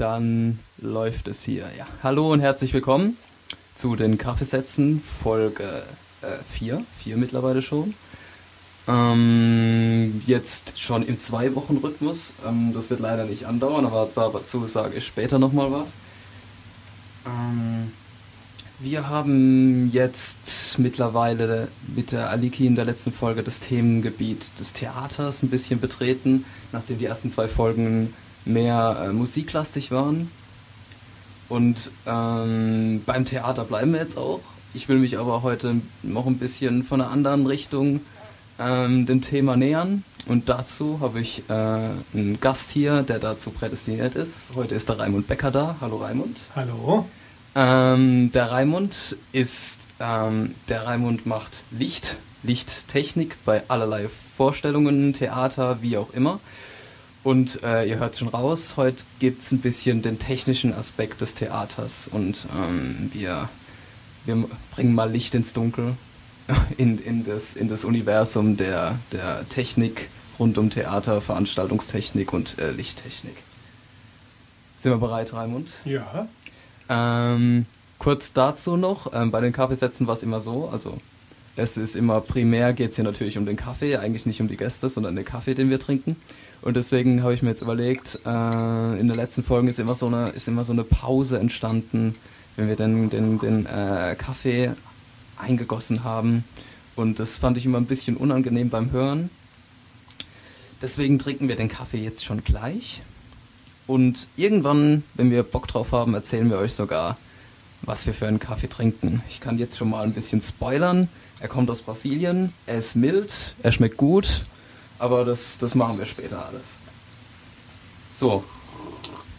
Dann läuft es hier. Ja. Hallo und herzlich willkommen zu den Kaffeesätzen, Folge 4, äh, 4 mittlerweile schon. Ähm, jetzt schon im Zwei-Wochen-Rhythmus. Ähm, das wird leider nicht andauern, aber dazu sage ich später nochmal was. Ähm, wir haben jetzt mittlerweile mit der Aliki in der letzten Folge das Themengebiet des Theaters ein bisschen betreten, nachdem die ersten zwei Folgen mehr äh, musiklastig waren. Und ähm, beim Theater bleiben wir jetzt auch. Ich will mich aber heute noch ein bisschen von einer anderen Richtung ähm, dem Thema nähern. Und dazu habe ich äh, einen Gast hier, der dazu prädestiniert ist. Heute ist der Raimund Becker da. Hallo Raimund. Hallo. Ähm, der Raimund ist, ähm, der Raimund macht Licht, Lichttechnik bei allerlei Vorstellungen, Theater, wie auch immer. Und äh, ihr hört schon raus, heute gibt es ein bisschen den technischen Aspekt des Theaters und ähm, wir, wir bringen mal Licht ins Dunkel in, in, das, in das Universum der, der Technik rund um Theater, Veranstaltungstechnik und äh, Lichttechnik. Sind wir bereit, Raimund? Ja. Ähm, kurz dazu noch, ähm, bei den Kaffeesätzen war es immer so, also es ist immer primär geht es hier natürlich um den Kaffee, eigentlich nicht um die Gäste, sondern den Kaffee, den wir trinken. Und deswegen habe ich mir jetzt überlegt, äh, in den letzten Folgen ist immer so eine, ist immer so eine Pause entstanden, wenn wir den, den, den äh, Kaffee eingegossen haben. Und das fand ich immer ein bisschen unangenehm beim Hören. Deswegen trinken wir den Kaffee jetzt schon gleich. Und irgendwann, wenn wir Bock drauf haben, erzählen wir euch sogar, was wir für einen Kaffee trinken. Ich kann jetzt schon mal ein bisschen spoilern. Er kommt aus Brasilien, er ist mild, er schmeckt gut aber das, das machen wir später alles. So,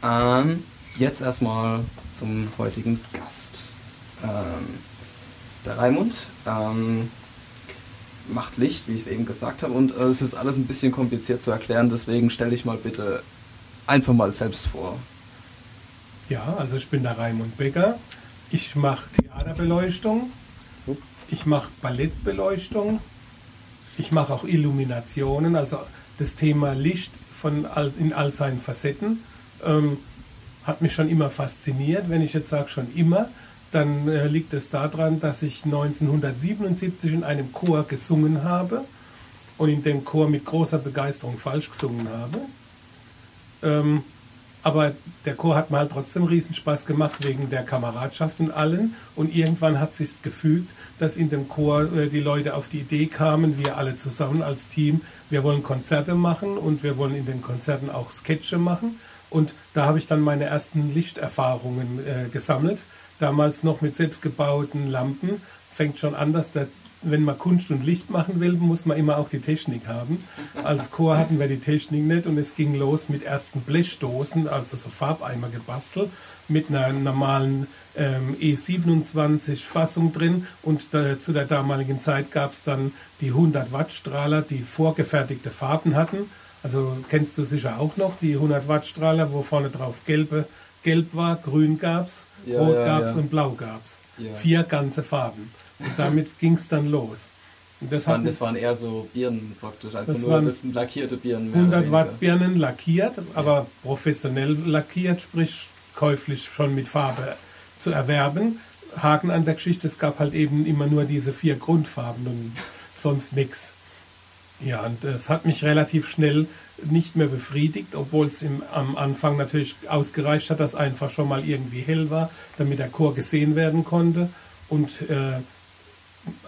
ähm, jetzt erstmal zum heutigen Gast. Ähm, der Raimund ähm, macht Licht, wie ich es eben gesagt habe, und äh, es ist alles ein bisschen kompliziert zu erklären, deswegen stelle ich mal bitte einfach mal selbst vor. Ja, also ich bin der Raimund Becker. Ich mache Theaterbeleuchtung. Ich mache Ballettbeleuchtung ich mache auch Illuminationen, also das Thema Licht von all, in all seinen Facetten ähm, hat mich schon immer fasziniert. Wenn ich jetzt sage schon immer, dann äh, liegt es daran, dass ich 1977 in einem Chor gesungen habe und in dem Chor mit großer Begeisterung falsch gesungen habe. Ähm, aber der Chor hat mir halt trotzdem Riesenspaß gemacht wegen der Kameradschaft und allen. Und irgendwann hat sich gefügt, dass in dem Chor äh, die Leute auf die Idee kamen, wir alle zusammen als Team, wir wollen Konzerte machen und wir wollen in den Konzerten auch Sketche machen. Und da habe ich dann meine ersten Lichterfahrungen äh, gesammelt. Damals noch mit selbstgebauten Lampen. Fängt schon an, dass der wenn man Kunst und Licht machen will, muss man immer auch die Technik haben. Als Chor hatten wir die Technik nicht und es ging los mit ersten Blechdosen, also so Farbeimer gebastelt, mit einer normalen ähm, E27 Fassung drin und äh, zu der damaligen Zeit gab es dann die 100 Watt Strahler, die vorgefertigte Farben hatten. Also kennst du sicher auch noch die 100 Watt Strahler, wo vorne drauf gelbe, gelb war, grün gab's, ja, rot ja, gab's ja. und blau gab's. Ja. Vier ganze Farben. Und damit ging es dann los. Und das, das, waren, das waren eher so Birnen praktisch, einfach das nur waren das lackierte Birnen. 100 Watt Birnen lackiert, aber professionell lackiert, sprich käuflich schon mit Farbe zu erwerben. Haken an der Geschichte, es gab halt eben immer nur diese vier Grundfarben und sonst nichts. Ja, und das hat mich relativ schnell nicht mehr befriedigt, obwohl es am Anfang natürlich ausgereicht hat, dass einfach schon mal irgendwie hell war, damit der Chor gesehen werden konnte. Und äh,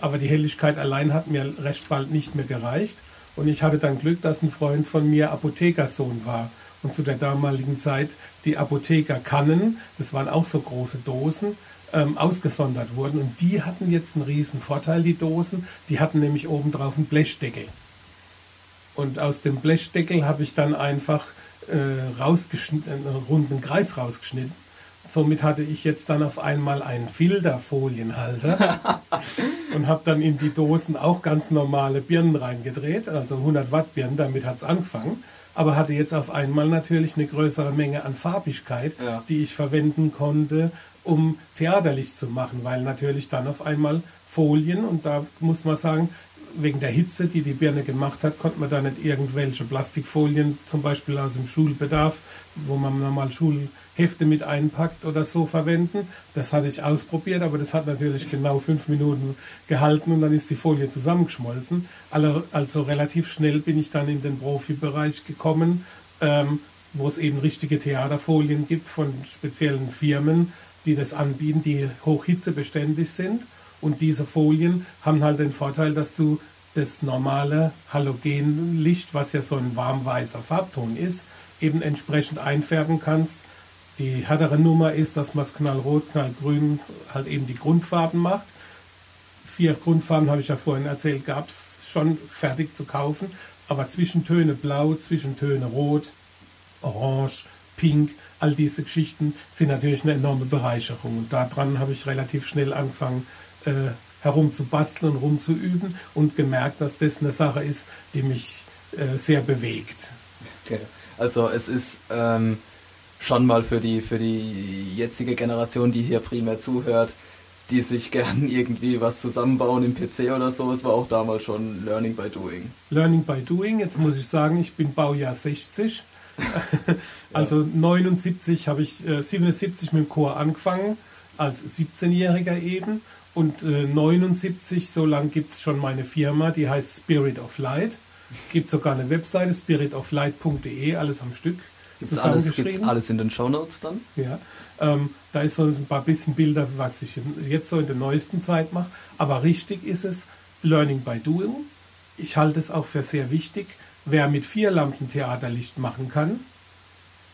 aber die Helligkeit allein hat mir recht bald nicht mehr gereicht. Und ich hatte dann Glück, dass ein Freund von mir Apothekersohn war. Und zu der damaligen Zeit die Apothekerkannen, das waren auch so große Dosen, ähm, ausgesondert wurden. Und die hatten jetzt einen riesen Vorteil, die Dosen. Die hatten nämlich obendrauf einen Blechdeckel. Und aus dem Blechdeckel habe ich dann einfach äh, einen runden Kreis rausgeschnitten Somit hatte ich jetzt dann auf einmal einen Filterfolienhalter und habe dann in die Dosen auch ganz normale Birnen reingedreht, also 100 Watt Birnen, damit hat es angefangen. Aber hatte jetzt auf einmal natürlich eine größere Menge an Farbigkeit, ja. die ich verwenden konnte, um Theaterlicht zu machen, weil natürlich dann auf einmal Folien, und da muss man sagen, wegen der Hitze, die die Birne gemacht hat, konnte man da nicht irgendwelche Plastikfolien, zum Beispiel aus dem Schulbedarf, wo man normal Schulhefte mit einpackt oder so verwenden. Das hatte ich ausprobiert, aber das hat natürlich genau fünf Minuten gehalten und dann ist die Folie zusammengeschmolzen. Also relativ schnell bin ich dann in den Profibereich gekommen, ähm, wo es eben richtige Theaterfolien gibt von speziellen Firmen, die das anbieten, die hochhitzebeständig sind. Und diese Folien haben halt den Vorteil, dass du das normale Halogenlicht, was ja so ein warmweißer Farbton ist, eben entsprechend einfärben kannst. Die härtere Nummer ist, dass man es knallrot, knallgrün halt eben die Grundfarben macht. Vier Grundfarben, habe ich ja vorhin erzählt, gab es schon fertig zu kaufen. Aber Zwischentöne blau, Zwischentöne rot, orange, pink, all diese Geschichten sind natürlich eine enorme Bereicherung. Und daran habe ich relativ schnell angefangen, äh, herumzubasteln und rumzuüben und gemerkt, dass das eine Sache ist, die mich äh, sehr bewegt. Okay. Also es ist ähm, schon mal für die, für die jetzige Generation, die hier primär zuhört, die sich gern irgendwie was zusammenbauen im PC oder so. Es war auch damals schon Learning by Doing. Learning by Doing. Jetzt muss ich sagen, ich bin Baujahr 60. also ja. 79 habe ich, äh, 77 mit dem Chor angefangen, als 17-Jähriger eben und äh, 79, so lang gibt es schon meine Firma, die heißt Spirit of Light. Gibt sogar eine Webseite, spiritoflight.de, alles am Stück. Gibt's alles, gibt's alles in den Show Notes dann? Ja. Ähm, da ist so ein paar bisschen Bilder, was ich jetzt so in der neuesten Zeit mache. Aber richtig ist es Learning by Doing. Ich halte es auch für sehr wichtig. Wer mit vier Lampen Theaterlicht machen kann,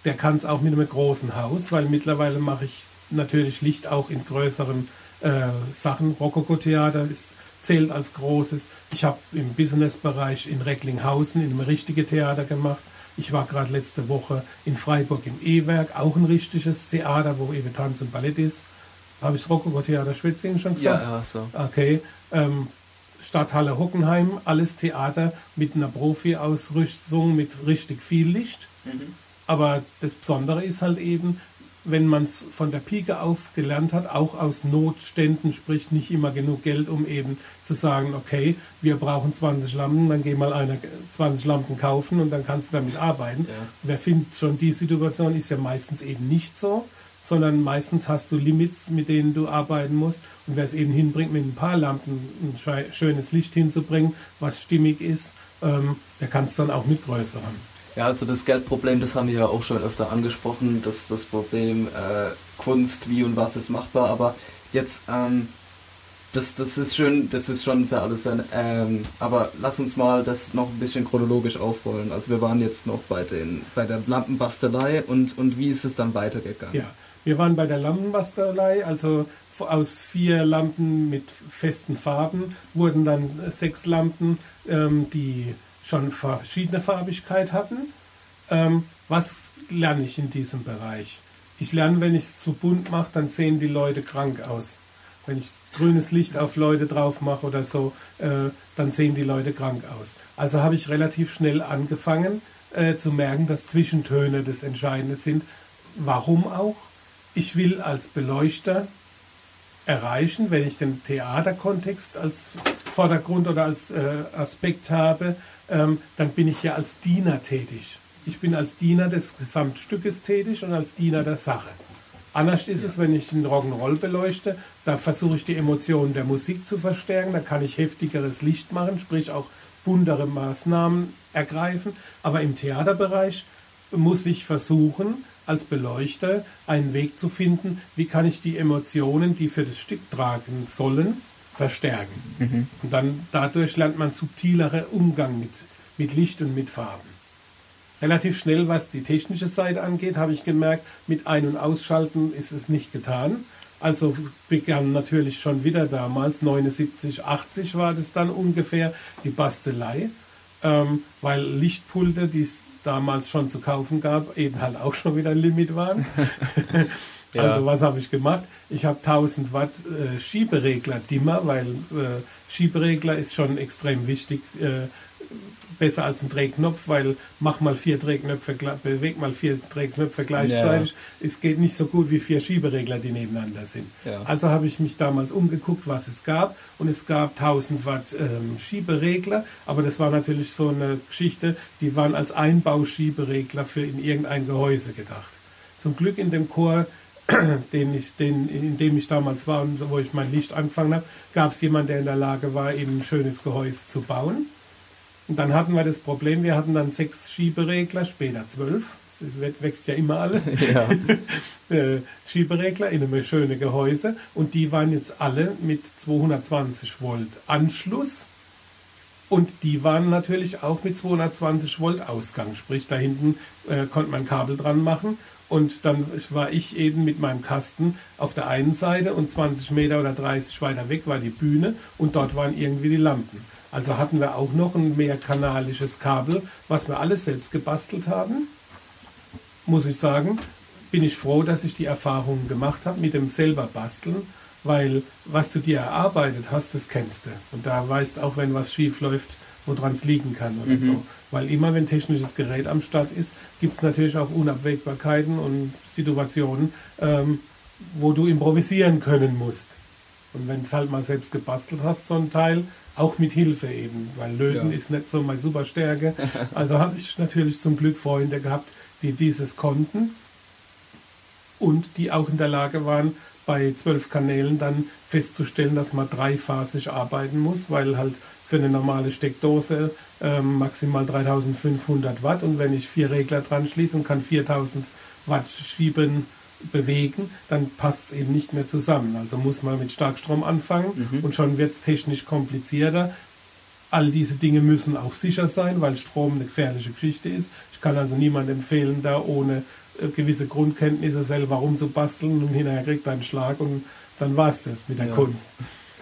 der kann es auch mit einem großen Haus, weil mittlerweile mache ich natürlich Licht auch in größeren äh, Sachen. Rokoko-Theater zählt als großes. Ich habe im Businessbereich in Recklinghausen in einem richtigen Theater gemacht. Ich war gerade letzte Woche in Freiburg im E-Werk, auch ein richtiges Theater, wo eben Tanz und Ballett ist. Habe ich das Rokoko-Theater Schwetzingen schon gesagt? Ja, ja, so. Okay. Ähm, Stadthalle Hockenheim, alles Theater mit einer Profi-Ausrüstung, mit richtig viel Licht. Mhm. Aber das Besondere ist halt eben, wenn man es von der Pike auf gelernt hat, auch aus Notständen, sprich nicht immer genug Geld, um eben zu sagen, okay, wir brauchen 20 Lampen, dann geh mal einer 20 Lampen kaufen und dann kannst du damit arbeiten. Ja. Wer findet schon, die Situation ist ja meistens eben nicht so, sondern meistens hast du Limits, mit denen du arbeiten musst. Und wer es eben hinbringt, mit ein paar Lampen ein schönes Licht hinzubringen, was stimmig ist, ähm, der kann es dann auch mit größeren. Ja, also das Geldproblem, das haben wir ja auch schon öfter angesprochen, das, das Problem äh, Kunst, wie und was ist machbar, aber jetzt, ähm, das, das ist schön, das ist schon sehr alles, ein, ähm, aber lass uns mal das noch ein bisschen chronologisch aufrollen. Also wir waren jetzt noch bei, den, bei der Lampenbastelei und, und wie ist es dann weitergegangen? Ja, wir waren bei der Lampenbastelei, also aus vier Lampen mit festen Farben wurden dann sechs Lampen, ähm, die schon verschiedene Farbigkeit hatten. Ähm, was lerne ich in diesem Bereich? Ich lerne, wenn ich es zu bunt mache, dann sehen die Leute krank aus. Wenn ich grünes Licht auf Leute drauf mache oder so, äh, dann sehen die Leute krank aus. Also habe ich relativ schnell angefangen äh, zu merken, dass Zwischentöne das Entscheidende sind. Warum auch? Ich will als Beleuchter erreichen, wenn ich den Theaterkontext als Vordergrund oder als äh, Aspekt habe, ähm, dann bin ich ja als Diener tätig. Ich bin als Diener des Gesamtstückes tätig und als Diener der Sache. Anders ist es, wenn ich einen Rock'n'Roll beleuchte. Da versuche ich die Emotionen der Musik zu verstärken. Da kann ich heftigeres Licht machen, sprich auch buntere Maßnahmen ergreifen. Aber im Theaterbereich muss ich versuchen, als Beleuchter einen Weg zu finden, wie kann ich die Emotionen, die für das Stück tragen sollen, verstärken. Mhm. Und dann dadurch lernt man subtilere Umgang mit, mit Licht und mit Farben. Relativ schnell, was die technische Seite angeht, habe ich gemerkt, mit Ein- und Ausschalten ist es nicht getan. Also begann natürlich schon wieder damals, 79, 80 war das dann ungefähr, die Bastelei, ähm, weil Lichtpulte, die es damals schon zu kaufen gab, eben halt auch schon wieder ein Limit waren. Ja. Also was habe ich gemacht? Ich habe 1000 Watt äh, Schieberegler Dimmer, weil äh, Schieberegler ist schon extrem wichtig. Äh, besser als ein Drehknopf, weil mach mal vier Drehknöpfe, beweg mal vier Drehknöpfe gleichzeitig. Ja. Es geht nicht so gut wie vier Schieberegler, die nebeneinander sind. Ja. Also habe ich mich damals umgeguckt, was es gab. Und es gab 1000 Watt ähm, Schieberegler, aber das war natürlich so eine Geschichte, die waren als Einbauschieberegler für in irgendein Gehäuse gedacht. Zum Glück in dem Chor den ich, den, in dem ich damals war und wo ich mein Licht angefangen habe, gab es jemanden, der in der Lage war, eben ein schönes Gehäuse zu bauen. Und dann hatten wir das Problem, wir hatten dann sechs Schieberegler, später zwölf, es wächst ja immer alles, ja. Äh, Schieberegler in einem schönen Gehäuse. Und die waren jetzt alle mit 220 Volt Anschluss. Und die waren natürlich auch mit 220 Volt Ausgang, sprich da hinten äh, konnte man Kabel dran machen und dann war ich eben mit meinem Kasten auf der einen Seite und 20 Meter oder 30 weiter weg war die Bühne und dort waren irgendwie die Lampen. Also hatten wir auch noch ein mehrkanalisches Kabel, was wir alles selbst gebastelt haben. Muss ich sagen, bin ich froh, dass ich die Erfahrungen gemacht habe mit dem selber basteln, weil was du dir erarbeitet hast, das kennst du. Und da weißt auch, wenn was schief läuft, woran es liegen kann oder mhm. so. Weil immer, wenn technisches Gerät am Start ist, gibt es natürlich auch Unabwägbarkeiten und Situationen, ähm, wo du improvisieren können musst. Und wenn es halt mal selbst gebastelt hast, so ein Teil, auch mit Hilfe eben, weil Löten ja. ist nicht so meine Superstärke. Also habe ich natürlich zum Glück Freunde gehabt, die dieses konnten und die auch in der Lage waren, bei zwölf Kanälen dann festzustellen, dass man dreiphasig arbeiten muss, weil halt für eine normale Steckdose äh, maximal 3500 Watt und wenn ich vier Regler dran schließe und kann 4000 Watt schieben, bewegen, dann passt es eben nicht mehr zusammen. Also muss man mit Starkstrom anfangen mhm. und schon wird es technisch komplizierter. All diese Dinge müssen auch sicher sein, weil Strom eine gefährliche Geschichte ist. Ich kann also niemandem empfehlen, da ohne äh, gewisse Grundkenntnisse selber rumzubasteln und hinterher kriegt er einen Schlag und dann war es das mit der ja. Kunst.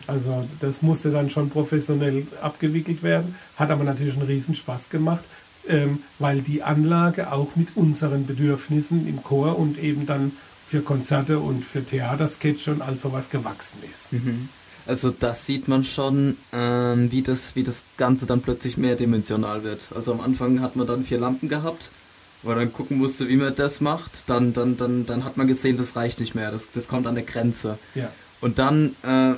Also das musste dann schon professionell abgewickelt werden, hat aber natürlich einen riesen Spaß gemacht, ähm, weil die Anlage auch mit unseren Bedürfnissen im Chor und eben dann für Konzerte und für Theatersketche und all sowas gewachsen ist. Mhm. Also das sieht man schon, ähm, wie, das, wie das Ganze dann plötzlich mehrdimensional wird. Also am Anfang hat man dann vier Lampen gehabt, weil man dann gucken musste, wie man das macht. Dann, dann, dann, dann hat man gesehen, das reicht nicht mehr, das, das kommt an der Grenze. Ja. Und dann äh,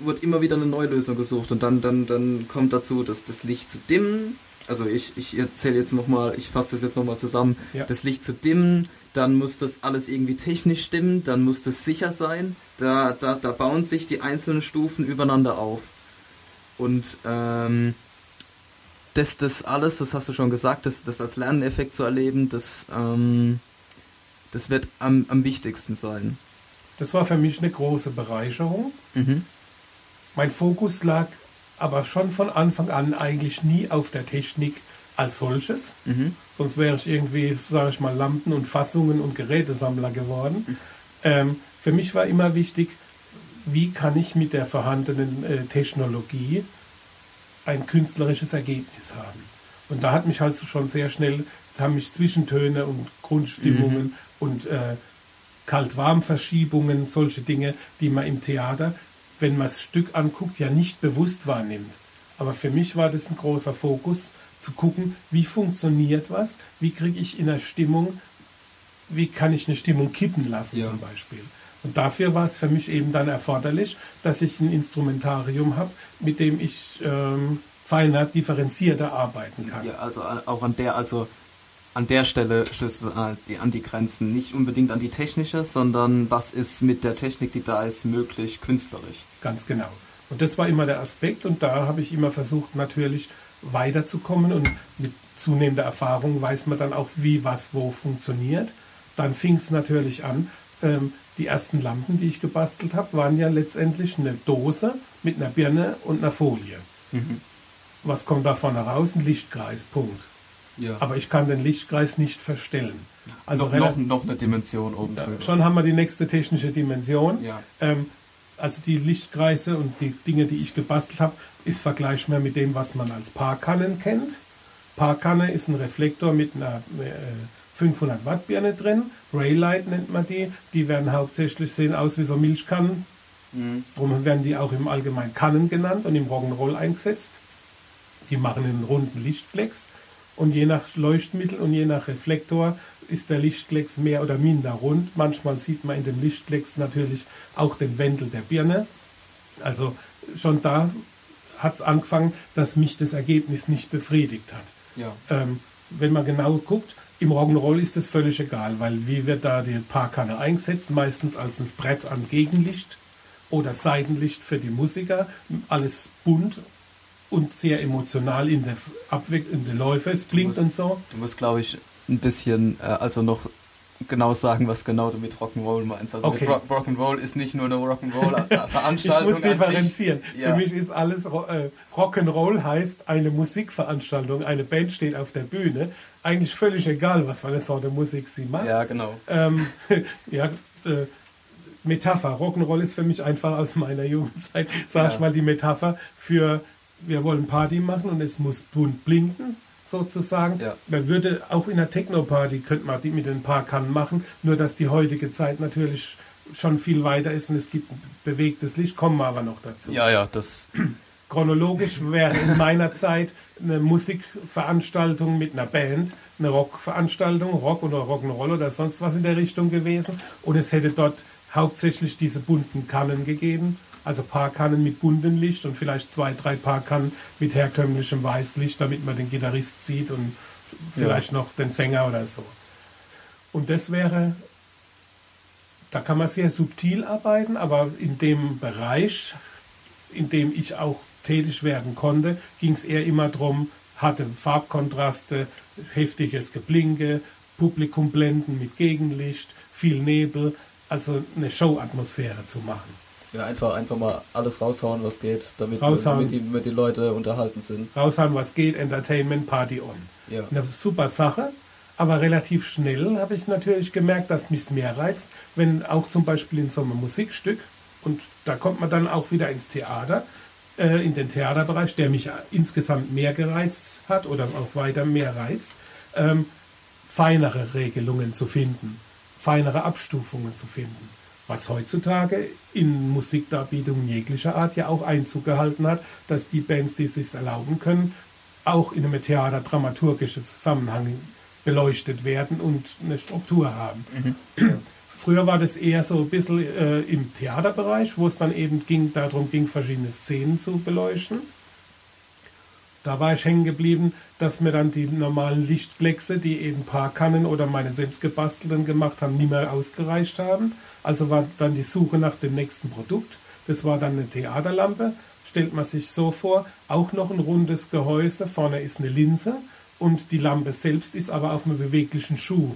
wird immer wieder eine neue Lösung gesucht und dann, dann, dann kommt dazu, dass das Licht zu dimmen, also ich, ich erzähle jetzt nochmal, ich fasse das jetzt nochmal zusammen, ja. das Licht zu dimmen, dann muss das alles irgendwie technisch stimmen, dann muss das sicher sein, da, da, da bauen sich die einzelnen Stufen übereinander auf. Und ähm, das, das alles, das hast du schon gesagt, das, das als Lerneffekt zu erleben, das, ähm, das wird am, am wichtigsten sein. Das war für mich eine große Bereicherung. Mhm. Mein Fokus lag aber schon von Anfang an eigentlich nie auf der Technik als solches. Mhm. Sonst wäre ich irgendwie, sage ich mal, Lampen und Fassungen und Gerätesammler geworden. Mhm. Ähm, für mich war immer wichtig, wie kann ich mit der vorhandenen äh, Technologie ein künstlerisches Ergebnis haben. Und da hat mich halt schon sehr schnell, da haben mich Zwischentöne und Grundstimmungen mhm. und äh, Kalt-Warm-Verschiebungen, solche Dinge, die man im Theater wenn man das Stück anguckt, ja nicht bewusst wahrnimmt. Aber für mich war das ein großer Fokus, zu gucken, wie funktioniert was, wie kriege ich in der Stimmung, wie kann ich eine Stimmung kippen lassen ja. zum Beispiel. Und dafür war es für mich eben dann erforderlich, dass ich ein Instrumentarium habe, mit dem ich ähm, feiner, differenzierter arbeiten kann. Ja, also auch an der, also an der Stelle stößt es an die, an die Grenzen. Nicht unbedingt an die technische, sondern was ist mit der Technik, die da ist, möglich künstlerisch. Ganz genau. Und das war immer der Aspekt und da habe ich immer versucht, natürlich weiterzukommen und mit zunehmender Erfahrung weiß man dann auch, wie was wo funktioniert. Dann fing es natürlich an. Ähm, die ersten Lampen, die ich gebastelt habe, waren ja letztendlich eine Dose mit einer Birne und einer Folie. Mhm. Was kommt da vorne raus? Ein Lichtkreis, Punkt. Ja. Aber ich kann den Lichtkreis nicht verstellen. Also noch, noch, noch eine Dimension oben. Schon haben wir die nächste technische Dimension. Ja. Ähm, also die Lichtkreise und die Dinge, die ich gebastelt habe, ist vergleichbar mit dem, was man als Parkannen kennt. Parkanne ist ein Reflektor mit einer äh, 500 Watt Birne drin. Raylight nennt man die. Die werden hauptsächlich sehen aus wie so Milchkannen. Mhm. Darum werden die auch im Allgemeinen Kannen genannt und im Rock'n'Roll eingesetzt. Die machen einen runden Lichtklecks und je nach Leuchtmittel und je nach Reflektor ist der Lichtklecks mehr oder minder rund. Manchmal sieht man in dem Lichtklecks natürlich auch den Wendel der Birne. Also schon da hat es angefangen, dass mich das Ergebnis nicht befriedigt hat. Ja. Ähm, wenn man genau guckt, im Rock'n'Roll ist das völlig egal, weil wie wird da die Parkkanne eingesetzt? Meistens als ein Brett an Gegenlicht oder Seitenlicht für die Musiker. Alles bunt und sehr emotional in der, Abwe in der Läufe. Es blinkt musst, und so. Du musst, glaube ich, ein bisschen, äh, also noch genau sagen, was genau du mit Rock'n'Roll meinst. Also Okay. Rock Rock'n'Roll ist nicht nur eine Rock'n'Roll-Veranstaltung. Ich muss differenzieren. Ja. Für mich ist alles Ro- äh, Rock'n'Roll heißt eine Musikveranstaltung, eine Band steht auf der Bühne. Eigentlich völlig egal, was für eine Sorte Musik sie macht. Ja, genau. Ähm, ja, äh, Metapher. Rock'n'Roll ist für mich einfach aus meiner Jugendzeit, sag ich Ja. mal, die Metapher für wir wollen Party machen und es muss bunt blinken, sozusagen. Ja. Man würde auch in einer Techno-Party könnte man die mit ein paar Kannen machen, nur dass die heutige Zeit natürlich schon viel weiter ist und es gibt bewegtes Licht, kommen wir aber noch dazu. Ja, ja, das. Chronologisch wäre in meiner Zeit eine Musikveranstaltung mit einer Band, eine Rockveranstaltung, Rock oder Rock'n'Roll oder sonst was in der Richtung gewesen. Und es hätte dort hauptsächlich diese bunten Kannen gegeben, also Paarkannen mit buntem Licht und vielleicht zwei, drei Paarkannen mit herkömmlichem Weißlicht, damit man den Gitarrist sieht und vielleicht noch den Sänger oder so. Und das wäre, da kann man sehr subtil arbeiten, aber in dem Bereich, in dem ich auch tätig werden konnte, ging es eher immer darum, hatte Farbkontraste, heftiges Geblinke, Publikum blenden mit Gegenlicht, viel Nebel, also eine Show-Atmosphäre zu machen. Ja, einfach, einfach mal alles raushauen, was geht, damit, Raushauen. damit, die, damit die Leute unterhalten sind. Raushauen, was geht, Entertainment, Party on. Ja. Eine super Sache, aber relativ schnell habe ich natürlich gemerkt, dass mich mehr reizt, wenn auch zum Beispiel in so einem Musikstück, und da kommt man dann auch wieder ins Theater, äh, in den Theaterbereich, der mich insgesamt mehr gereizt hat oder auch weiter mehr reizt, ähm, feinere Regelungen zu finden, feinere Abstufungen zu finden. Was heutzutage in Musikdarbietungen jeglicher Art ja auch Einzug gehalten hat, dass die Bands, die es sich erlauben können, auch in einem theaterdramaturgischen Zusammenhang beleuchtet werden und eine Struktur haben. Früher war das eher so ein bisschen äh, im Theaterbereich, wo es dann eben ging, darum ging, verschiedene Szenen zu beleuchten. Da war ich hängen geblieben, dass mir dann die normalen Lichtkleckse, die eben Paarkannen oder meine selbstgebastelten gemacht haben, nie mehr ausgereicht haben. Also war dann die Suche nach dem nächsten Produkt. Das war dann eine Theaterlampe. Stellt man sich so vor, auch noch ein rundes Gehäuse. Vorne ist eine Linse und die Lampe selbst ist aber auf einem beweglichen Schuh.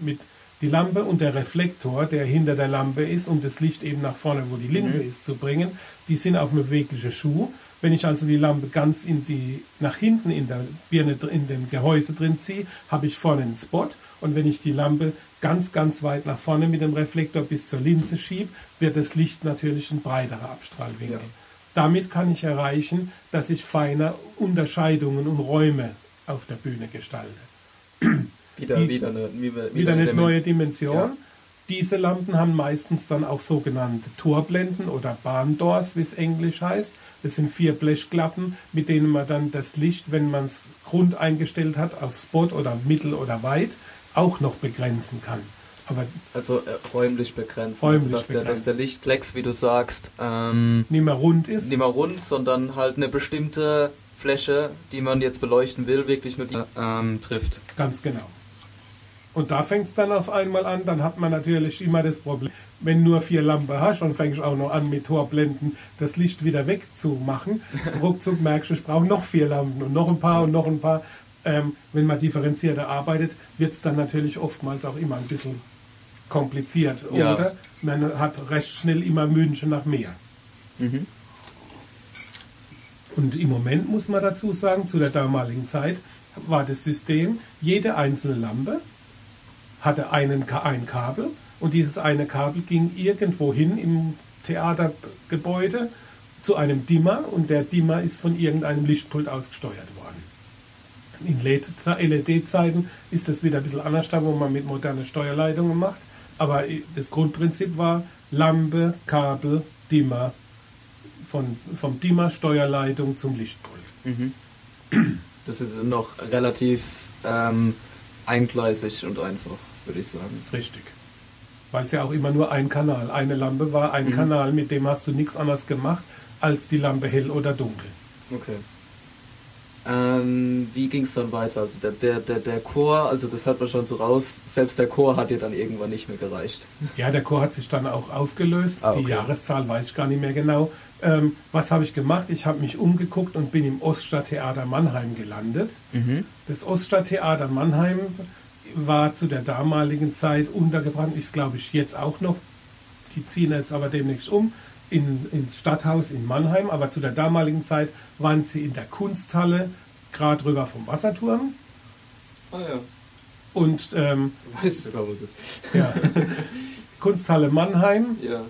Mit die Lampe und der Reflektor, der hinter der Lampe ist, um das Licht eben nach vorne, wo die Linse ist, zu bringen, die sind auf einem beweglichen Schuh. Wenn ich also die Lampe ganz in die, nach hinten in der Birne, in dem Gehäuse drin ziehe, habe ich vorne einen Spot. Und wenn ich die Lampe ganz, ganz weit nach vorne mit dem Reflektor bis zur Linse schiebe, wird das Licht natürlich ein breiterer Abstrahlwinkel. Ja. Damit kann ich erreichen, dass ich feiner Unterscheidungen und Räume auf der Bühne gestalte Wieder, Die- wieder eine, wieder, wieder eine- neue Dimension. Ja. Diese Lampen haben meistens dann auch sogenannte Torblenden oder Barndoors, wie es englisch heißt. Das sind vier Blechklappen, mit denen man dann das Licht, wenn man es Grund eingestellt hat, auf Spot oder Mittel oder weit, auch noch begrenzen kann. Aber Also äh, räumlich begrenzt. Räumlich also, dass, Der, dass begrenzt. der Lichtklecks, wie du sagst, ähm, nicht mehr rund ist. nicht mehr rund, sondern halt eine bestimmte Fläche, die man jetzt beleuchten will, wirklich nur die ähm, trifft. Ganz genau. Und da fängt es dann auf einmal an, dann hat man natürlich immer das Problem, wenn nur vier Lampen hast und fängst auch noch an mit Torblenden das Licht wieder wegzumachen, ruckzuck merkst du, ich brauche noch vier Lampen und noch ein paar und noch ein paar. Ähm, wenn man differenzierter arbeitet, wird es dann natürlich oftmals auch immer ein bisschen kompliziert, Ja. oder? Man hat recht schnell immer Wünsche nach mehr. Mhm. Und im Moment muss man dazu sagen, zu der damaligen Zeit war das System, jede einzelne Lampe hatte einen, ein Kabel und dieses eine Kabel ging irgendwo hin im Theatergebäude zu einem Dimmer und der Dimmer ist von irgendeinem Lichtpult aus gesteuert worden. In LED-Zeiten ist das wieder ein bisschen anders da, wo man mit modernen Steuerleitungen macht. Aber das Grundprinzip war Lampe, Kabel, Dimmer, von, vom Dimmer Steuerleitung zum Lichtpult. Mhm. Das ist noch relativ ähm, eingleisig und einfach, würde ich sagen. Richtig. Weil es ja auch immer nur ein Kanal, eine Lampe war, ein mhm. Kanal, mit dem hast du nichts anderes gemacht, als die Lampe hell oder dunkel. Okay. Ähm, wie ging es dann weiter? Also der, der, der, der Chor, also das hört man schon so raus, selbst der Chor hat dir dann irgendwann nicht mehr gereicht. Ja, der Chor hat sich dann auch aufgelöst. Ah, okay. Die Jahreszahl weiß ich gar nicht mehr genau. Ähm, was habe ich gemacht? Ich habe mich umgeguckt und bin im Oststadttheater Mannheim gelandet. Mhm. Das Oststadttheater Mannheim war zu der damaligen Zeit untergebrannt, ist glaube ich jetzt auch noch. Die ziehen jetzt aber demnächst um in, ins Stadthaus in Mannheim, aber zu der damaligen Zeit waren sie in der Kunsthalle, gerade rüber vom Wasserturm. Ah ja. Und ähm, weißt sogar, wo es ist. Ja. Kunsthalle Mannheim, ja.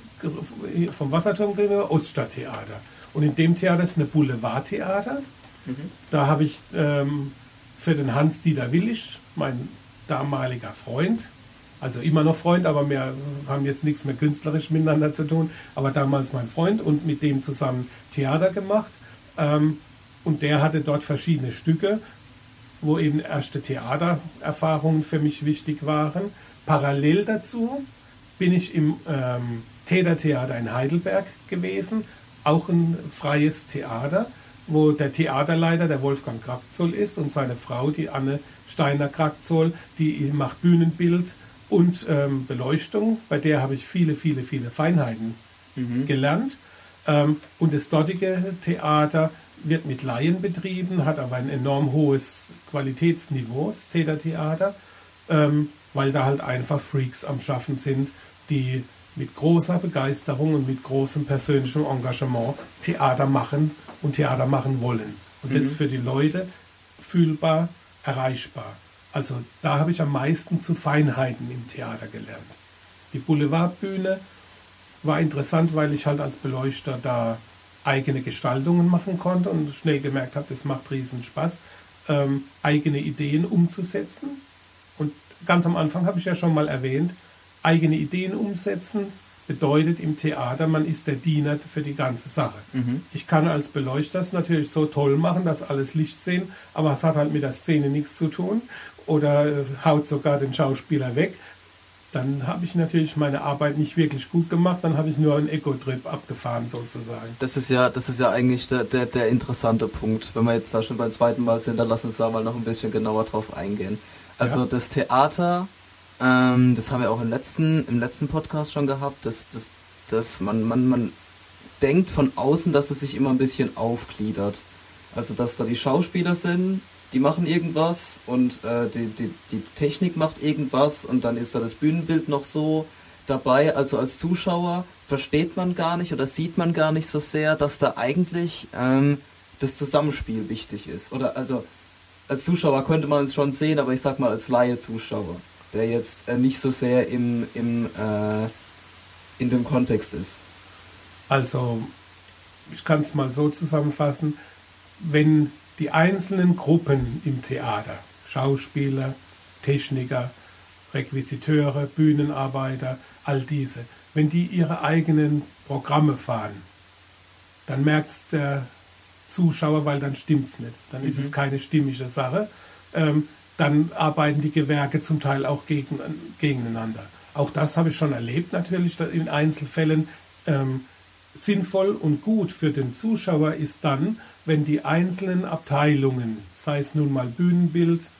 vom Wasserturm rüber, Oststadttheater. Und in dem Theater ist eine Boulevardtheater. Mhm. Da habe ich ähm, für den Hans-Dieter Willig, mein damaliger Freund, also immer noch Freund, aber wir haben jetzt nichts mehr künstlerisch miteinander zu tun. Aber damals mein Freund und mit dem zusammen Theater gemacht. Ähm, und der hatte dort verschiedene Stücke, wo eben erste Theatererfahrungen für mich wichtig waren. Parallel dazu bin ich im ähm, Tätertheater in Heidelberg gewesen, auch ein freies Theater, wo der Theaterleiter der Wolfgang Krackzoll ist und seine Frau, die Anne Steiner Krackzoll, die macht Bühnenbild und ähm, Beleuchtung. Bei der habe ich viele, viele, viele Feinheiten mhm. gelernt. Ähm, und das dortige Theater wird mit Laien betrieben, hat aber ein enorm hohes Qualitätsniveau, das Tätertheater, ähm, weil da halt einfach Freaks am Schaffen sind, die mit großer Begeisterung und mit großem persönlichem Engagement Theater machen und Theater machen wollen. Und mhm. das ist für die Leute fühlbar, erreichbar. Also da habe ich am meisten zu Feinheiten im Theater gelernt. Die Boulevardbühne war interessant, weil ich halt als Beleuchter da eigene Gestaltungen machen konnte und schnell gemerkt habe, das macht riesen Spaß, ähm, eigene Ideen umzusetzen. Und ganz am Anfang habe ich ja schon mal erwähnt, eigene Ideen umsetzen bedeutet im Theater, man ist der Diener für die ganze Sache. Mhm. Ich kann als Beleuchter es natürlich so toll machen, dass alles Licht sehen, aber es hat halt mit der Szene nichts zu tun oder äh, haut sogar den Schauspieler weg. Dann habe ich natürlich meine Arbeit nicht wirklich gut gemacht, dann habe ich nur einen Eco-Trip abgefahren sozusagen. Das ist ja, das ist ja eigentlich der, der, der interessante Punkt. Wenn wir jetzt da schon beim zweiten Mal sind, dann lass uns da mal noch ein bisschen genauer drauf eingehen. Also ja. das Theater ähm, das haben wir auch im letzten, im letzten Podcast schon gehabt, dass, dass, dass man, man, man denkt von außen, dass es sich immer ein bisschen aufgliedert. Also dass da die Schauspieler sind, die machen irgendwas und äh, die, die, die Technik macht irgendwas und dann ist da das Bühnenbild noch so dabei. Also als Zuschauer versteht man gar nicht oder sieht man gar nicht so sehr, dass da eigentlich ähm, das Zusammenspiel wichtig ist. Oder also als Zuschauer könnte man es schon sehen, aber ich sag mal als Laie-Zuschauer der jetzt äh, nicht so sehr im, im, äh, in dem Kontext ist? Also, ich kann es mal so zusammenfassen, wenn die einzelnen Gruppen im Theater, Schauspieler, Techniker, Requisiteure, Bühnenarbeiter, all diese, wenn die ihre eigenen Programme fahren, dann merkt es der Zuschauer, weil dann stimmt es nicht. Dann mhm. ist es mhm. keine stimmige Sache. Ähm, dann arbeiten die Gewerke zum Teil auch gegen, gegeneinander. Auch das habe ich schon erlebt natürlich in Einzelfällen. Ähm, sinnvoll und gut für den Zuschauer ist dann, wenn die einzelnen Abteilungen, sei es nun mal Bühnenbild,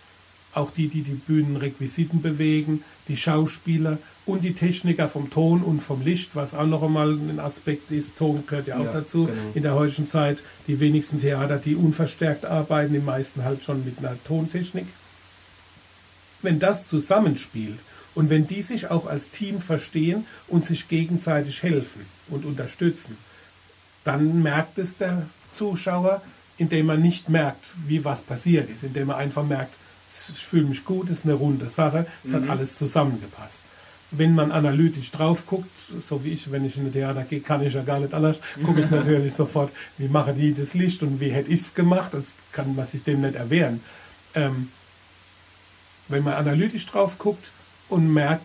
auch die, die die Bühnenrequisiten bewegen, die Schauspieler und die Techniker vom Ton und vom Licht, was auch noch einmal ein Aspekt ist. Ton gehört ja auch ja, dazu. Genau. In der heutigen Zeit die wenigsten Theater, die unverstärkt arbeiten, die meisten halt schon mit einer Tontechnik wenn das zusammenspielt und wenn die sich auch als Team verstehen und sich gegenseitig helfen und unterstützen, dann merkt es der Zuschauer, indem er nicht merkt, wie was passiert ist, indem er einfach merkt, ich fühle mich gut, es ist eine runde Sache, es mhm. hat alles zusammengepasst. Wenn man analytisch drauf guckt, so wie ich, wenn ich in ein Theater gehe, kann ich ja gar nicht anders, gucke ich natürlich sofort, wie machen die das Licht und wie hätte ich es gemacht, das kann man sich dem nicht erwehren. Ähm, wenn man analytisch drauf guckt und merkt,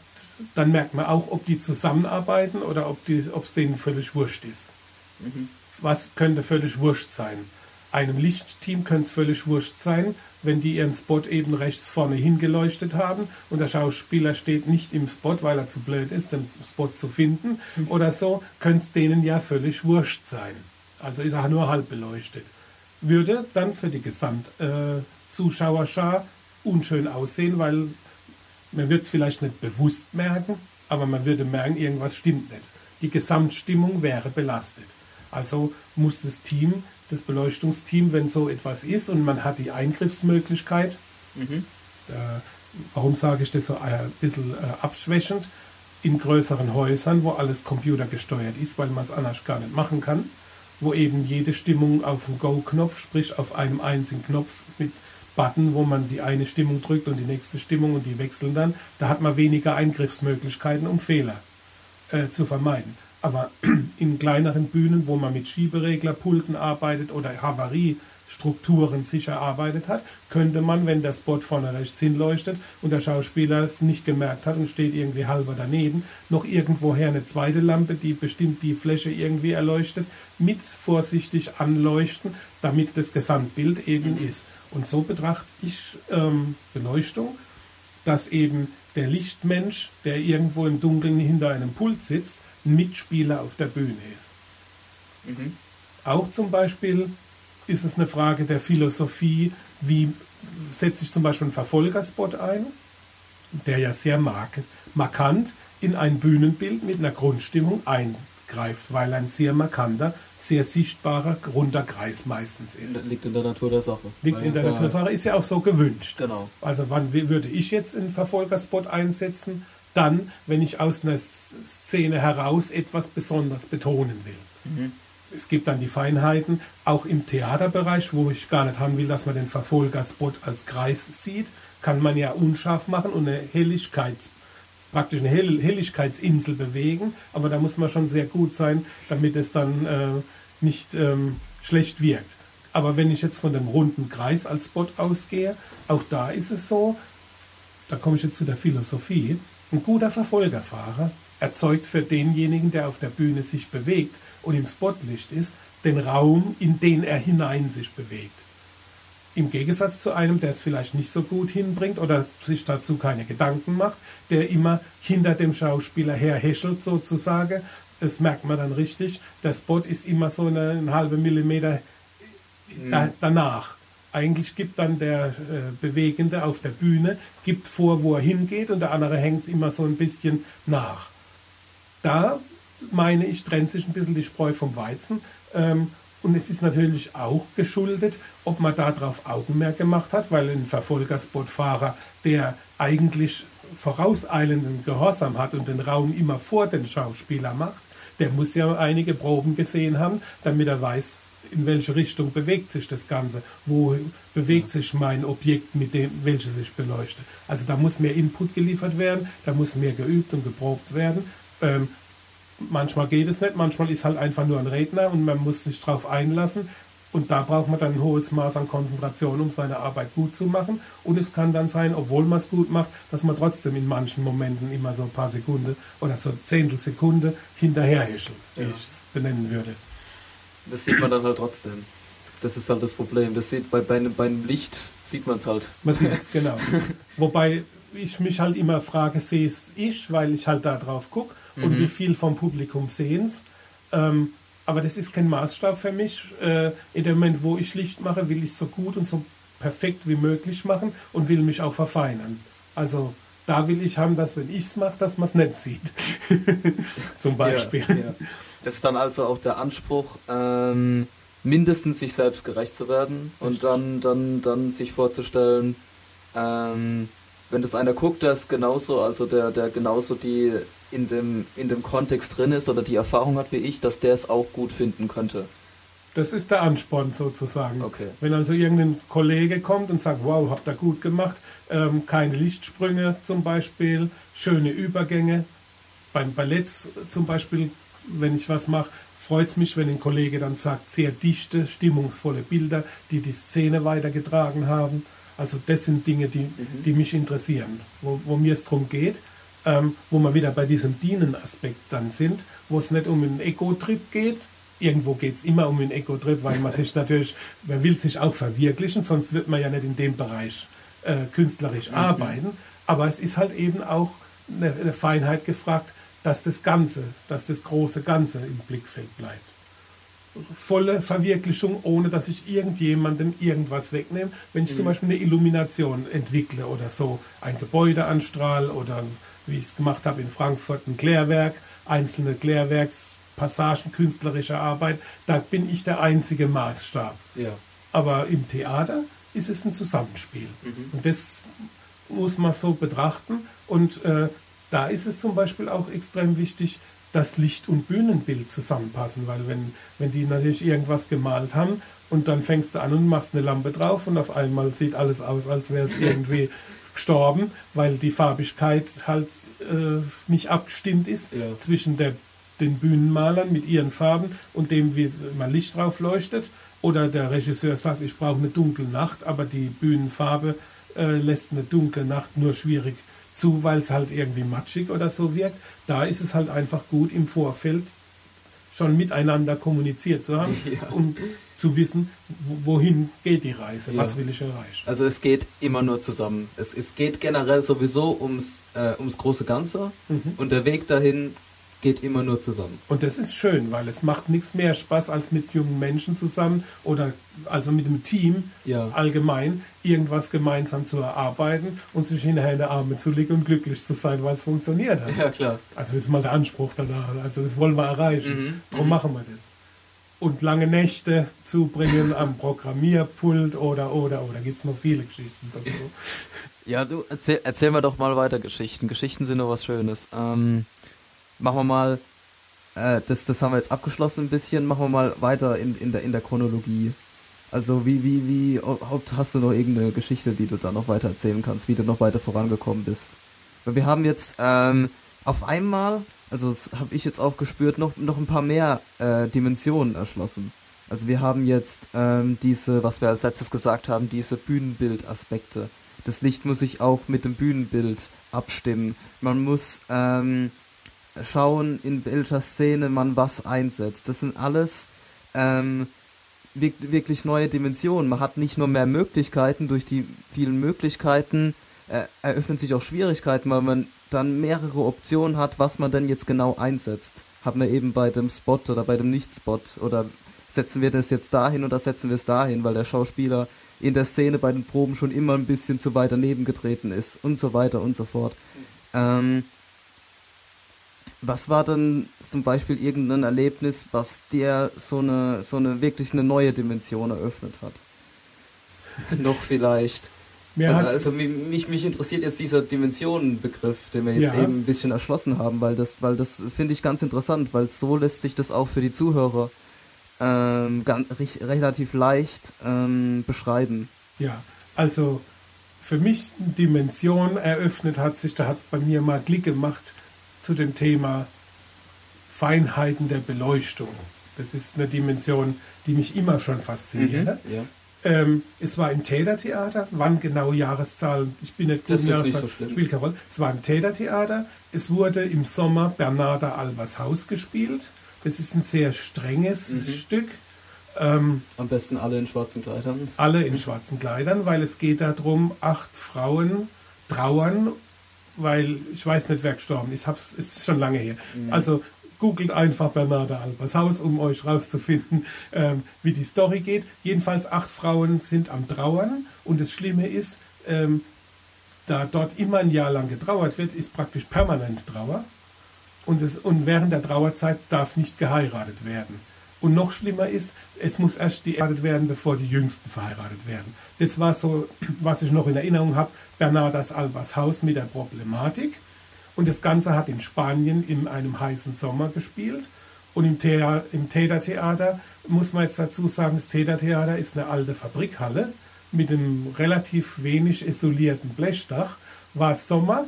dann merkt man auch, ob die zusammenarbeiten oder ob es denen völlig wurscht ist. Mhm. Was könnte völlig wurscht sein? Einem Lichtteam könnte es völlig wurscht sein, wenn die ihren Spot eben rechts vorne hingeleuchtet haben und der Schauspieler steht nicht im Spot, weil er zu blöd ist, den Spot zu finden mhm. oder so, könnte es denen ja völlig wurscht sein. Also ist er nur halb beleuchtet. Würde dann für die Gesamtzuschauerschar äh, unschön aussehen, weil man wird es vielleicht nicht bewusst merken, aber man würde merken, irgendwas stimmt nicht. Die Gesamtstimmung wäre belastet. Also muss das Team, das Beleuchtungsteam, wenn so etwas ist und man hat die Eingriffsmöglichkeit, mhm. äh, warum sage ich das so ein bisschen äh, abschwächend, in größeren Häusern, wo alles computergesteuert ist, weil man es anders gar nicht machen kann, wo eben jede Stimmung auf dem Go-Knopf, sprich auf einem einzigen Knopf mit Button, wo man die eine Stimmung drückt und die nächste Stimmung und die wechseln dann, da hat man weniger Eingriffsmöglichkeiten, um Fehler äh, zu vermeiden. Aber in kleineren Bühnen, wo man mit Schiebereglerpulten arbeitet oder Havariestrukturen sich erarbeitet hat, könnte man, wenn der Spot vorne rechts hinleuchtet und der Schauspieler es nicht gemerkt hat und steht irgendwie halber daneben, noch irgendwoher eine zweite Lampe, die bestimmt die Fläche irgendwie erleuchtet, mit vorsichtig anleuchten, damit das Gesamtbild eben mhm. ist. Und so betrachte ich ähm, Beleuchtung, dass eben der Lichtmensch, der irgendwo im Dunkeln hinter einem Pult sitzt, ein Mitspieler auf der Bühne ist. Mhm. Auch zum Beispiel ist es eine Frage der Philosophie, wie setze ich zum Beispiel einen Verfolgerspot ein, der ja sehr mark markant in ein Bühnenbild mit einer Grundstimmung eingreift, weil ein sehr markanter, sehr sichtbarer, runder Kreis meistens ist. Liegt in der Natur der Sache. Liegt in der Natur der Sache, ist ja auch so gewünscht. Genau. Also wann würde ich jetzt einen Verfolgerspot einsetzen? dann, wenn ich aus einer Szene heraus etwas besonders betonen will. Mhm. Es gibt dann die Feinheiten, auch im Theaterbereich, wo ich gar nicht haben will, dass man den Verfolgerspot als Kreis sieht, kann man ja unscharf machen und eine Helligkeit, praktisch eine Hell Helligkeitsinsel bewegen, aber da muss man schon sehr gut sein, damit es dann äh, nicht ähm, schlecht wirkt. Aber wenn ich jetzt von dem runden Kreis als Spot ausgehe, auch da ist es so, da komme ich jetzt zu der Philosophie, ein guter Verfolgerfahrer erzeugt für denjenigen, der auf der Bühne sich bewegt und im Spotlicht ist, den Raum, in den er hinein sich bewegt. Im Gegensatz zu einem, der es vielleicht nicht so gut hinbringt oder sich dazu keine Gedanken macht, der immer hinter dem Schauspieler herhäschelt sozusagen. Das merkt man dann richtig. Der Spot ist immer so eine, eine halbe Millimeter da, mhm. danach. Eigentlich gibt dann der äh, Bewegende auf der Bühne, gibt vor, wo er hingeht und der andere hängt immer so ein bisschen nach. Da meine ich, trennt sich ein bisschen die Spreu vom Weizen. Ähm, und es ist natürlich auch geschuldet, ob man darauf Augenmerk gemacht hat, weil ein Verfolgerspotfahrer, der eigentlich vorauseilenden Gehorsam hat und den Raum immer vor den Schauspieler macht, der muss ja einige Proben gesehen haben, damit er weiß, in welche Richtung bewegt sich das Ganze, wo bewegt sich mein Objekt, mit dem welches ich beleuchte. Also da muss mehr Input geliefert werden, da muss mehr geübt und geprobt werden. Ähm, manchmal geht es nicht, manchmal ist halt einfach nur ein Redner und man muss sich darauf einlassen. Und da braucht man dann ein hohes Maß an Konzentration, um seine Arbeit gut zu machen. Und es kann dann sein, obwohl man es gut macht, dass man trotzdem in manchen Momenten immer so ein paar Sekunden oder so Zehntelsekunde hinterherhäschelt, wie ja. ich es benennen würde. Das sieht man dann halt trotzdem. Das ist halt das Problem. Das sieht bei, bei, bei einem Licht sieht man es halt. Man sieht es, genau. Wobei ich mich halt immer frage, sehe es ich, weil ich halt da drauf gucke mhm. und wie viel vom Publikum sehen es. Ähm, aber das ist kein Maßstab für mich. Äh, in dem Moment, wo ich Licht mache, will ich es so gut und so perfekt wie möglich machen und will mich auch verfeinern. Also da will ich haben, dass wenn ich es mache, dass man es nicht sieht. Zum Beispiel. Ja, ja. Das ist dann also auch der Anspruch, ähm, mindestens sich selbst gerecht zu werden und dann, dann, dann sich vorzustellen, ähm, wenn das einer guckt, der ist genauso, also der, der genauso die in dem, in dem Kontext drin ist oder die Erfahrung hat wie ich, dass der es auch gut finden könnte. Das ist der Ansporn sozusagen. Okay. Wenn also irgendein Kollege kommt und sagt, wow, habt ihr gut gemacht, ähm, keine Lichtsprünge zum Beispiel, schöne Übergänge. Beim Ballett zum Beispiel wenn ich was mache, freut es mich, wenn ein Kollege dann sagt, sehr dichte, stimmungsvolle Bilder, die die Szene weitergetragen haben. Also das sind Dinge, die, mhm. die mich interessieren, wo, wo mir es darum geht, ähm, wo wir wieder bei diesem Dienen-Aspekt dann sind, wo es nicht um einen Ego-Trip geht, irgendwo geht es immer um den Ego-Trip, weil man sich natürlich, man will sich auch verwirklichen, sonst wird man ja nicht in dem Bereich äh, künstlerisch mhm. arbeiten. Aber es ist halt eben auch eine, eine Feinheit gefragt, dass das Ganze, dass das große Ganze im Blickfeld bleibt volle Verwirklichung, ohne dass ich irgendjemandem irgendwas wegnehme. Wenn ich mhm. zum Beispiel eine Illumination entwickle oder so, ein Gebäude anstrahl oder wie ich es gemacht habe in Frankfurt, ein Klärwerk, einzelne Klärwerkspassagen künstlerischer Arbeit, da bin ich der einzige Maßstab. Ja. Aber im Theater ist es ein Zusammenspiel. Mhm. Und das muss man so betrachten. Und äh, da ist es zum Beispiel auch extrem wichtig, dass Licht und Bühnenbild zusammenpassen, weil wenn, wenn die natürlich irgendwas gemalt haben und dann fängst du an und machst eine Lampe drauf und auf einmal sieht alles aus, als wäre es irgendwie gestorben, weil die Farbigkeit halt äh, nicht abgestimmt ist ja. zwischen der, den Bühnenmalern mit ihren Farben und dem, wie man Licht drauf leuchtet. Oder der Regisseur sagt, ich brauche eine dunkle Nacht, aber die Bühnenfarbe äh, lässt eine dunkle Nacht nur schwierig zu, weil es halt irgendwie matschig oder so wirkt. Da ist es halt einfach gut im Vorfeld schon miteinander kommuniziert zu haben, ja. um zu wissen, wohin geht die Reise, ja. was will ich erreichen. Also es geht immer nur zusammen. Es, es geht generell sowieso ums, äh, ums große Ganze mhm. und der Weg dahin geht immer nur zusammen. Und das ist schön, weil es macht nichts mehr Spaß, als mit jungen Menschen zusammen oder also mit dem Team ja. allgemein irgendwas gemeinsam zu erarbeiten und sich hinterher in die Arme zu legen und glücklich zu sein, weil es funktioniert hat. Ja, klar. Also das ist mal der Anspruch danach. Also das wollen wir erreichen. Mhm. Darum mhm. machen wir das. Und lange Nächte zubringen am Programmierpult oder, oder, oder. gibt es noch viele Geschichten dazu. Ja, du, erzähl, erzähl mir doch mal weiter Geschichten. Geschichten sind doch was Schönes. Ähm, machen wir mal, äh, das, das haben wir jetzt abgeschlossen ein bisschen, machen wir mal weiter in, in, der, in der Chronologie. Also wie, wie, wie, hast du noch irgendeine Geschichte, die du da noch weiter erzählen kannst, wie du noch weiter vorangekommen bist? Weil wir haben jetzt ähm, auf einmal, also das habe ich jetzt auch gespürt, noch, noch ein paar mehr äh, Dimensionen erschlossen. Also wir haben jetzt ähm, diese, was wir als letztes gesagt haben, diese Bühnenbildaspekte. Das Licht muss sich auch mit dem Bühnenbild abstimmen. Man muss ähm, schauen, in welcher Szene man was einsetzt. Das sind alles ähm, wirklich neue Dimensionen. Man hat nicht nur mehr Möglichkeiten, durch die vielen Möglichkeiten äh, eröffnen sich auch Schwierigkeiten, weil man dann mehrere Optionen hat, was man denn jetzt genau einsetzt. Haben wir eben bei dem Spot oder bei dem Nicht-Spot oder setzen wir das jetzt dahin oder setzen wir es dahin, weil der Schauspieler in der Szene bei den Proben schon immer ein bisschen zu weit daneben getreten ist und so weiter und so fort. Ähm, was war denn zum Beispiel irgendein Erlebnis, was dir so eine, so eine wirklich eine neue Dimension eröffnet hat? Noch vielleicht. Mir also, also mich, mich interessiert jetzt dieser Dimensionenbegriff, den wir jetzt ja. eben ein bisschen erschlossen haben, weil das, weil das finde ich ganz interessant, weil so lässt sich das auch für die Zuhörer ähm, ganz, relativ leicht ähm, beschreiben. Ja, also für mich eine Dimension eröffnet hat sich, da hat es bei mir mal Klick gemacht, zu dem Thema Feinheiten der Beleuchtung. Das ist eine Dimension, die mich immer schon fasziniert. Mhm, ja. ähm, es war im Tätertheater. Wann genau Jahreszahlen? Ich bin nicht gut. Das ist nicht so schlimm. Spielt keine Rolle. Es war im Tätertheater. Es wurde im Sommer Bernarda Albers Haus gespielt. Das ist ein sehr strenges mhm. Stück. Ähm, Am besten alle in schwarzen Kleidern. Alle in schwarzen Kleidern, weil es geht darum, acht Frauen trauern weil ich weiß nicht, wer gestorben ist. Es ist schon lange her. Mhm. Also googelt einfach Bernarda Albers Haus, um euch rauszufinden, ähm, wie die Story geht. Jedenfalls acht Frauen sind am Trauern und das Schlimme ist, ähm, da dort immer ein Jahr lang getrauert wird, ist praktisch permanent Trauer. Und, es, und während der Trauerzeit darf nicht geheiratet werden. Und noch schlimmer ist, es muss erst geerdet werden, bevor die Jüngsten verheiratet werden. Das war so, was ich noch in Erinnerung habe, Bernardas Albas Haus mit der Problematik. Und das Ganze hat in Spanien in einem heißen Sommer gespielt. Und im, Thea im Tätertheater muss man jetzt dazu sagen, das Tätertheater ist eine alte Fabrikhalle mit einem relativ wenig isolierten Blechdach. War Sommer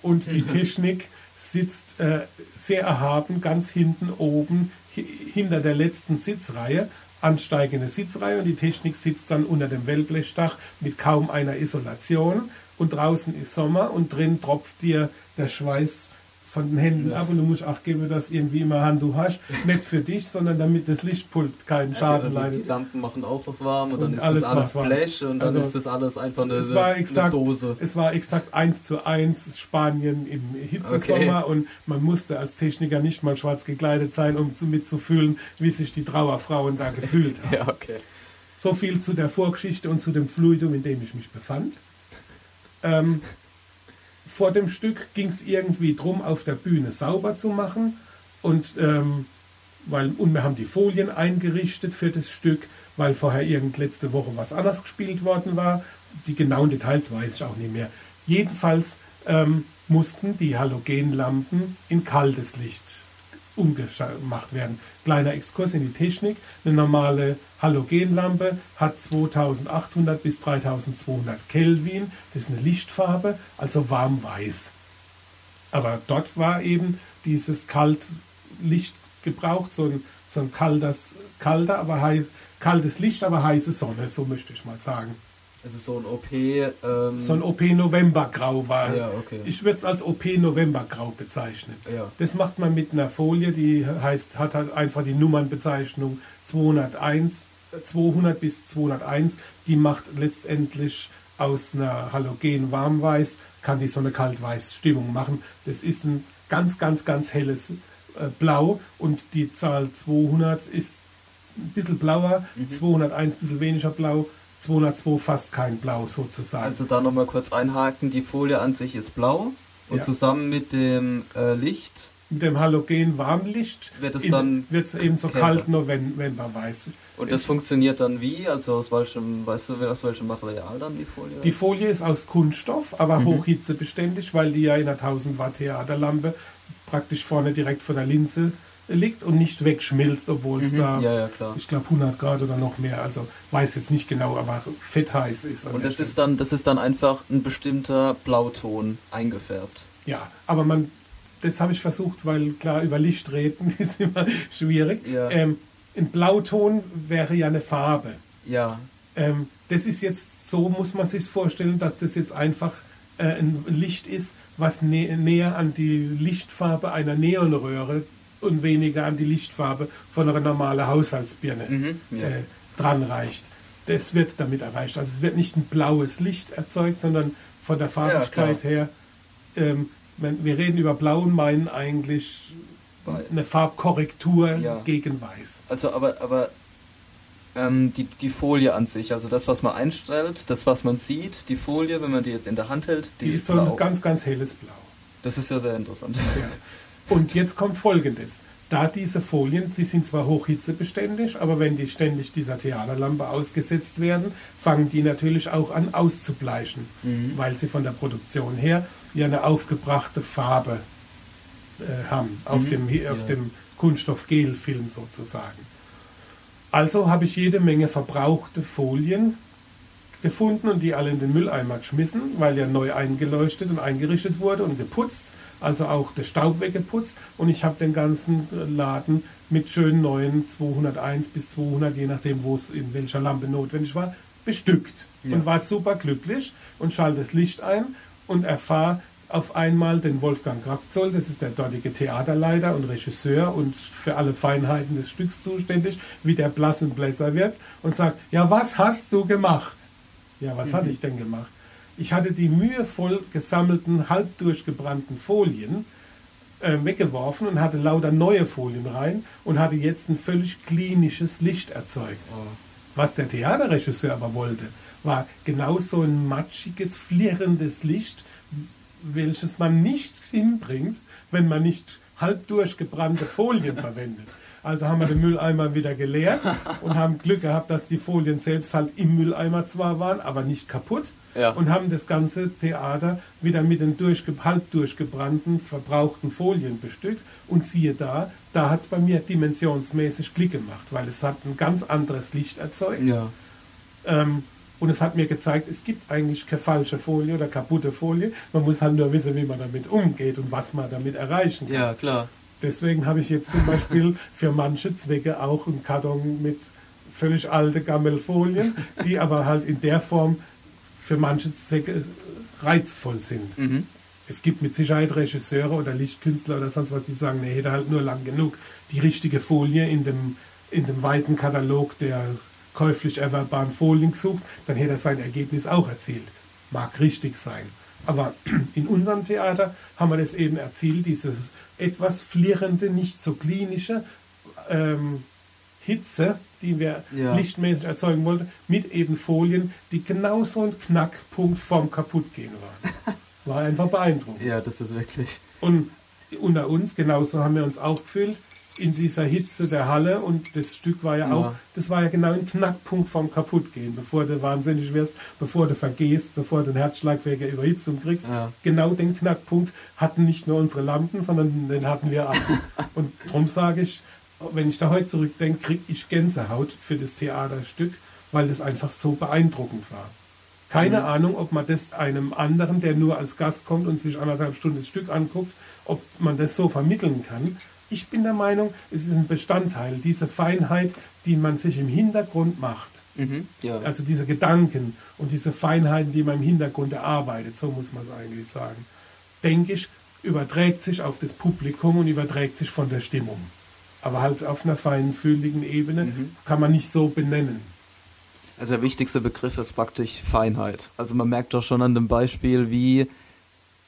und die Technik sitzt äh, sehr erhaben ganz hinten oben hinter der letzten Sitzreihe, ansteigende Sitzreihe. Und die Technik sitzt dann unter dem Wellblechdach mit kaum einer Isolation. Und draußen ist Sommer und drin tropft dir der Schweiß von den Händen Ja. ab und du musst auch geben, dass irgendwie immer Handtuch hast. Nicht für dich, sondern damit das Lichtpult keinen Schaden die, die leidet. Lampen machen auch noch warm und, dann Und ist alles das alles warm. Blech und dann Also, ist das alles einfach eine, Es war eine exakt, Dose. es war exakt eins zu eins Spanien im Hitzesommer und man musste als Techniker nicht mal schwarz gekleidet sein, um zu, mitzufühlen, wie sich die Trauerfrauen da gefühlt haben. Ja, okay. So viel zu der Vorgeschichte und zu dem Fluidum, in dem ich mich befand. Ähm, vor dem Stück ging es irgendwie drum, auf der Bühne sauber zu machen. Und, ähm, weil, und wir haben die Folien eingerichtet für das Stück, weil vorher irgend letzte Woche was anders gespielt worden war. Die genauen Details weiß ich auch nicht mehr. Jedenfalls ähm, mussten die Halogenlampen in kaltes Licht umgemacht werden. Kleiner Exkurs in die Technik. Eine normale Halogenlampe hat 2800 bis 3200 Kelvin. Das ist eine Lichtfarbe, also warm-weiß. Aber dort war eben dieses Kaltlicht gebraucht, so ein, so ein kaltes, kalter, aber heiß, kaltes Licht, aber heiße Sonne, so möchte ich mal sagen. Es ist so ein OP. Ähm, So ein OP-Novembergrau war. Ja, okay. Ich würde es als OP-Novembergrau bezeichnen. Ja. Das macht man mit einer Folie, die heißt, hat halt einfach die Nummernbezeichnung 201, äh, 200 bis 201. Die macht letztendlich aus einer Halogen-Warmweiß, kann die so eine Kaltweiß-Stimmung machen. Das ist ein ganz, ganz, ganz helles äh, Blau und die Zahl 200 ist ein bisschen blauer, Mhm. 201 ein bisschen weniger blau, 202 fast kein Blau sozusagen. Also da nochmal kurz einhaken, die Folie an sich ist blau und Ja. zusammen mit dem äh, Licht mit dem Halogen-Warmlicht Wird es dann wird es eben so kälter. kalt Novemberweiß. und das Ich- funktioniert dann wie? Also aus welchem, weißt du, aus welchem Material dann die Folie? Die Folie ist aus Kunststoff, aber Mhm. hochhitzebeständig, weil die ja in einer 1000 Watt Theaterlampe praktisch vorne direkt vor der Linse liegt und nicht wegschmilzt, obwohl es Mhm. da, Ja, ja, ich glaube 100 Grad oder noch mehr, also weiß jetzt nicht genau, aber fett heiß ist. Und das Stelle. ist dann, das ist dann einfach ein bestimmter Blauton eingefärbt. Ja, aber man, das habe ich versucht, weil klar, über Licht reden ist immer schwierig. Ja. Ähm, ein Blauton wäre ja eine Farbe. Ja, Ähm, das ist jetzt, so muss man sich vorstellen, dass das jetzt einfach äh, ein Licht ist, was nä näher an die Lichtfarbe einer Neonröhre und weniger an die Lichtfarbe von einer normalen Haushaltsbirne Mhm, ja. äh, dran reicht. Das wird damit erreicht. Also es wird nicht ein blaues Licht erzeugt, sondern von der Farbigkeit klar. her, ähm, wenn, wir reden über Blau und meinen eigentlich eine Farbkorrektur Ja. gegen Weiß. Also aber, aber ähm, die, die Folie an sich, also das, was man einstellt, das, was man sieht, die Folie, wenn man die jetzt in der Hand hält, die, Die, ist, ist so ein ganz, ganz helles Blau. das ist ja sehr interessant. Ja. Und jetzt kommt Folgendes. Da diese Folien, sie sind zwar hochhitzebeständig, aber wenn die ständig dieser Theaterlampe ausgesetzt werden, fangen die natürlich auch an auszubleichen, Mhm. weil sie von der Produktion her ja eine aufgebrachte Farbe äh, haben, auf Mhm. dem, auf Ja. dem Kunststoff-Gel-Film sozusagen. Also habe ich jede Menge verbrauchte Folien gefunden und die alle in den Mülleimer geschmissen, weil ja neu eingeleuchtet und eingerichtet wurde und geputzt, also auch der Staub weggeputzt und ich habe den ganzen Laden mit schönen neuen 201 bis 200, je nachdem, wo es in welcher Lampe notwendig war, bestückt Ja. und war super glücklich und schalte das Licht ein und erfahre auf einmal den Wolfgang Grabzoll, das ist der dortige Theaterleiter und Regisseur und für alle Feinheiten des Stücks zuständig, wie der blass und blässer wird und sagt, ja, was hast du gemacht? Ja, was hatte ich denn gemacht? Ich hatte die mühevoll gesammelten, halb durchgebrannten Folien äh, weggeworfen und hatte lauter neue Folien rein und hatte jetzt ein völlig klinisches Licht erzeugt. Was der Theaterregisseur aber wollte, war genau so ein matschiges, flirrendes Licht, welches man nicht hinbringt, wenn man nicht halb durchgebrannte Folien verwendet. Also haben wir den Mülleimer wieder geleert und haben Glück gehabt, dass die Folien selbst halt im Mülleimer zwar waren, aber nicht kaputt. Ja. Und haben das ganze Theater wieder mit den durchge halb durchgebrannten, verbrauchten Folien bestückt. Und siehe da, da hat es bei mir dimensionsmäßig Klick gemacht, weil es hat ein ganz anderes Licht erzeugt. Ja. Ähm, und es hat mir gezeigt, es gibt eigentlich keine falsche Folie oder kaputte Folie. Man muss halt nur wissen, wie man damit umgeht und was man damit erreichen kann. Ja, klar. Deswegen habe ich jetzt zum Beispiel für manche Zwecke auch einen Karton mit völlig alte Gammelfolien, die aber halt in der Form für manche Zwecke reizvoll sind. Mhm. Es gibt mit Sicherheit Regisseure oder Lichtkünstler oder sonst was, die sagen, nee, hätte halt nur lang genug die richtige Folie in dem, in dem weiten Katalog der käuflich erwerbbaren Folien gesucht, dann hätte er sein Ergebnis auch erzielt. Mag richtig sein. Aber in unserem Theater haben wir das eben erzielt, dieses etwas flirrende, nicht so klinische ähm, Hitze, die wir ja. lichtmäßig erzeugen wollten, mit eben Folien, die genau so ein Knackpunkt vorm Kaputtgehen waren. War einfach beeindruckend. Ja, das ist wirklich. Und unter uns, genauso haben wir uns auch gefühlt in dieser Hitze der Halle und das Stück war ja, ja, auch, das war ja genau ein Knackpunkt vom Kaputtgehen, bevor du wahnsinnig wirst, bevor du vergehst, bevor du einen Herzschlag wegen Überhitzung kriegst. Ja. Genau den Knackpunkt hatten nicht nur unsere Lampen, sondern den hatten wir alle. und darum sage ich, wenn ich da heute zurückdenke, kriege ich Gänsehaut für das Theaterstück, weil das einfach so beeindruckend war. Keine mhm. Ahnung, ob man das einem anderen, der nur als Gast kommt und sich anderthalb Stunden das Stück anguckt, ob man das so vermitteln kann. Ich bin der Meinung, es ist ein Bestandteil, diese Feinheit, die man sich im Hintergrund macht. Mhm, ja. Also diese Gedanken und diese Feinheiten, die man im Hintergrund erarbeitet, so muss man es eigentlich sagen. Denke ich, überträgt sich auf das Publikum und überträgt sich von der Stimmung. Aber halt auf einer feinfühligen Ebene mhm. kann man nicht so benennen. Also der wichtigste Begriff ist praktisch Feinheit. Also man merkt doch schon an dem Beispiel, wie,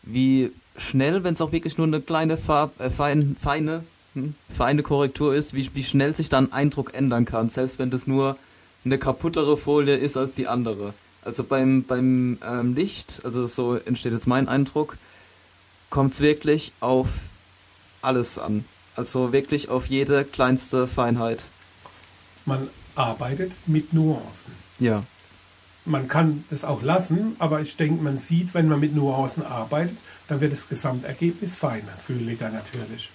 wie schnell, wenn es auch wirklich nur eine kleine Farb, äh, fein, feine hm, feine Korrektur ist, wie, wie schnell sich dann Eindruck ändern kann, selbst wenn das nur eine kaputtere Folie ist als die andere. Also beim, beim ähm, Licht, also so entsteht jetzt mein Eindruck, kommt es wirklich auf alles an. Also wirklich auf jede kleinste Feinheit. Man arbeitet mit Nuancen. Ja. Man kann das auch lassen, aber ich denke, man sieht, wenn man mit Nuancen arbeitet, dann wird das Gesamtergebnis feiner, fühliger natürlich.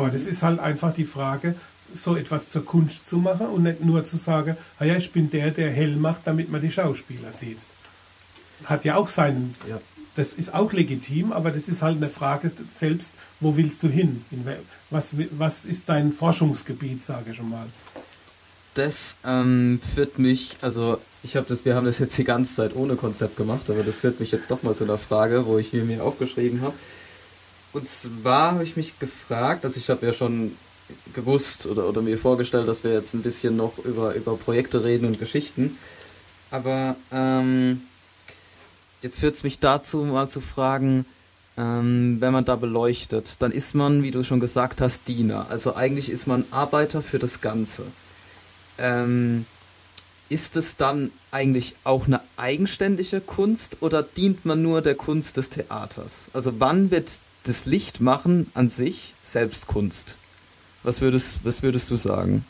Aber das ist halt einfach die Frage, so etwas zur Kunst zu machen und nicht nur zu sagen, ah ja, ich bin der, der hell macht, damit man die Schauspieler sieht. Hat ja auch seinen, ja. das ist auch legitim, aber das ist halt eine Frage selbst, wo willst du hin? Was, was ist dein Forschungsgebiet, sage ich schon mal? Das ähm, führt mich, also ich habe das, wir haben das jetzt die ganze Zeit ohne Konzept gemacht, aber das führt mich jetzt doch mal zu einer Frage, wo ich mir aufgeschrieben habe. Und zwar habe ich mich gefragt, also ich habe ja schon gewusst oder, oder mir vorgestellt, dass wir jetzt ein bisschen noch über, über Projekte reden und Geschichten. Aber ähm, jetzt führt es mich dazu, mal zu fragen, ähm, wenn man da beleuchtet, dann ist man, wie du schon gesagt hast, Diener. Also eigentlich ist man Arbeiter für das Ganze. Ähm, ist es dann eigentlich auch eine eigenständige Kunst oder dient man nur der Kunst des Theaters? Also wann wird das Lichtmachen an sich Selbstkunst. Was würdest, was würdest du sagen?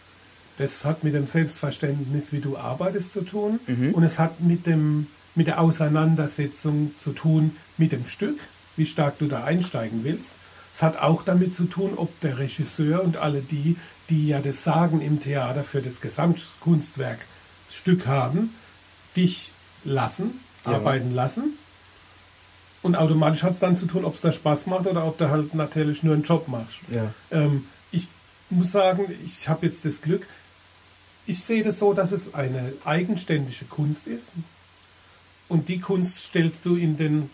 Das hat mit dem Selbstverständnis, wie du arbeitest, zu tun. Mhm. Und es hat mit, dem, mit der Auseinandersetzung zu tun mit dem Stück, wie stark du da einsteigen willst. Es hat auch damit zu tun, ob der Regisseur und alle die, die ja das Sagen im Theater für das Gesamtkunstwerk Stück haben, dich lassen, ja. arbeiten lassen und automatisch hat es dann zu tun, ob es da Spaß macht oder ob du halt natürlich nur einen Job machst. Ja. Ähm, ich muss sagen, ich habe jetzt das Glück, ich sehe das so, dass es eine eigenständige Kunst ist. Und die Kunst stellst du in den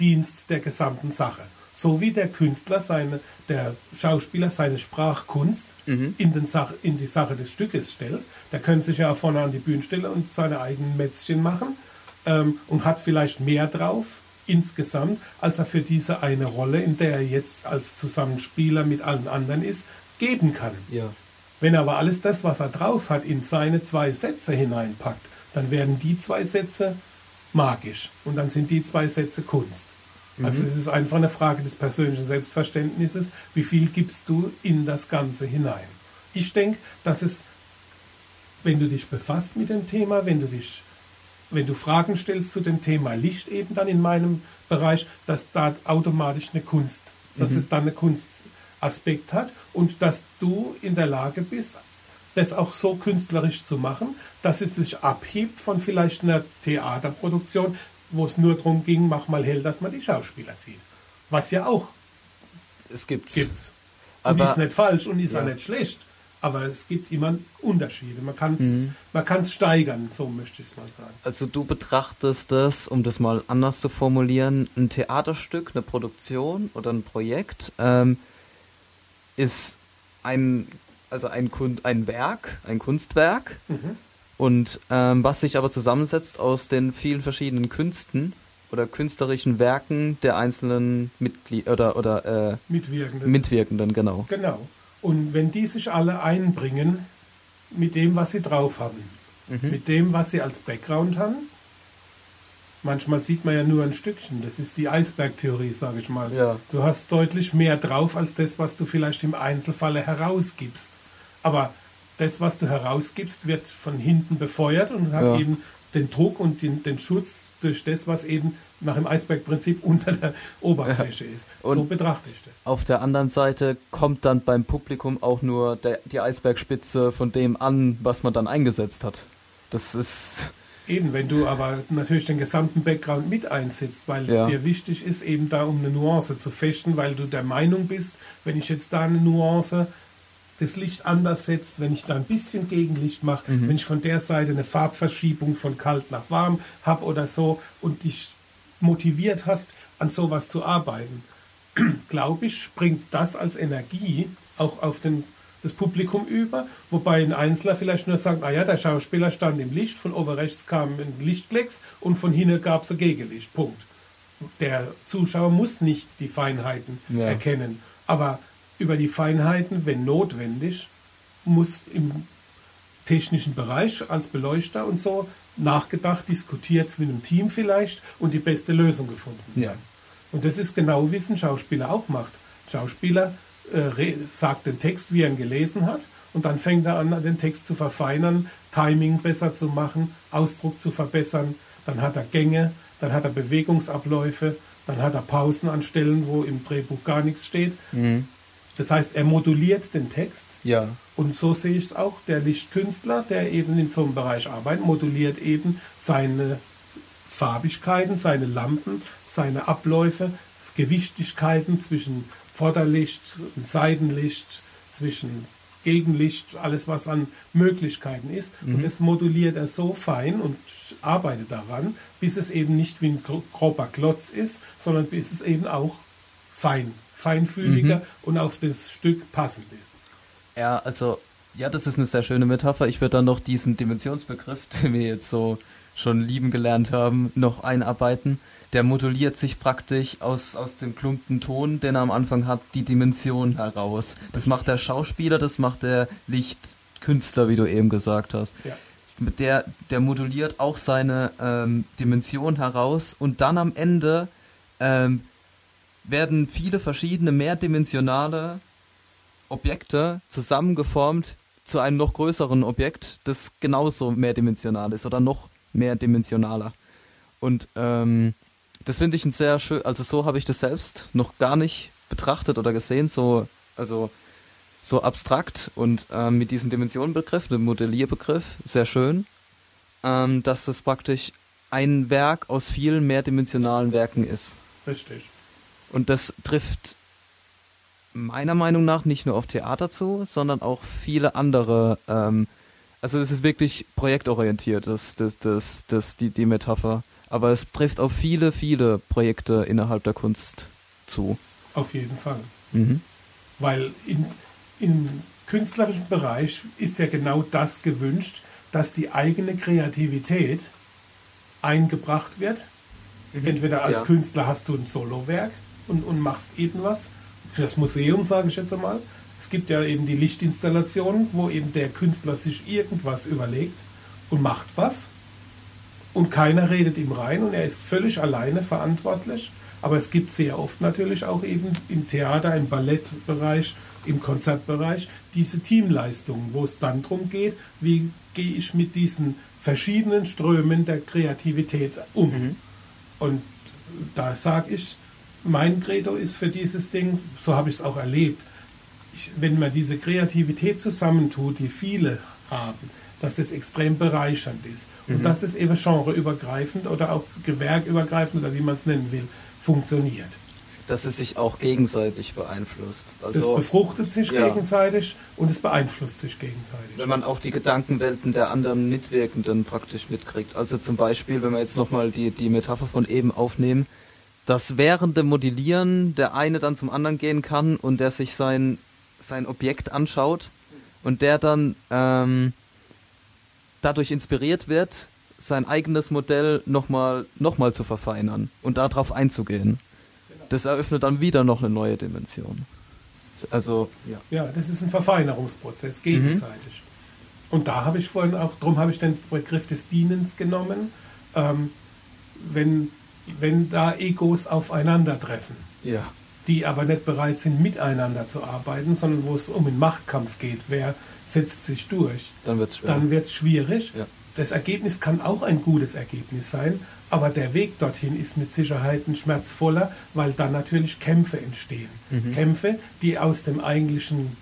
Dienst der gesamten Sache. So wie der Künstler, seine, der Schauspieler seine Sprachkunst mhm. in, den Sach, in die Sache des Stückes stellt. Der könnte sich ja vorne an die Bühne stellen und seine eigenen Mätzchen machen ähm, und hat vielleicht mehr drauf insgesamt, als er für diese eine Rolle, in der er jetzt als Zusammenspieler mit allen anderen ist, geben kann. Ja. Wenn er aber alles das, was er drauf hat, in seine zwei Sätze hineinpackt, dann werden die zwei Sätze magisch und dann sind die zwei Sätze Kunst. Mhm. Also es ist einfach eine Frage des persönlichen Selbstverständnisses, wie viel gibst du in das Ganze hinein. Ich denke, dass es, wenn du dich befasst mit dem Thema, wenn du dich wenn du Fragen stellst zu dem Thema Licht eben dann in meinem Bereich, dass da automatisch eine Kunst, dass mhm. es dann einen Kunstaspekt hat und dass du in der Lage bist, das auch so künstlerisch zu machen, dass es sich abhebt von vielleicht einer Theaterproduktion, wo es nur darum ging, mach mal hell, dass man die Schauspieler sieht. Was ja auch es gibt. Gibt's. Und Aber, ist nicht falsch und ist ja. auch nicht schlecht. Aber es gibt immer Unterschiede. Man kann es mhm. steigern, so möchte ich es mal sagen. Also du betrachtest das, um das mal anders zu formulieren, ein Theaterstück, eine Produktion oder ein Projekt ähm, ist ein, also ein, Kun ein Werk, ein Kunstwerk. Mhm. Und ähm, was sich aber zusammensetzt aus den vielen verschiedenen Künsten oder künstlerischen Werken der einzelnen Mitglieder oder, oder äh, Mitwirkenden. Mitwirkenden, genau. Genau. Und wenn die sich alle einbringen mit dem, was sie drauf haben, mhm. mit dem, was sie als Background haben, manchmal sieht man ja nur ein Stückchen. Das ist die Eisbergtheorie, sage ich mal. Ja. Du hast deutlich mehr drauf als das, was du vielleicht im Einzelfalle herausgibst. Aber das, was du herausgibst, wird von hinten befeuert und hat ja. eben den Druck und den, den, Schutz durch das, was eben nach dem Eisbergprinzip unter der Oberfläche ja. ist. Und so betrachte ich das. Auf der anderen Seite kommt dann beim Publikum auch nur der, die Eisbergspitze von dem an, was man dann eingesetzt hat. Das ist. Eben, wenn du aber natürlich den gesamten Background mit einsetzt, weil es ja. dir wichtig ist, eben da um eine Nuance zu fechten, weil du der Meinung bist, wenn ich jetzt da eine Nuance das Licht anders setzt, wenn ich da ein bisschen Gegenlicht mache, mhm. wenn ich von der Seite eine Farbverschiebung von kalt nach warm habe oder so und dich motiviert hast, an sowas zu arbeiten, glaube ich, springt das als Energie auch auf den, das Publikum über, wobei ein Einzelner vielleicht nur sagt, ah ja, der Schauspieler stand im Licht, von oben rechts kam ein Lichtklecks und von hinten gab es ein Gegenlicht, Punkt. Der Zuschauer muss nicht die Feinheiten ja. erkennen, aber über die Feinheiten, wenn notwendig, muss im technischen Bereich als Beleuchter und so nachgedacht, diskutiert mit einem Team vielleicht und die beste Lösung gefunden. Ja. Und das ist genau, wie es ein Schauspieler auch macht. Schauspieler äh, sagt den Text, wie er ihn gelesen hat, und dann fängt er an, den Text zu verfeinern, Timing besser zu machen, Ausdruck zu verbessern. Dann hat er Gänge, dann hat er Bewegungsabläufe, dann hat er Pausen an Stellen, wo im Drehbuch gar nichts steht. Mhm. Das heißt, er moduliert den Text. Ja. Und so sehe ich es auch. Der Lichtkünstler, der eben in so einem Bereich arbeitet, moduliert eben seine Farbigkeiten, seine Lampen, seine Abläufe, Gewichtigkeiten zwischen Vorderlicht und Seitenlicht, zwischen Gegenlicht, alles was an Möglichkeiten ist. Mhm. Und das moduliert er so fein und arbeitet daran, bis es eben nicht wie ein grober Klotz ist, sondern bis es eben auch fein feinfühliger mhm. und auf das Stück passend ist. Ja, also, ja, das ist eine sehr schöne Metapher. Ich würde dann noch diesen Dimensionsbegriff, den wir jetzt so schon lieben gelernt haben, noch einarbeiten. Der moduliert sich praktisch aus, aus dem klumpen Ton, den er am Anfang hat, die Dimension heraus. Das macht der Schauspieler, das macht der Lichtkünstler, wie du eben gesagt hast. Ja. Der, der moduliert auch seine ähm, Dimension heraus und dann am Ende ähm, werden viele verschiedene mehrdimensionale Objekte zusammengeformt zu einem noch größeren Objekt, das genauso mehrdimensional ist oder noch mehrdimensionaler. Und ähm, das finde ich ein sehr schön, also so habe ich das selbst noch gar nicht betrachtet oder gesehen, so, also so abstrakt und ähm, mit diesem Dimensionenbegriff, dem Modellierbegriff, sehr schön, ähm, dass das praktisch ein Werk aus vielen mehrdimensionalen Werken ist. Richtig. Und das trifft meiner Meinung nach nicht nur auf Theater zu, sondern auch viele andere. Ähm, also es ist wirklich projektorientiert, das, das, das, das, die, die Metapher. Aber es trifft auf viele, viele Projekte innerhalb der Kunst zu. Auf jeden Fall. Mhm. Weil in, im künstlerischen Bereich ist ja genau das gewünscht, dass die eigene Kreativität eingebracht wird. Mhm. Entweder als ja. Künstler hast du ein Solowerk und, und machst eben was. Für das Museum, sage ich jetzt einmal. Es gibt ja eben die Lichtinstallationen, wo eben der Künstler sich irgendwas überlegt und macht was. Und keiner redet ihm rein und er ist völlig alleine verantwortlich. Aber es gibt sehr oft natürlich auch eben im Theater, im Ballettbereich, im Konzertbereich diese Teamleistungen, wo es dann darum geht, wie gehe ich mit diesen verschiedenen Strömen der Kreativität um. Mhm. Und da sage ich, mein Credo ist für dieses Ding, so habe ich es auch erlebt, ich, wenn man diese Kreativität zusammentut, die viele haben, dass das extrem bereichernd ist mhm. und dass das eben genreübergreifend oder auch gewerkübergreifend oder wie man es nennen will, funktioniert. dass es sich auch gegenseitig beeinflusst. Also, es befruchtet sich ja. gegenseitig und es beeinflusst sich gegenseitig. Wenn man auch die Gedankenwelten der anderen Mitwirkenden praktisch mitkriegt. Also zum Beispiel, wenn wir jetzt nochmal die, die Metapher von eben aufnehmen, dass während dem Modellieren der eine dann zum anderen gehen kann und der sich sein, sein Objekt anschaut und der dann ähm, dadurch inspiriert wird, sein eigenes Modell nochmal noch mal zu verfeinern und darauf einzugehen. Das eröffnet dann wieder noch eine neue Dimension. Also, ja. Ja, das ist ein Verfeinerungsprozess, gegenseitig. Mhm. Und da habe ich vorhin auch, darum habe ich den Begriff des Dienens genommen, ähm, wenn, wenn da Egos aufeinandertreffen. Ja. Die aber nicht bereit sind, miteinander zu arbeiten, sondern wo es um den Machtkampf geht. Wer setzt sich durch? Dann wird es schwierig. Dann wird's schwierig. Ja. Das Ergebnis kann auch ein gutes Ergebnis sein, aber der Weg dorthin ist mit Sicherheit ein schmerzvoller, weil dann natürlich Kämpfe entstehen. Mhm. Kämpfe, die aus dem eigentlichen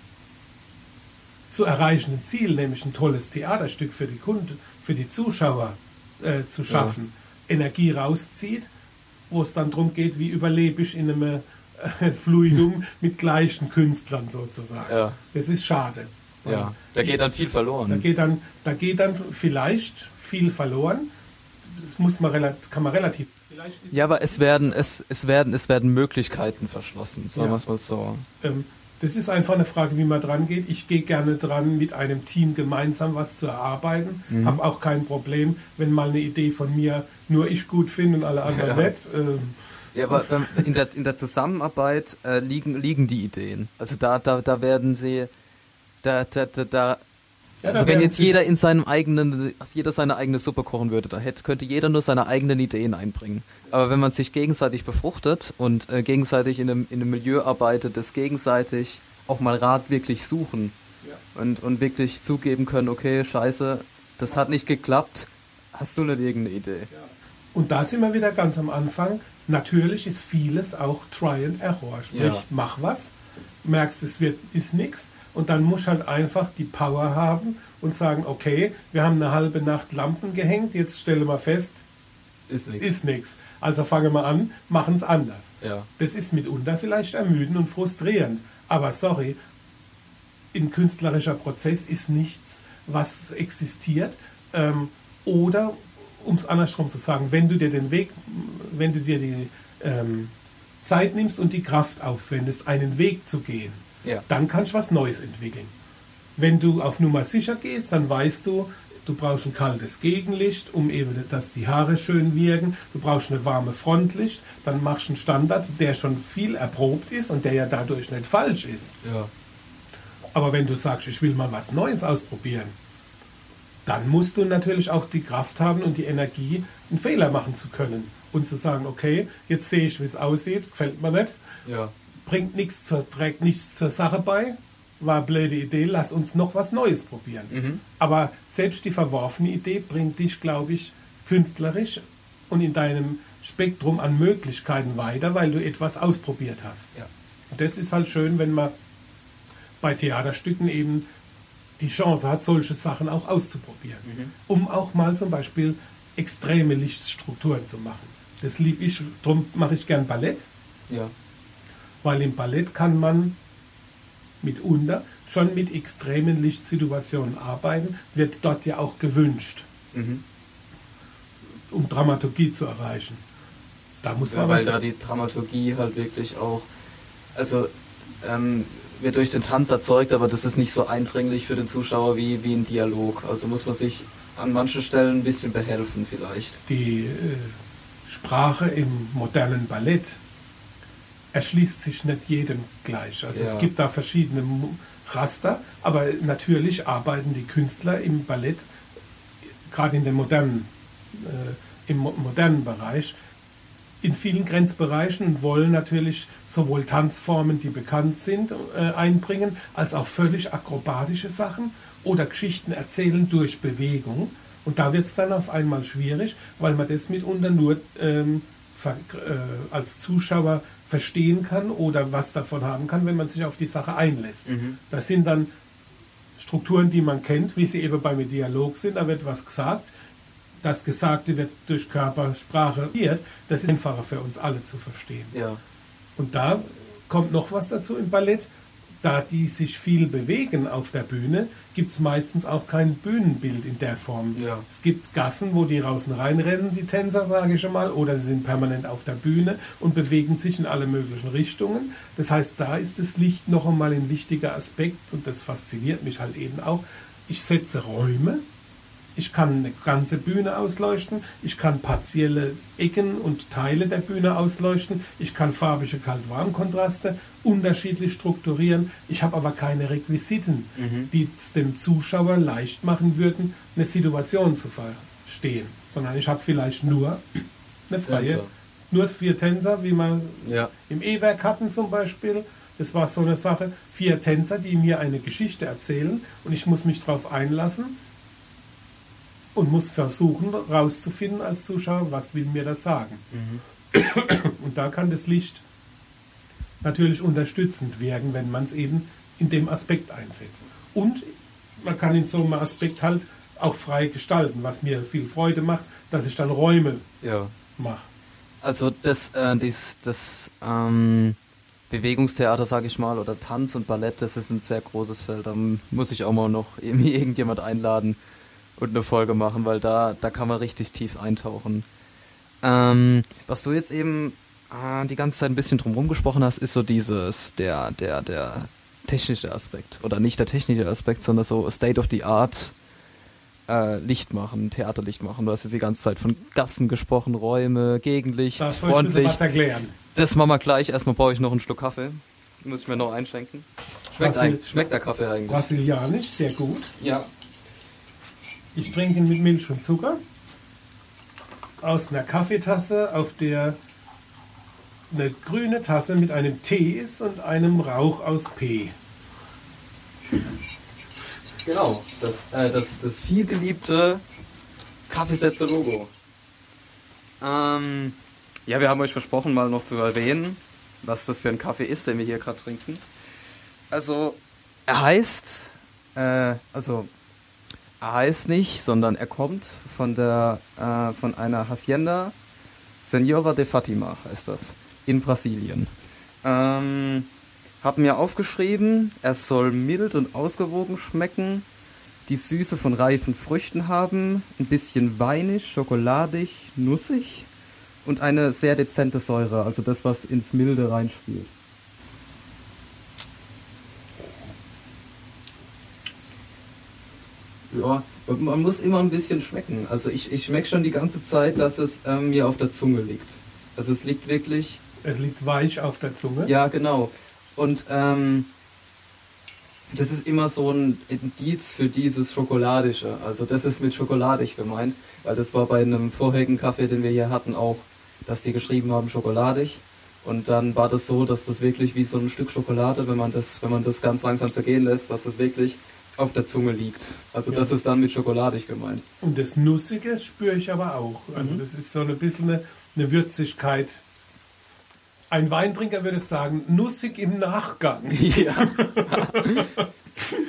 zu erreichenden Ziel, nämlich ein tolles Theaterstück für die Kunden, für die Zuschauer äh, zu schaffen, ja. Energie rauszieht, wo es dann darum geht, wie überlebe ich in einem äh, Fluidum mit gleichen Künstlern sozusagen. Ja. Das ist schade. Ja, da geht dann viel verloren. Da geht dann, da geht dann vielleicht viel verloren. Das muss man kann man relativ. Ja, aber es werden, es, es werden, es werden Möglichkeiten verschlossen, sagen ja. wir es mal so. Ähm, das ist einfach eine Frage, wie man dran geht. Ich gehe gerne dran, mit einem Team gemeinsam was zu erarbeiten. Mhm. Habe auch kein Problem, wenn mal eine Idee von mir nur ich gut finde und alle anderen ja. nicht. Ähm, ja, aber in der, in der Zusammenarbeit äh, liegen, liegen die Ideen. Also da, da, da werden sie da, da, da, da ja, also wenn jetzt jeder in seinem eigenen, jeder seine eigene Suppe kochen würde, da hätte, könnte jeder nur seine eigenen Ideen einbringen. Aber wenn man sich gegenseitig befruchtet und äh, gegenseitig in einem, in einem Milieu arbeitet, das gegenseitig auch mal Rat wirklich suchen ja. und, und wirklich zugeben können, okay, scheiße, das hat nicht geklappt, hast du nicht irgendeine Idee? Ja. Und da sind wir wieder ganz am Anfang. Natürlich ist vieles auch Try and Error. Sprich, mach was, merkst, es wird, ist nichts und dann muss halt einfach die Power haben und sagen, okay, wir haben eine halbe Nacht Lampen gehängt, jetzt stelle mal fest, ist nichts. Ist nichts. Also fangen wir an, machen es anders. Ja. Das ist mitunter vielleicht ermüdend und frustrierend. Aber sorry, ein künstlerischer Prozess ist nichts, was existiert. Ähm, oder, um es andersrum zu sagen, wenn du dir den Weg, wenn du dir die ähm, Zeit nimmst und die Kraft aufwendest, einen Weg zu gehen, ja. dann kannst du was Neues entwickeln. Wenn du auf Nummer sicher gehst, dann weißt du, du brauchst ein kaltes Gegenlicht, um eben, dass die Haare schön wirken. Du brauchst eine warme Frontlicht. Dann machst du einen Standard, der schon viel erprobt ist und der ja dadurch nicht falsch ist. Ja. Aber wenn du sagst, ich will mal was Neues ausprobieren, dann musst du natürlich auch die Kraft haben und die Energie, einen Fehler machen zu können. Und zu sagen, okay, jetzt sehe ich, wie es aussieht, gefällt mir nicht. Ja bringt nichts zur, trägt nichts zur Sache bei, war eine blöde Idee, lass uns noch was Neues probieren. Mhm. Aber selbst die verworfene Idee bringt dich, glaube ich, künstlerisch und in deinem Spektrum an Möglichkeiten weiter, weil du etwas ausprobiert hast. Ja. Und das ist halt schön, wenn man bei Theaterstücken eben die Chance hat, solche Sachen auch auszuprobieren. Mhm. Um auch mal zum Beispiel extreme Lichtstrukturen zu machen. Das liebe ich, darum mache ich gern Ballett. Ja weil im Ballett kann man mitunter schon mit extremen Lichtsituationen arbeiten, wird dort ja auch gewünscht, mhm. um Dramaturgie zu erreichen. Da muss ja, man weil da die Dramaturgie halt wirklich auch, also ähm, wird durch den Tanz erzeugt, aber das ist nicht so eindringlich für den Zuschauer wie, wie ein Dialog. Also muss man sich an manchen Stellen ein bisschen behelfen vielleicht. Die äh, Sprache im modernen Ballett erschließt sich nicht jedem gleich. Also ja. es gibt da verschiedene Raster, aber natürlich arbeiten die Künstler im Ballett, gerade in dem modernen, äh, im modernen Bereich, in vielen Grenzbereichen und wollen natürlich sowohl Tanzformen, die bekannt sind, äh, einbringen, als auch völlig akrobatische Sachen oder Geschichten erzählen durch Bewegung. Und da wird es dann auf einmal schwierig, weil man das mitunter nur ähm, äh, als Zuschauer verstehen kann oder was davon haben kann, wenn man sich auf die Sache einlässt. Mhm. Das sind dann Strukturen, die man kennt, wie sie eben beim Dialog sind. Da wird was gesagt. Das Gesagte wird durch Körpersprache wird. Das ist einfacher für uns alle zu verstehen. Ja. Und da kommt noch was dazu im Ballett da die sich viel bewegen auf der Bühne, gibt es meistens auch kein Bühnenbild in der Form. Ja. Es gibt Gassen, wo die draußen reinrennen, die Tänzer, sage ich schon mal, oder sie sind permanent auf der Bühne und bewegen sich in alle möglichen Richtungen. Das heißt, da ist das Licht noch einmal ein wichtiger Aspekt und das fasziniert mich halt eben auch. Ich setze Räume, ich kann eine ganze Bühne ausleuchten, ich kann partielle Ecken und Teile der Bühne ausleuchten, ich kann farbige Kalt-Warm-Kontraste unterschiedlich strukturieren, ich habe aber keine Requisiten, Mhm. die es dem Zuschauer leicht machen würden, eine Situation zu verstehen, sondern ich habe vielleicht nur eine freie, Tänzer. nur vier Tänzer, wie man Ja. im E-Werk hatten zum Beispiel. Das war so eine Sache, vier Tänzer, die mir eine Geschichte erzählen und ich muss mich darauf einlassen und muss versuchen herauszufinden als Zuschauer, was will mir das sagen. Und da kann das Licht natürlich unterstützend wirken, wenn man es eben in dem Aspekt einsetzt. Und man kann in so einem Aspekt halt auch frei gestalten, was mir viel Freude macht, dass ich dann Räume Ja. mache. Also das, äh, dies, das ähm, Bewegungstheater, sage ich mal, oder Tanz und Ballett, das ist ein sehr großes Feld. Da muss ich auch mal noch irgendwie irgendjemand einladen und eine Folge machen, weil da, da kann man richtig tief eintauchen. Ähm, was du jetzt eben äh, die ganze Zeit ein bisschen drumherum gesprochen hast, ist so dieses, der, der, der technische Aspekt. Oder nicht der technische Aspekt, sondern so State of the Art äh, Licht machen, Theaterlicht machen. Du hast jetzt die ganze Zeit von Gassen gesprochen, Räume, Gegenlicht, Da soll ich Frontlicht. erklären. Das machen wir gleich. Erstmal brauche ich noch einen Schluck Kaffee. Muss ich mir noch einschenken. Schmeckt, Brasil- ein, schmeckt der Kaffee eigentlich? Brasilianisch, sehr gut. Ja. Ich trinke ihn mit Milch und Zucker aus einer Kaffeetasse, auf der eine grüne Tasse mit einem T ist und einem Rauch aus P. Genau. Das, äh, das, das vielgeliebte Kaffeesätze-Logo. Ähm, ja, wir haben euch versprochen, mal noch zu erwähnen, was das für ein Kaffee ist, den wir hier gerade trinken. Also, er heißt, äh, also, heißt nicht, sondern er kommt von der, äh, von einer Hacienda Senhora de Fatima, heißt das, in Brasilien. Ähm, hab mir aufgeschrieben, er soll mild und ausgewogen schmecken, die Süße von reifen Früchten haben, ein bisschen weinig, schokoladig, nussig und eine sehr dezente Säure, also das, was ins Milde reinspielt. Ja, man muss immer ein bisschen schmecken. Also ich, ich schmecke schon die ganze Zeit, dass es ähm, mir auf der Zunge liegt. Also es liegt wirklich Es liegt weich auf der Zunge. ja, genau. Und ähm, das ist immer so ein Indiz für dieses Schokoladische. Also das ist mit schokoladig gemeint, weil das war bei einem vorherigen Kaffee, den wir hier hatten, auch, dass die geschrieben haben schokoladig. Und dann war das so, dass das wirklich wie so ein Stück Schokolade, wenn man das, wenn man das ganz langsam zergehen lässt, dass das wirklich auf der Zunge liegt. Also Ja. das ist dann mit schokoladig gemeint. Und das Nussige spüre ich aber auch. Also Mhm. das ist so ein bisschen eine, eine Würzigkeit. Ein Weintrinker würde sagen, nussig im Nachgang. Ja.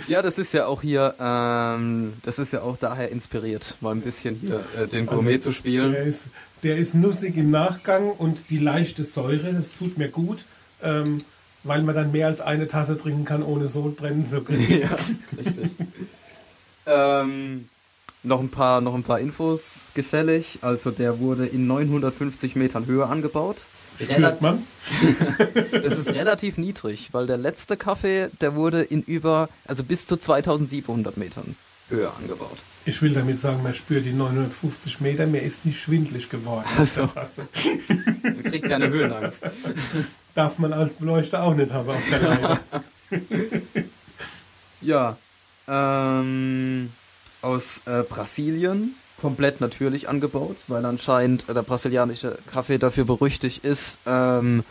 ja, das ist ja auch hier, ähm, das ist ja auch daher inspiriert, mal ein bisschen hier äh, den Gourmet Also, zu spielen. Der ist, der ist nussig im Nachgang und die leichte Säure, das tut mir gut, ähm, weil man dann mehr als eine Tasse trinken kann, ohne Sodbrennen zu kriegen. ja, richtig. ähm, noch ein paar, noch ein paar Infos gefällig. Also der wurde in 950 Metern Höhe angebaut. Spürt man. Das ist relativ niedrig, weil der letzte Kaffee, der wurde in über, also bis zu 2700 Metern Höhe angebaut. Ich will damit sagen, man spürt die 950 Meter, mir ist nicht schwindlig geworden. Ach aus der so. Tasse. Man kriegt keine Höhenangst. Darf man als Beleuchter auch nicht haben auf der Leiter. Ja, ähm, aus äh, Brasilien, komplett natürlich angebaut, weil anscheinend äh, der brasilianische Kaffee dafür berüchtigt ist, ähm,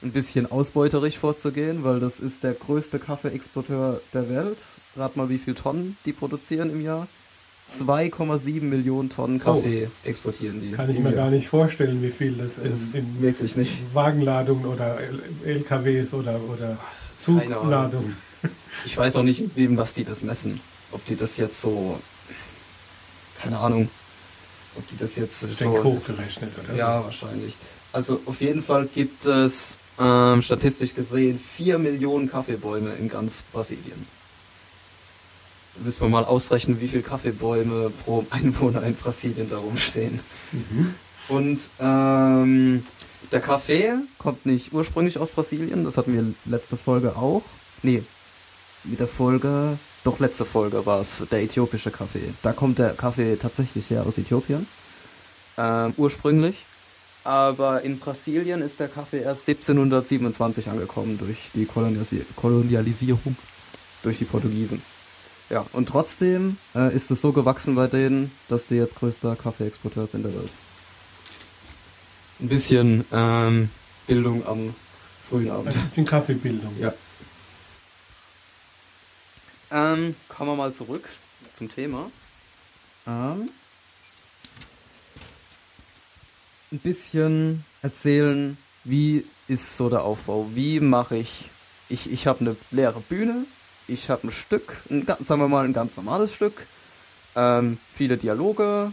ein bisschen ausbeuterisch vorzugehen, weil das ist der größte Kaffeeexporteur der Welt. Rat mal, wie viel Tonnen die produzieren im Jahr? 2,7 Millionen Tonnen Kaffee exportieren die. Oh. Kann ich mir gar nicht vorstellen, wie viel das in, Ist in wirklich nicht. Wagenladungen oder LKWs oder, oder. Zugladungen. Ich weiß auch nicht, wem was die das messen. Ob die das jetzt so, keine Ahnung, ob die das jetzt Ich so hochgerechnet, oder? Ja, wahrscheinlich. Also auf jeden Fall gibt es ähm, statistisch gesehen 4 Millionen Kaffeebäume in ganz Brasilien. Müssen wir mal ausrechnen, wie viele Kaffeebäume pro Einwohner in Brasilien da rumstehen. Mhm. Und ähm, der Kaffee kommt nicht ursprünglich aus Brasilien, das hatten wir letzte Folge auch. Nee, mit der Folge, doch letzte Folge war es der äthiopische Kaffee. Da kommt der Kaffee tatsächlich her aus Äthiopien, ähm, ursprünglich. Aber in Brasilien ist der Kaffee erst 1727 angekommen durch die Kolonialisi Kolonialisierung durch die Portugiesen. Ja, und trotzdem äh, ist es so gewachsen bei denen, dass sie jetzt größter Kaffeeexporteur sind der Welt. Ein bisschen ähm, Bildung am frühen Abend. Ein bisschen Kaffeebildung. Ja. Ähm, kommen wir mal zurück zum Thema. Ähm, ein bisschen erzählen, wie ist so der Aufbau? Wie mache ich? Ich, ich habe eine leere Bühne, ich habe ein Stück, ein, sagen wir mal ein ganz normales Stück, ähm, viele Dialoge,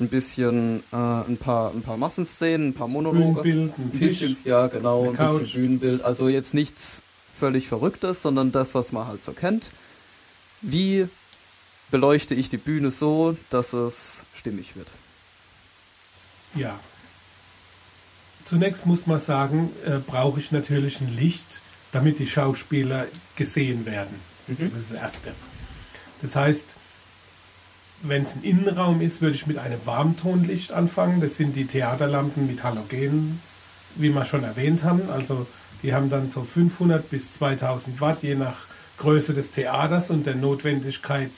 ein bisschen, äh, ein paar, ein paar Massenszenen, ein paar Monologe, Bühnenbild, ein, ein bisschen, ja genau, ein Couch. bisschen Bühnenbild. Also jetzt nichts völlig Verrücktes, sondern das, was man halt so kennt. Wie beleuchte ich die Bühne so, dass es stimmig wird? Ja. Zunächst muss man sagen, äh, brauche ich natürlich ein Licht, damit die Schauspieler gesehen werden. Mhm. Das ist das Erste. Das heißt, wenn es ein Innenraum ist, würde ich mit einem Warmtonlicht anfangen. Das sind die Theaterlampen mit Halogen, wie wir schon erwähnt haben. Also die haben dann so 500 bis 2000 Watt, je nach Größe des Theaters und der Notwendigkeit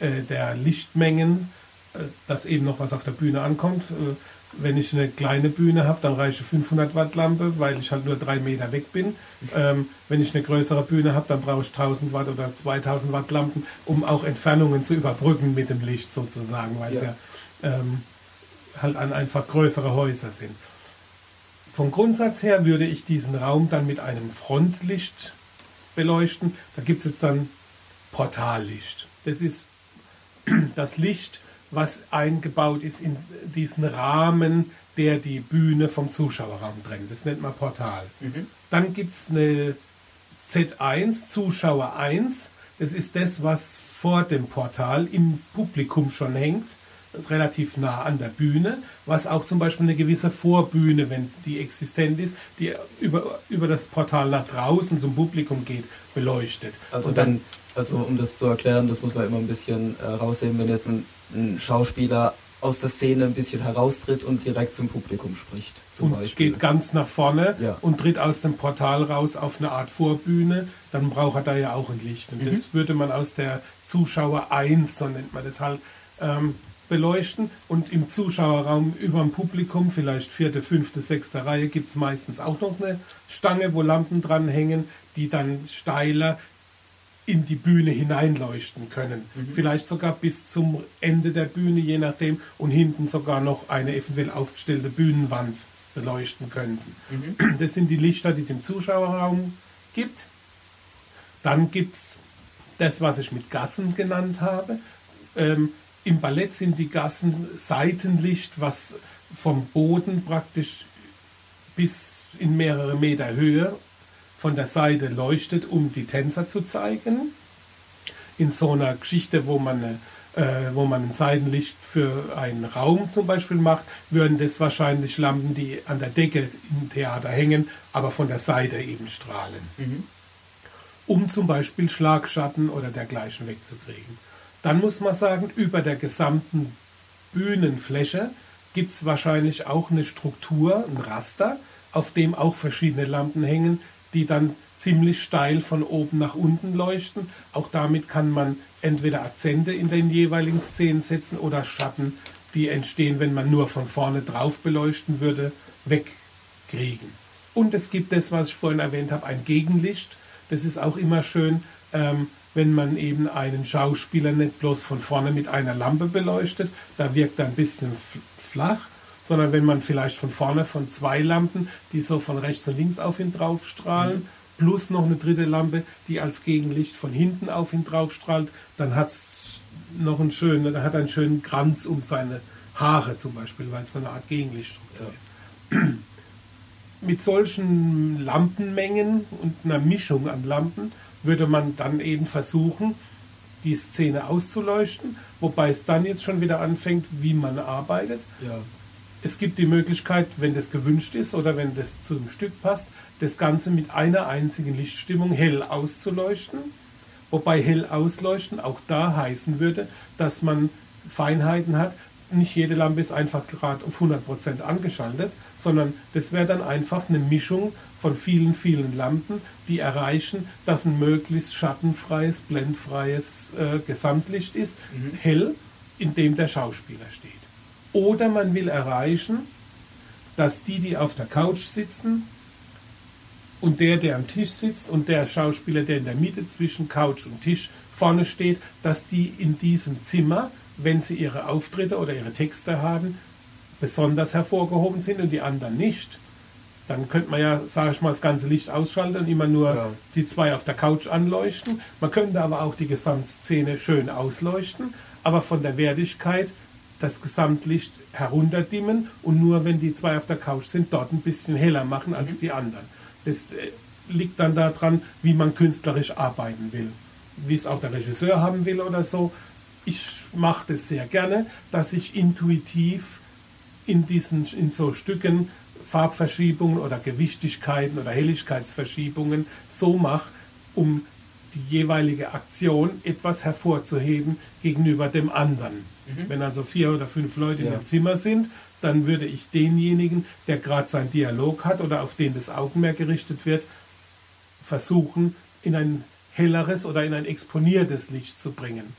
äh, der Lichtmengen, äh, dass eben noch was auf der Bühne ankommt. Äh, wenn ich eine kleine Bühne habe, dann reiche 500 Watt Lampe, weil ich halt nur drei Meter weg bin. Ähm, wenn ich eine größere Bühne habe, dann brauche ich 1000 Watt oder 2000 Watt Lampen, um auch Entfernungen zu überbrücken mit dem Licht sozusagen, weil es ja, ähm, halt an einfach größere Häuser sind. Vom Grundsatz her würde ich diesen Raum dann mit einem Frontlicht beleuchten. Da gibt es jetzt dann Portallicht. Das ist das Licht, was eingebaut ist in diesen Rahmen, der die Bühne vom Zuschauerraum trennt. Das nennt man Portal. Mhm. Dann gibt es eine Z1, Zuschauer 1. Das ist das, was vor dem Portal im Publikum schon hängt, relativ nah an der Bühne, was auch zum Beispiel eine gewisse Vorbühne, wenn die existent ist, die über, über das Portal nach draußen zum Publikum geht, beleuchtet. Also dann, also um das zu erklären, das muss man immer ein bisschen äh, rausheben, wenn jetzt ein, ein Schauspieler aus der Szene ein bisschen heraustritt und direkt zum Publikum spricht, zum und Beispiel. geht ganz nach vorne Ja. und tritt aus dem Portal raus auf eine Art Vorbühne, dann braucht er da ja auch ein Licht. Und Mhm. das würde man aus der Zuschauer 1, so nennt man das halt, ähm, beleuchten. Und im Zuschauerraum über dem Publikum, vielleicht vierte, fünfte, sechste Reihe, gibt es meistens auch noch eine Stange, wo Lampen dran hängen, die dann steiler in die Bühne hineinleuchten können. Vielleicht sogar bis zum Ende der Bühne, je nachdem, und hinten sogar noch eine eventuell aufgestellte Bühnenwand beleuchten könnten. Das sind die Lichter, die es im Zuschauerraum gibt. Dann gibt es das, was ich mit Gassen genannt habe. Ähm, Im Ballett sind die Gassen Seitenlicht, was vom Boden praktisch bis in mehrere Meter Höhe von der Seite leuchtet, um die Tänzer zu zeigen. In so einer Geschichte, wo man, eine, äh, wo man ein Seitenlicht für einen Raum zum Beispiel macht, würden das wahrscheinlich Lampen, die an der Decke im Theater hängen, aber von der Seite eben strahlen. Um zum Beispiel Schlagschatten oder dergleichen wegzukriegen. Dann muss man sagen, über der gesamten Bühnenfläche gibt es wahrscheinlich auch eine Struktur, ein Raster, auf dem auch verschiedene Lampen hängen, die dann ziemlich steil von oben nach unten leuchten. Auch damit kann man entweder Akzente in den jeweiligen Szenen setzen oder Schatten, die entstehen, wenn man nur von vorne drauf beleuchten würde, wegkriegen. Und es gibt das, was ich vorhin erwähnt habe, ein Gegenlicht. Das ist auch immer schön, ähm, wenn man eben einen Schauspieler nicht bloß von vorne mit einer Lampe beleuchtet, da wirkt er ein bisschen flach, sondern wenn man vielleicht von vorne von zwei Lampen, die so von rechts und links auf ihn drauf strahlen, plus noch eine dritte Lampe, die als Gegenlicht von hinten auf ihn drauf strahlt, dann hat es noch einen schönen, dann hat er einen schönen Kranz um seine Haare zum Beispiel, weil es so eine Art Gegenlichtstruktur ist. mit solchen Lampenmengen und einer Mischung an Lampen würde man dann eben versuchen, die Szene auszuleuchten, wobei es dann jetzt schon wieder anfängt, wie man arbeitet. Ja. Es gibt die Möglichkeit, wenn das gewünscht ist oder wenn das zum Stück passt, das Ganze mit einer einzigen Lichtstimmung hell auszuleuchten. Wobei hell ausleuchten auch da heißen würde, dass man Feinheiten hat. Nicht jede Lampe ist einfach gerade auf 100% angeschaltet, sondern das wäre dann einfach eine Mischung von vielen, vielen Lampen, die erreichen, dass ein möglichst schattenfreies, blendfreies äh, Gesamtlicht ist, mhm. hell, in dem der Schauspieler steht. Oder man will erreichen, dass die, die auf der Couch sitzen, und der, der am Tisch sitzt und der Schauspieler, der in der Mitte zwischen Couch und Tisch vorne steht, dass die in diesem Zimmer, wenn sie ihre Auftritte oder ihre Texte haben, besonders hervorgehoben sind und die anderen nicht. Dann könnte man ja, sage ich mal, das ganze Licht ausschalten und immer nur ja. die zwei auf der Couch anleuchten. Man könnte aber auch die Gesamtszene schön ausleuchten, aber von der Wertigkeit das Gesamtlicht herunterdimmen und nur wenn die zwei auf der Couch sind, dort ein bisschen heller machen als mhm. die anderen. Das äh, liegt dann daran, wie man künstlerisch arbeiten will. Wie es auch der Regisseur haben will oder so. Ich mache das sehr gerne, dass ich intuitiv in diesen in so Stücken Farbverschiebungen oder Gewichtigkeiten oder Helligkeitsverschiebungen so mache, um die jeweilige Aktion etwas hervorzuheben gegenüber dem anderen. Mhm. Wenn also vier oder fünf Leute ja. in dem Zimmer sind, dann würde ich denjenigen, der gerade seinen Dialog hat oder auf den das Augenmerk gerichtet wird, versuchen, in ein helleres oder in ein exponiertes Licht zu bringen.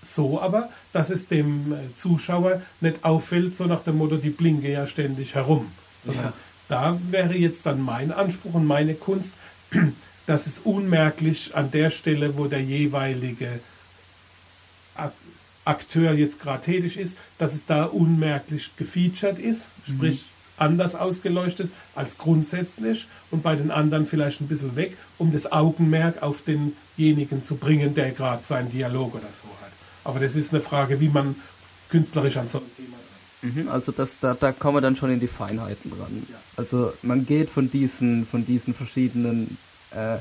So aber, dass es dem äh, Zuschauer nicht auffällt, so nach dem Motto, die blinke ja ständig herum. Sondern ja. da wäre jetzt dann mein Anspruch und meine Kunst, dass es unmerklich an der Stelle, wo der jeweilige Akteur jetzt gerade tätig ist, dass es da unmerklich gefeatured ist, mhm. sprich anders ausgeleuchtet als grundsätzlich und bei den anderen vielleicht ein bisschen weg, um das Augenmerk auf denjenigen zu bringen, der gerade seinen Dialog oder so hat. Aber das ist eine Frage, wie man künstlerisch an so ein Thema mhm, also das, da, da kommen wir dann schon in die Feinheiten ran. Ja. Also man geht von diesen, von diesen verschiedenen äh,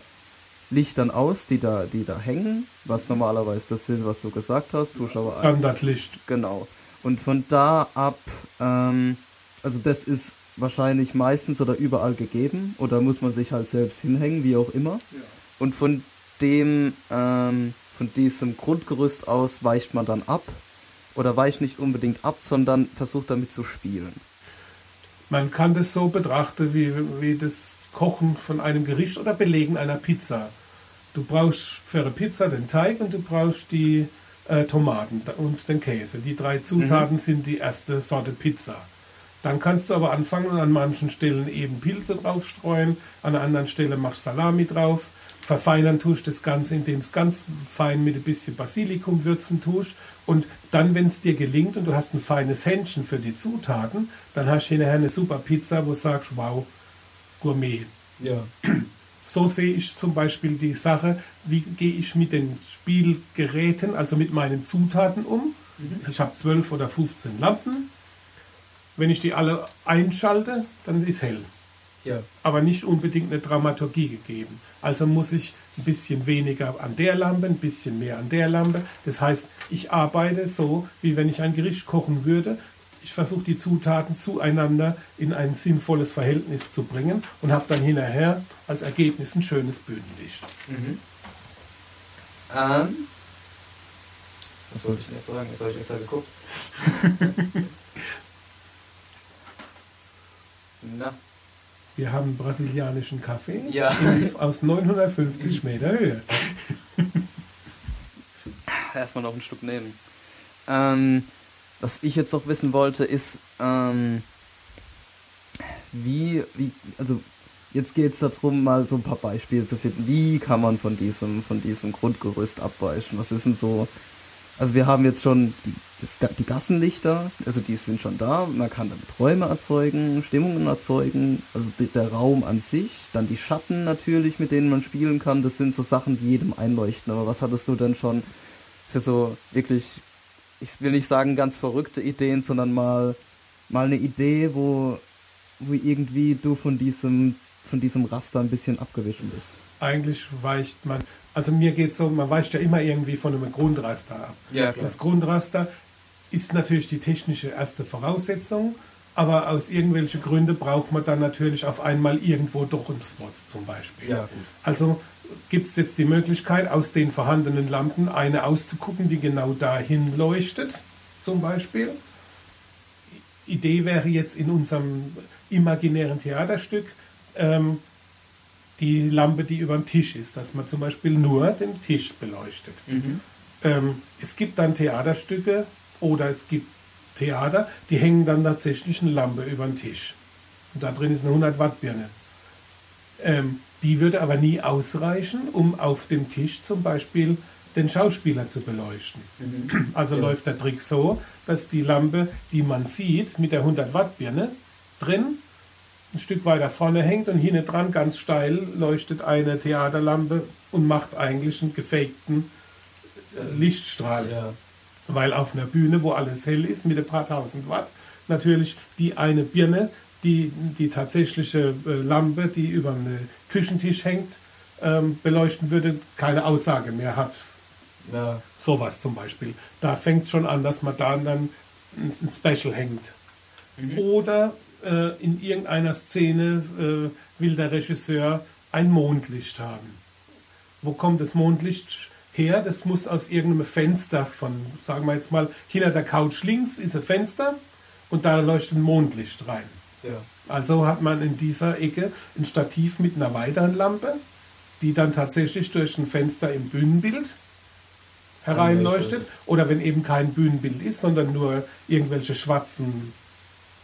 Lichtern aus, die da, die da hängen, was normalerweise das ist, was du gesagt hast, Zuschauer. Standardlicht. Genau. Und von da ab, ähm, also das ist wahrscheinlich meistens oder überall gegeben oder muss man sich halt selbst hinhängen, wie auch immer. Ja. Und von dem, ähm, von diesem Grundgerüst aus weicht man dann ab oder weicht nicht unbedingt ab, sondern versucht damit zu spielen. Man kann das so betrachten wie, wie das Kochen von einem Gericht oder Belegen einer Pizza. Du brauchst für eine Pizza den Teig und du brauchst die äh, Tomaten und den Käse. Die drei Zutaten mhm. sind die erste Sorte Pizza. Dann kannst du aber anfangen und an manchen Stellen eben Pilze draufstreuen, an einer anderen Stelle machst Salami drauf. Verfeinern tust das Ganze, indem es ganz fein mit ein bisschen Basilikum würzen tust. Und dann, wenn es dir gelingt und du hast ein feines Händchen für die Zutaten, dann hast du hinterher eine super Pizza, wo du sagst, wow, Gourmet. Ja. So sehe ich zum Beispiel die Sache, wie gehe ich mit den Spielgeräten, also mit meinen Zutaten um. Mhm. Ich habe 12 oder 15 Lampen. Wenn ich die alle einschalte, dann ist hell. Ja. Aber nicht unbedingt eine Dramaturgie gegeben. Also muss ich ein bisschen weniger an der Lampe, ein bisschen mehr an der Lampe. Das heißt, ich arbeite so, wie wenn ich ein Gericht kochen würde ich versuche die Zutaten zueinander in ein sinnvolles Verhältnis zu bringen und habe dann hinterher als Ergebnis ein schönes Bühnenlicht. Mhm. Ähm, was wollte ich denn jetzt sagen? Jetzt habe ich extra geguckt. Na. Wir haben brasilianischen Kaffee ja. aus 950 Meter Höhe. Erstmal noch ein Stück nehmen. Ähm, was ich jetzt noch wissen wollte, ist, ähm, wie, wie, also jetzt geht es darum, mal so ein paar Beispiele zu finden. Wie kann man von diesem, von diesem Grundgerüst abweichen? Was ist denn so? Also wir haben jetzt schon die, das, die Gassenlichter, also die sind schon da. Man kann damit Räume erzeugen, Stimmungen erzeugen, also die, der Raum an sich, dann die Schatten natürlich, mit denen man spielen kann. Das sind so Sachen, die jedem einleuchten. Aber was hattest du denn schon für so wirklich ich will nicht sagen ganz verrückte Ideen, sondern mal, mal eine Idee, wo, wo irgendwie du von diesem, von diesem Raster ein bisschen abgewichen bist? Eigentlich weicht man, also mir geht es so, man weicht ja immer irgendwie von einem Grundraster ab. Ja. Das Grundraster ist natürlich die technische erste Voraussetzung, aber aus irgendwelchen Gründen braucht man dann natürlich auf einmal irgendwo doch einen Spot zum Beispiel. Ja. Also gibt es jetzt die Möglichkeit, aus den vorhandenen Lampen eine auszugucken, die genau dahin leuchtet, zum Beispiel. Idee wäre jetzt in unserem imaginären Theaterstück ähm, die Lampe, die über dem Tisch ist, dass man zum Beispiel nur den Tisch beleuchtet. Mhm. Ähm, es gibt dann Theaterstücke oder es gibt Theater, die hängen dann tatsächlich eine Lampe über den Tisch. Und da drin ist eine 100 Watt Birne. Ähm, die würde aber nie ausreichen, um auf dem Tisch zum Beispiel den Schauspieler zu beleuchten. Also Ja. läuft der Trick so, dass die Lampe, die man sieht, mit der 100 Watt Birne drin ein Stück weiter vorne hängt und hinten dran ganz steil leuchtet eine Theaterlampe und macht eigentlich einen gefakten äh, Lichtstrahl. Ja. Weil auf einer Bühne, wo alles hell ist, mit ein paar tausend Watt, natürlich die eine Birne, die, die tatsächliche äh, Lampe, die über einem Küchentisch hängt, ähm, beleuchten würde, keine Aussage mehr hat. Ja. Sowas zum Beispiel. Da fängt es schon an, dass man da dann ein, Special hängt. Oder äh, in irgendeiner Szene äh, will der Regisseur ein Mondlicht haben. Wo kommt das Mondlicht her? Das muss aus irgendeinem Fenster von, sagen wir jetzt mal, hinter der Couch links ist ein Fenster und da leuchtet ein Mondlicht rein. Ja. Also hat man in dieser Ecke ein Stativ mit einer weiteren Lampe, die dann tatsächlich durch ein Fenster im Bühnenbild hereinleuchtet. Oder wenn eben kein Bühnenbild ist, sondern nur irgendwelche schwarzen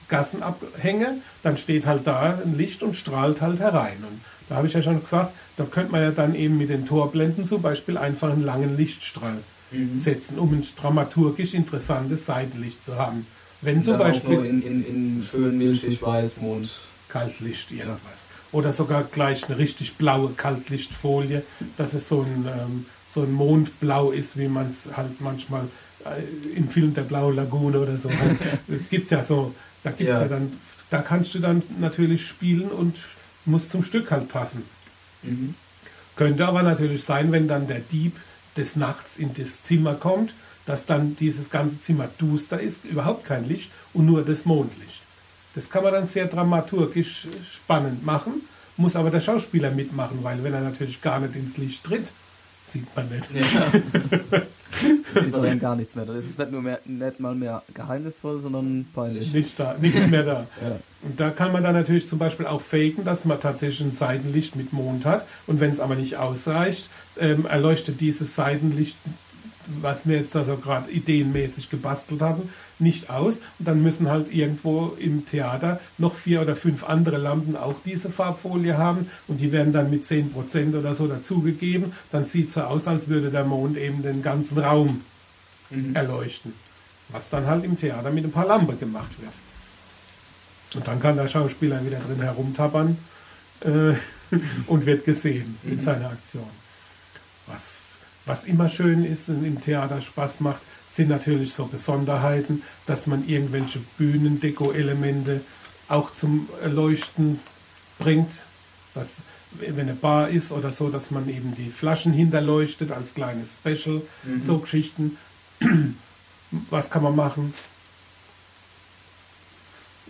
Gassenabhänge, dann steht halt da ein Licht und strahlt halt herein. Und da habe ich ja schon gesagt, da könnte man ja dann eben mit den Torblenden zum Beispiel einfach einen langen Lichtstrahl setzen, um ein dramaturgisch interessantes Seitenlicht zu haben. Wenn zum Beispiel in, in, in schön milchig weiß Mond. Kaltlicht irgendwas. Oder sogar gleich eine richtig blaue Kaltlichtfolie, dass es so ein, ähm, so ein Mondblau ist, wie man es halt manchmal äh, im Film Der Blaue Lagune oder so. Halt, gibt's ja so, da gibt's ja. Ja. dann, da kannst du dann natürlich spielen und muss zum Stück halt passen. Mhm. Könnte aber natürlich sein, wenn dann der Dieb des Nachts in das Zimmer kommt, dass dann dieses ganze Zimmer duster ist, überhaupt kein Licht und nur das Mondlicht. Das kann man dann sehr dramaturgisch spannend machen, muss aber der Schauspieler mitmachen, weil wenn er natürlich gar nicht ins Licht tritt, sieht man nicht. Ja. Sieht man dann gar nichts mehr. Das ist nicht nur mehr, nicht mal mehr geheimnisvoll, sondern peinlich. Nicht da, nichts mehr da. Ja. Und da kann man dann natürlich zum Beispiel auch faken, dass man tatsächlich ein Seitenlicht mit Mond hat. Und wenn es aber nicht ausreicht, ähm, erleuchtet dieses Seitenlicht, was wir jetzt da so gerade ideenmäßig gebastelt hatten, nicht aus. Und dann müssen halt irgendwo im Theater noch vier oder fünf andere Lampen auch diese Farbfolie haben. Und die werden dann mit 10% oder so dazugegeben. Dann sieht es so aus, als würde der Mond eben den ganzen Raum Mhm. erleuchten. Was dann halt im Theater mit ein paar Lampe gemacht wird. Und dann kann der Schauspieler wieder drin herumtappern äh, und wird gesehen mit seiner Aktion. Was, was immer schön ist und im Theater Spaß macht, sind natürlich so Besonderheiten, dass man irgendwelche Bühnendeko-Elemente auch zum Leuchten bringt. Dass, wenn eine Bar ist oder so, dass man eben die Flaschen hinterleuchtet als kleines Special, so Geschichten. Was kann man machen?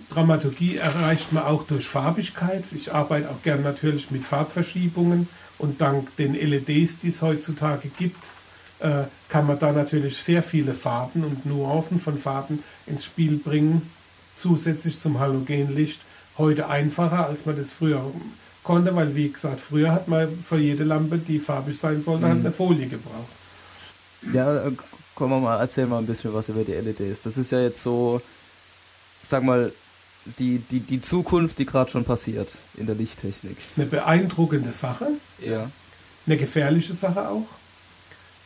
Dramaturgie erreicht man auch durch Farbigkeit. Ich arbeite auch gern natürlich mit Farbverschiebungen und dank den LEDs, die es heutzutage gibt, äh, kann man da natürlich sehr viele Farben und Nuancen von Farben ins Spiel bringen, zusätzlich zum Halogenlicht. Heute einfacher, als man das früher konnte, weil wie gesagt, früher hat man für jede Lampe, die farbig sein sollte, halt eine Folie gebraucht. Ja, äh, komm mal, erzähl mal ein bisschen was über die LEDs. Das ist ja jetzt so, sag mal, die, die, die Zukunft, die gerade schon passiert in der Lichttechnik. Eine beeindruckende Sache, Ja. eine gefährliche Sache auch.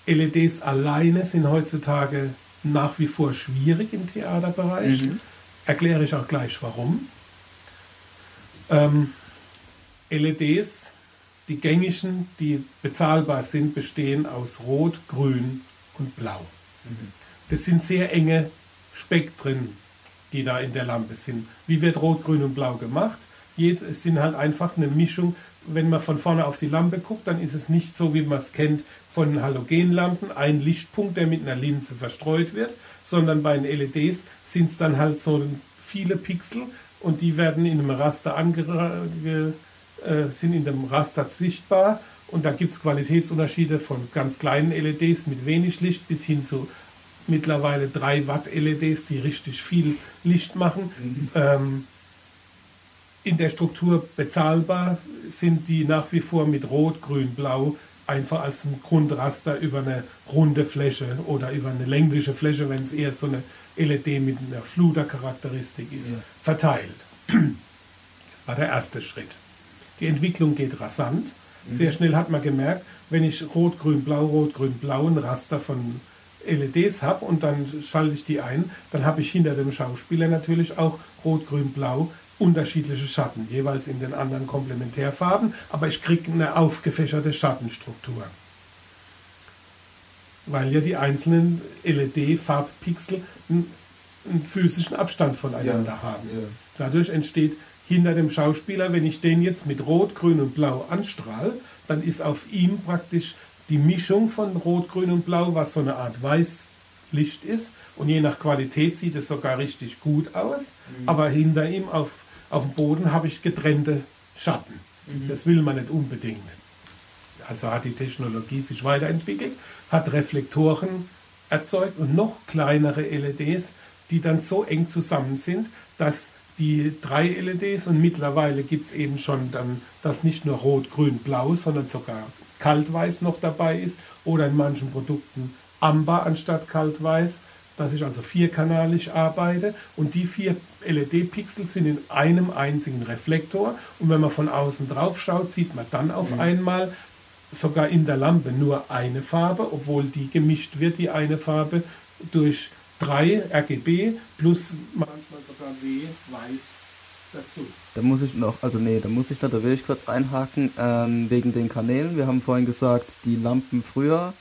LEDs alleine sind heutzutage nach wie vor schwierig im Theaterbereich. Mhm. Erkläre ich auch gleich warum. Ähm, LEDs, die gängigen, die bezahlbar sind, bestehen aus Rot, Grün und Blau. Das sind sehr enge Spektren, die da in der Lampe sind. Wie wird Rot, Grün und Blau gemacht? Es sind halt einfach eine Mischung. Wenn man von vorne auf die Lampe guckt, dann ist es nicht so, wie man es kennt von Halogenlampen, ein Lichtpunkt, der mit einer Linse verstreut wird, sondern bei den LEDs sind es dann halt so viele Pixel und die werden in einem Raster ange äh, sind in dem Raster sichtbar und da gibt es Qualitätsunterschiede von ganz kleinen LEDs mit wenig Licht bis hin zu mittlerweile 3 Watt LEDs, die richtig viel Licht machen. Mhm. Ähm, in der Struktur bezahlbar sind die nach wie vor mit Rot, Grün, Blau einfach als ein Grundraster über eine runde Fläche oder über eine längliche Fläche, wenn es eher so eine LED mit einer Fludercharakteristik ist, ja. verteilt. Das war der erste Schritt. Die Entwicklung geht rasant. Mhm. Sehr schnell hat man gemerkt, wenn ich Rot, Grün, Blau, Rot, Grün, Blau ein Raster von LEDs habe und dann schalte ich die ein, dann habe ich hinter dem Schauspieler natürlich auch Rot, Grün, Blau unterschiedliche Schatten, jeweils in den anderen Komplementärfarben, aber ich kriege eine aufgefächerte Schattenstruktur. Weil ja die einzelnen LED-Farbpixel einen, physischen Abstand voneinander ja, haben. Ja. Dadurch entsteht hinter dem Schauspieler, wenn ich den jetzt mit Rot, Grün und Blau anstrahle, dann ist auf ihm praktisch die Mischung von Rot, Grün und Blau, was so eine Art Weißlicht ist. Und je nach Qualität sieht es sogar richtig gut aus. Mhm. Aber hinter ihm auf, auf dem Boden habe ich getrennte Schatten. Mhm. Das will man nicht unbedingt. Also hat die Technologie sich weiterentwickelt, hat Reflektoren erzeugt und noch kleinere LEDs, die dann so eng zusammen sind, dass die drei LEDs und mittlerweile gibt es eben schon dann, dass nicht nur rot, grün, blau, sondern sogar kaltweiß noch dabei ist oder in manchen Produkten Amber anstatt kaltweiß, dass ich also vierkanalig arbeite. Und die vier LED-Pixel sind in einem einzigen Reflektor. Und wenn man von außen drauf schaut, sieht man dann auf mhm. einmal sogar in der Lampe nur eine Farbe, obwohl die gemischt wird, die eine Farbe, durch drei RGB plus manchmal sogar W weiß dazu. Da muss ich noch, also nee, da muss ich noch, da will ich kurz einhaken, ähm, wegen den Kanälen. Wir haben vorhin gesagt, die Lampen früher,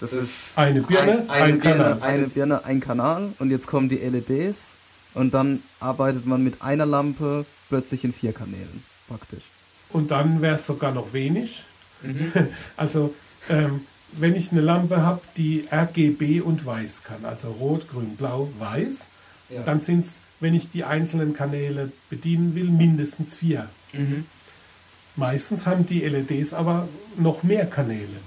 das, das ist eine Birne, ein, eine ein Birne, Kanal. Eine Birne, ein Kanal und jetzt kommen die LEDs und dann arbeitet man mit einer Lampe plötzlich in vier Kanälen, praktisch. Und dann wäre es sogar noch wenig. Mhm. Also ähm, wenn ich eine Lampe habe, die RGB und weiß kann, also rot, grün, blau, weiß, ja. dann sind es, wenn ich die einzelnen Kanäle bedienen will, mindestens vier. Mhm. Meistens haben die LEDs aber noch mehr Kanäle.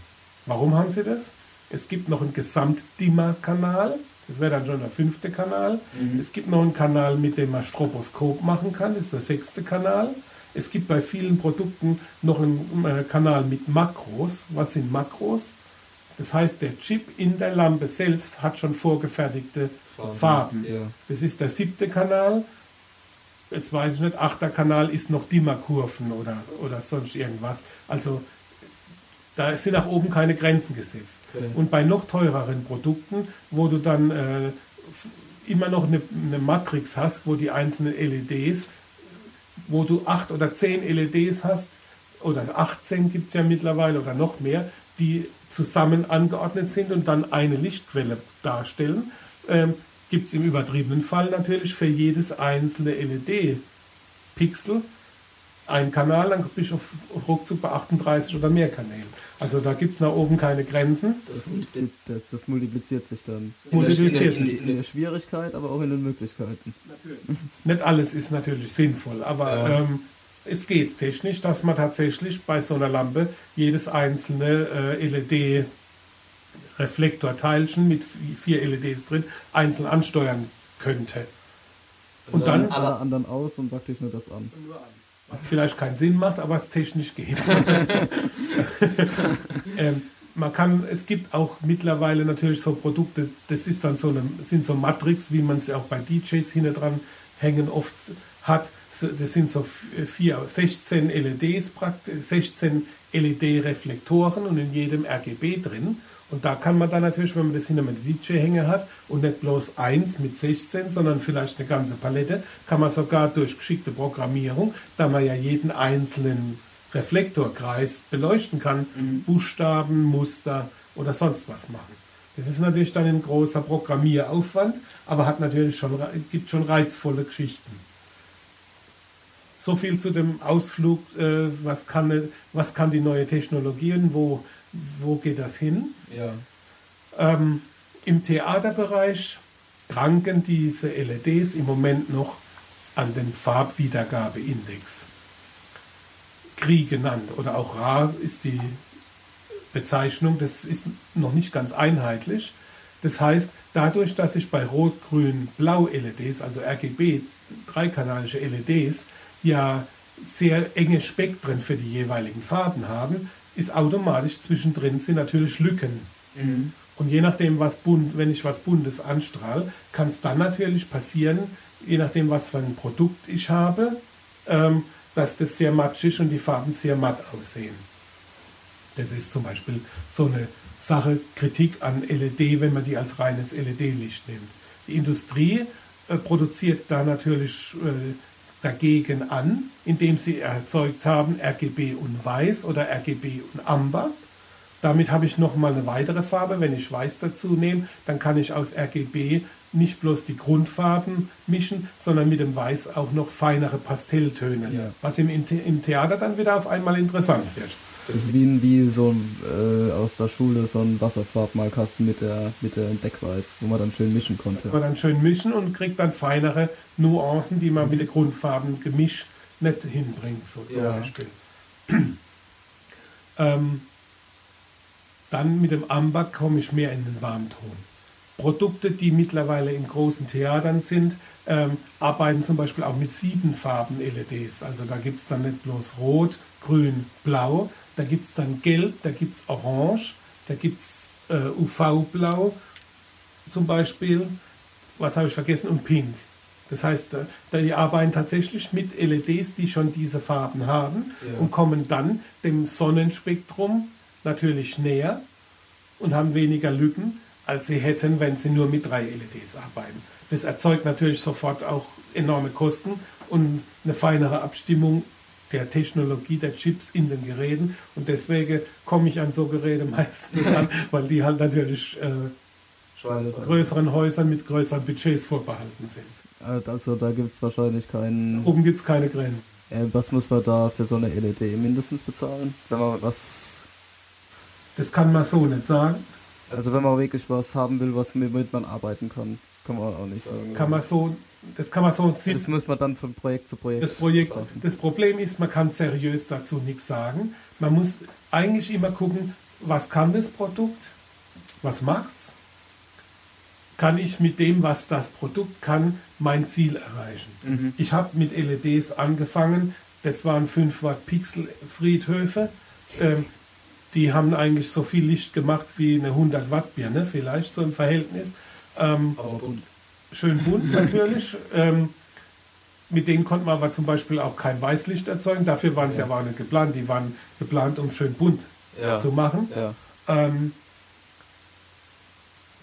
Warum haben sie das? Es gibt noch einen Gesamtdimmer-Kanal, das wäre dann schon der fünfte Kanal. Mhm. Es gibt noch einen Kanal, mit dem man Stroboskop machen kann, das ist der sechste Kanal. Es gibt bei vielen Produkten noch einen äh, Kanal mit Makros. Was sind Makros? Das heißt, der Chip in der Lampe selbst hat schon vorgefertigte Farben. Farben. Ja. Das ist der siebte Kanal. Jetzt weiß ich nicht, achter Kanal ist noch Dimmerkurven oder, oder sonst irgendwas. Also da sind nach oben keine Grenzen gesetzt. Okay. Und bei noch teureren Produkten, wo du dann äh, immer noch eine, eine, Matrix hast, wo die einzelnen LEDs, wo du acht oder zehn LEDs hast, oder 18 gibt es ja mittlerweile oder noch mehr, die zusammen angeordnet sind und dann eine Lichtquelle darstellen, ähm, gibt es im übertriebenen Fall natürlich für jedes einzelne LED-Pixel einen Kanal, dann bin ich auf, ruckzuck bei 38 oder mehr Kanälen. Also da gibt es nach oben keine Grenzen. Das, das, das multipliziert sich dann. Multipliziert in der, in, in, in, der Schwierigkeit, aber auch in den Möglichkeiten. Natürlich. Nicht alles ist natürlich sinnvoll, aber ja. ähm, es geht technisch, dass man tatsächlich bei so einer Lampe jedes einzelne äh, LED Reflektorteilchen mit vier LEDs drin einzeln ansteuern könnte. Also und dann alle anderen aus und praktisch nur das an. Was vielleicht keinen Sinn macht, aber es technisch geht. ähm, man kann, es gibt auch mittlerweile natürlich so Produkte, das ist dann so eine, sind so Matrix, wie man sie auch bei DJs hinten dran hängen oft hat. Das sind so vier, 16 LEDs, 16 LED-Reflektoren und in jedem RGB drin. Und da kann man dann natürlich, wenn man das hinter einem DJ-Hänger hat und nicht bloß eins mit 16, sondern vielleicht eine ganze Palette, kann man sogar durch geschickte Programmierung, da man ja jeden einzelnen Reflektorkreis beleuchten kann, mhm. Buchstaben, Muster oder sonst was machen. Das ist natürlich dann ein großer Programmieraufwand, aber hat natürlich schon, gibt schon reizvolle Geschichten. So viel zu dem Ausflug, äh, was, kann, was kann die neue Technologie und wo, wo geht das hin? Ja. Ähm, Im Theaterbereich kranken diese LEDs im Moment noch an dem Farbwiedergabeindex. Kri genannt oder auch Ra ist die Bezeichnung. Das ist noch nicht ganz einheitlich. Das heißt, dadurch, dass ich bei Rot, Grün, Blau LEDs, also RGB, dreikanalische LEDs, ja sehr enge Spektren für die jeweiligen Farben haben, ist automatisch zwischendrin sind natürlich Lücken. Mhm. Und je nachdem, was bunt, wenn ich was Buntes anstrahle, kann es dann natürlich passieren, je nachdem, was für ein Produkt ich habe, ähm, dass das sehr matschig und die Farben sehr matt aussehen. Das ist zum Beispiel so eine Sache, Kritik an LED, wenn man die als reines LED-Licht nimmt. Die Industrie äh, produziert da natürlich äh, dagegen an, indem sie erzeugt haben RGB und Weiß oder RGB und Amber. Damit habe ich nochmal eine weitere Farbe. Wenn ich Weiß dazu nehme, dann kann ich aus RGB nicht bloß die Grundfarben mischen, sondern mit dem Weiß auch noch feinere Pastelltöne, ja. was im, im Theater dann wieder auf einmal interessant wird. Das ist wie, wie so äh, aus der Schule so ein Wasserfarbmalkasten mit der, mit der Deckweiß, wo man dann schön mischen konnte. Man dann schön mischen und kriegt dann feinere Nuancen, die man mhm. mit den Grundfarben gemischt nicht hinbringt, so zum ja. Beispiel. ähm, dann mit dem Amber komme ich mehr in den Warmton. Produkte, die mittlerweile in großen Theatern sind, ähm, arbeiten zum Beispiel auch mit sieben Farben LEDs. Also da gibt es dann nicht bloß Rot, Grün, Blau, da gibt es dann Gelb, da gibt es Orange, da gibt es äh, UV-Blau zum Beispiel, was habe ich vergessen, und Pink. Das heißt, da, die arbeiten tatsächlich mit LEDs, die schon diese Farben haben ja. und kommen dann dem Sonnenspektrum natürlich näher und haben weniger Lücken, als sie hätten, wenn sie nur mit drei LEDs arbeiten. Das erzeugt natürlich sofort auch enorme Kosten und eine feinere Abstimmung der Technologie der Chips in den Geräten. Und deswegen komme ich an so Geräte meistens an, weil die halt natürlich äh, größeren Häusern mit größeren Budgets vorbehalten sind. Also da gibt es wahrscheinlich keinen... Oben gibt es keine Grenzen. Äh, was muss man da für so eine LED mindestens bezahlen? Wenn man was... Das kann man so nicht sagen. Also wenn man wirklich was haben will, was womit man arbeiten kann, kann man auch nicht sagen. Kann man so, das kann man so sehen. Das muss man dann von Projekt zu Projekt. Das Projekt. Das Problem ist, man kann seriös dazu nichts sagen. Man muss eigentlich immer gucken, was kann das Produkt, was macht's, kann ich mit dem, was das Produkt kann, mein Ziel erreichen. Mhm. Ich habe mit LEDs angefangen. Das waren 5 Watt Pixel Friedhöfe. Ähm, die haben eigentlich so viel Licht gemacht wie eine 100 Watt Birne, vielleicht so im Verhältnis. Ähm, aber bunt. Schön bunt natürlich. ähm, mit denen konnte man aber zum Beispiel auch kein Weißlicht erzeugen. Dafür waren sie ja. aber auch nicht geplant. Die waren geplant, um schön bunt ja. zu machen. Ja. Ähm,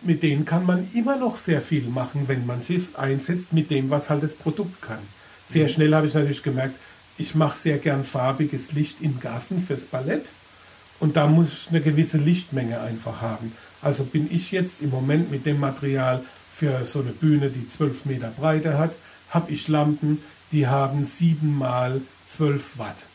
mit denen kann man immer noch sehr viel machen, wenn man sie einsetzt mit dem, was halt das Produkt kann. Sehr mhm. schnell habe ich natürlich gemerkt, ich mache sehr gern farbiges Licht in Gassen fürs Ballett. Und da muss ich eine gewisse Lichtmenge einfach haben. Also bin ich jetzt im Moment mit dem Material für so eine Bühne, die 12 Meter Breite hat, habe ich Lampen, die haben 7 mal 12 Watt.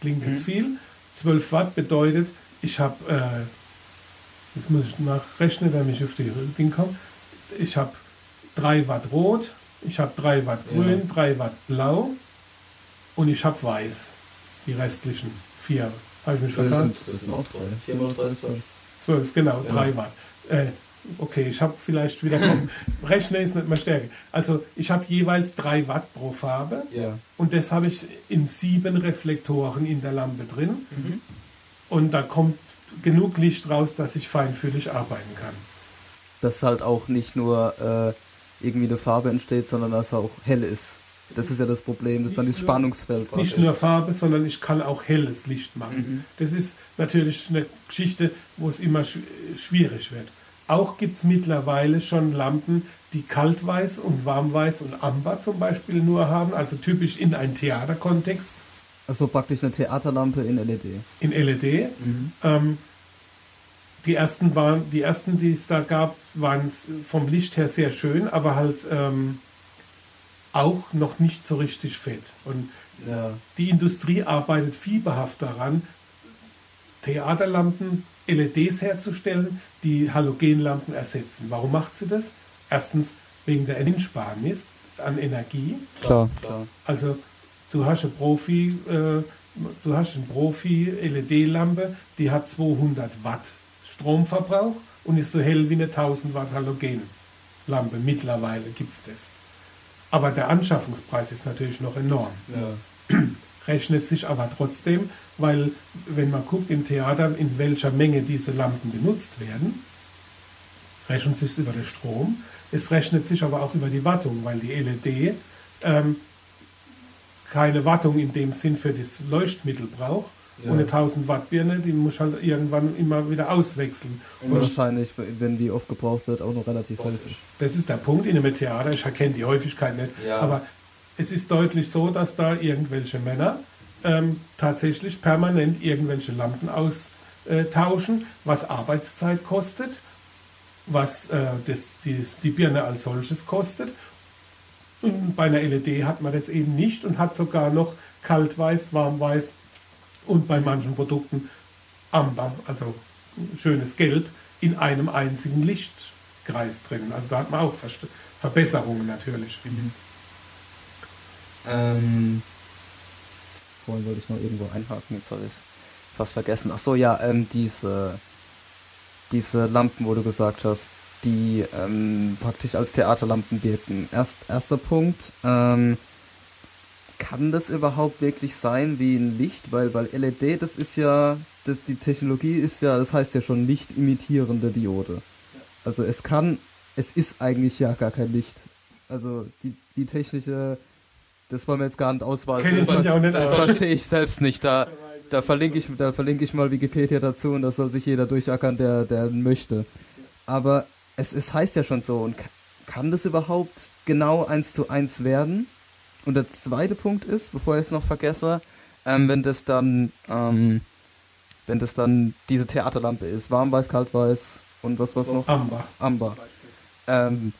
Klingt jetzt mhm. viel. 12 Watt bedeutet, ich habe, äh, jetzt muss ich nachrechnen, damit ich auf die Ding komme, ich habe 3 Watt rot, ich habe 3 Watt grün, ja. 3 Watt blau und ich habe weiß. Die restlichen 4 Watt. Habe ich mich vertan? Das sind auch drei. 4 mal 3 ist 12. 12, genau, ja. 3 Watt. Äh, okay, ich habe vielleicht wieder kommen. Rechnen ist nicht mehr Stärke. Also ich habe jeweils 3 Watt pro Farbe ja. und das habe ich in sieben Reflektoren in der Lampe drin. Mhm. Und da kommt genug Licht raus, dass ich feinfühlig arbeiten kann. Dass halt auch nicht nur äh, irgendwie eine Farbe entsteht, sondern dass es auch hell ist. Das ist ja das Problem, das ist dann das Spannungsfeld. Nicht nur Farbe, sondern ich kann auch helles Licht machen. Mhm. Das ist natürlich eine Geschichte, wo es immer schwierig wird. Auch gibt es mittlerweile schon Lampen, die Kaltweiß und Warmweiß und Amber zum Beispiel nur haben, also typisch in einen Theaterkontext. Also praktisch eine Theaterlampe in LED. In LED. Mhm. Ähm, Die ersten waren, die ersten, die es da gab, waren vom Licht her sehr schön, aber halt ähm, auch noch nicht so richtig fett. Und ja. die Industrie arbeitet fieberhaft daran, Theaterlampen, LEDs herzustellen, die Halogenlampen ersetzen. Warum macht sie das? Erstens wegen der Einsparnis an Energie. Klar, klar. Also du hast eine Profi, äh, du hast eine Profi LED-Lampe, die hat 200 Watt Stromverbrauch und ist so hell wie eine 1000 Watt Halogenlampe. Mittlerweile gibt es das. Aber der Anschaffungspreis ist natürlich noch enorm. Ja. Rechnet sich aber trotzdem, weil wenn man guckt im Theater, in welcher Menge diese Lampen benutzt werden, rechnet sich über den Strom. Es rechnet sich aber auch über die Wattung, weil die LED ähm, keine Wattung in dem Sinn für das Leuchtmittel braucht. Ja. Und eine 1000 Watt Birne, die muss halt irgendwann immer wieder auswechseln. Und, wahrscheinlich, wenn die oft gebraucht wird, auch noch relativ häufig. Das ist der Punkt in einem Theater. Ich erkenne die Häufigkeit nicht. Ja. Aber es ist deutlich so, dass da irgendwelche Männer ähm, tatsächlich permanent irgendwelche Lampen austauschen, was Arbeitszeit kostet, was äh, das, die, die Birne als solches kostet. Und bei einer LED hat man das eben nicht und hat sogar noch kaltweiß, warmweiß und bei manchen Produkten Amber, also schönes Gelb, in einem einzigen Lichtkreis drin. Also da hat man auch Verbesserungen natürlich. Mhm. Ähm, vorhin wollte ich noch irgendwo einhaken, jetzt habe ich was vergessen. Ach so, ja, ähm, diese, diese Lampen, wo du gesagt hast, die ähm, praktisch als Theaterlampen wirken. Erst, erster Punkt, ähm, kann das überhaupt wirklich sein wie ein Licht? Weil, weil LED, das ist ja, das, die Technologie ist ja, das heißt ja schon lichtimitierende Diode. Also es kann, es ist eigentlich ja gar kein Licht. Also die, die technische, das wollen wir jetzt gar nicht ausweisen. Kenn ich das, auch nicht das verstehe ich selbst nicht. Da, da verlinke ich, da verlinke ich mal Wikipedia dazu und das soll sich jeder durchackern, der, der möchte. Aber es, es heißt ja schon so und kann das überhaupt genau eins zu eins werden? Und der zweite Punkt ist, bevor ich es noch vergesse, ähm, wenn das dann, ähm, wenn das dann diese Theaterlampe ist, warmweiß, kaltweiß und was was so, noch? Amber. Amber. Ähm,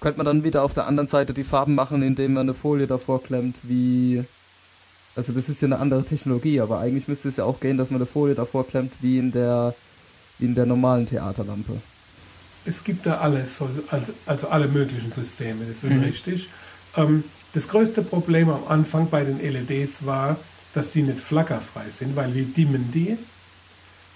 könnte man dann wieder auf der anderen Seite die Farben machen, indem man eine Folie davor klemmt, wie also das ist ja eine andere Technologie, aber eigentlich müsste es ja auch gehen, dass man eine Folie davor klemmt, wie in der wie in der normalen Theaterlampe. Es gibt da alles, also, also alle möglichen Systeme, das ist mhm. richtig. Ähm, das größte Problem am Anfang bei den LEDs war, dass die nicht flackerfrei sind, weil wir dimmen die.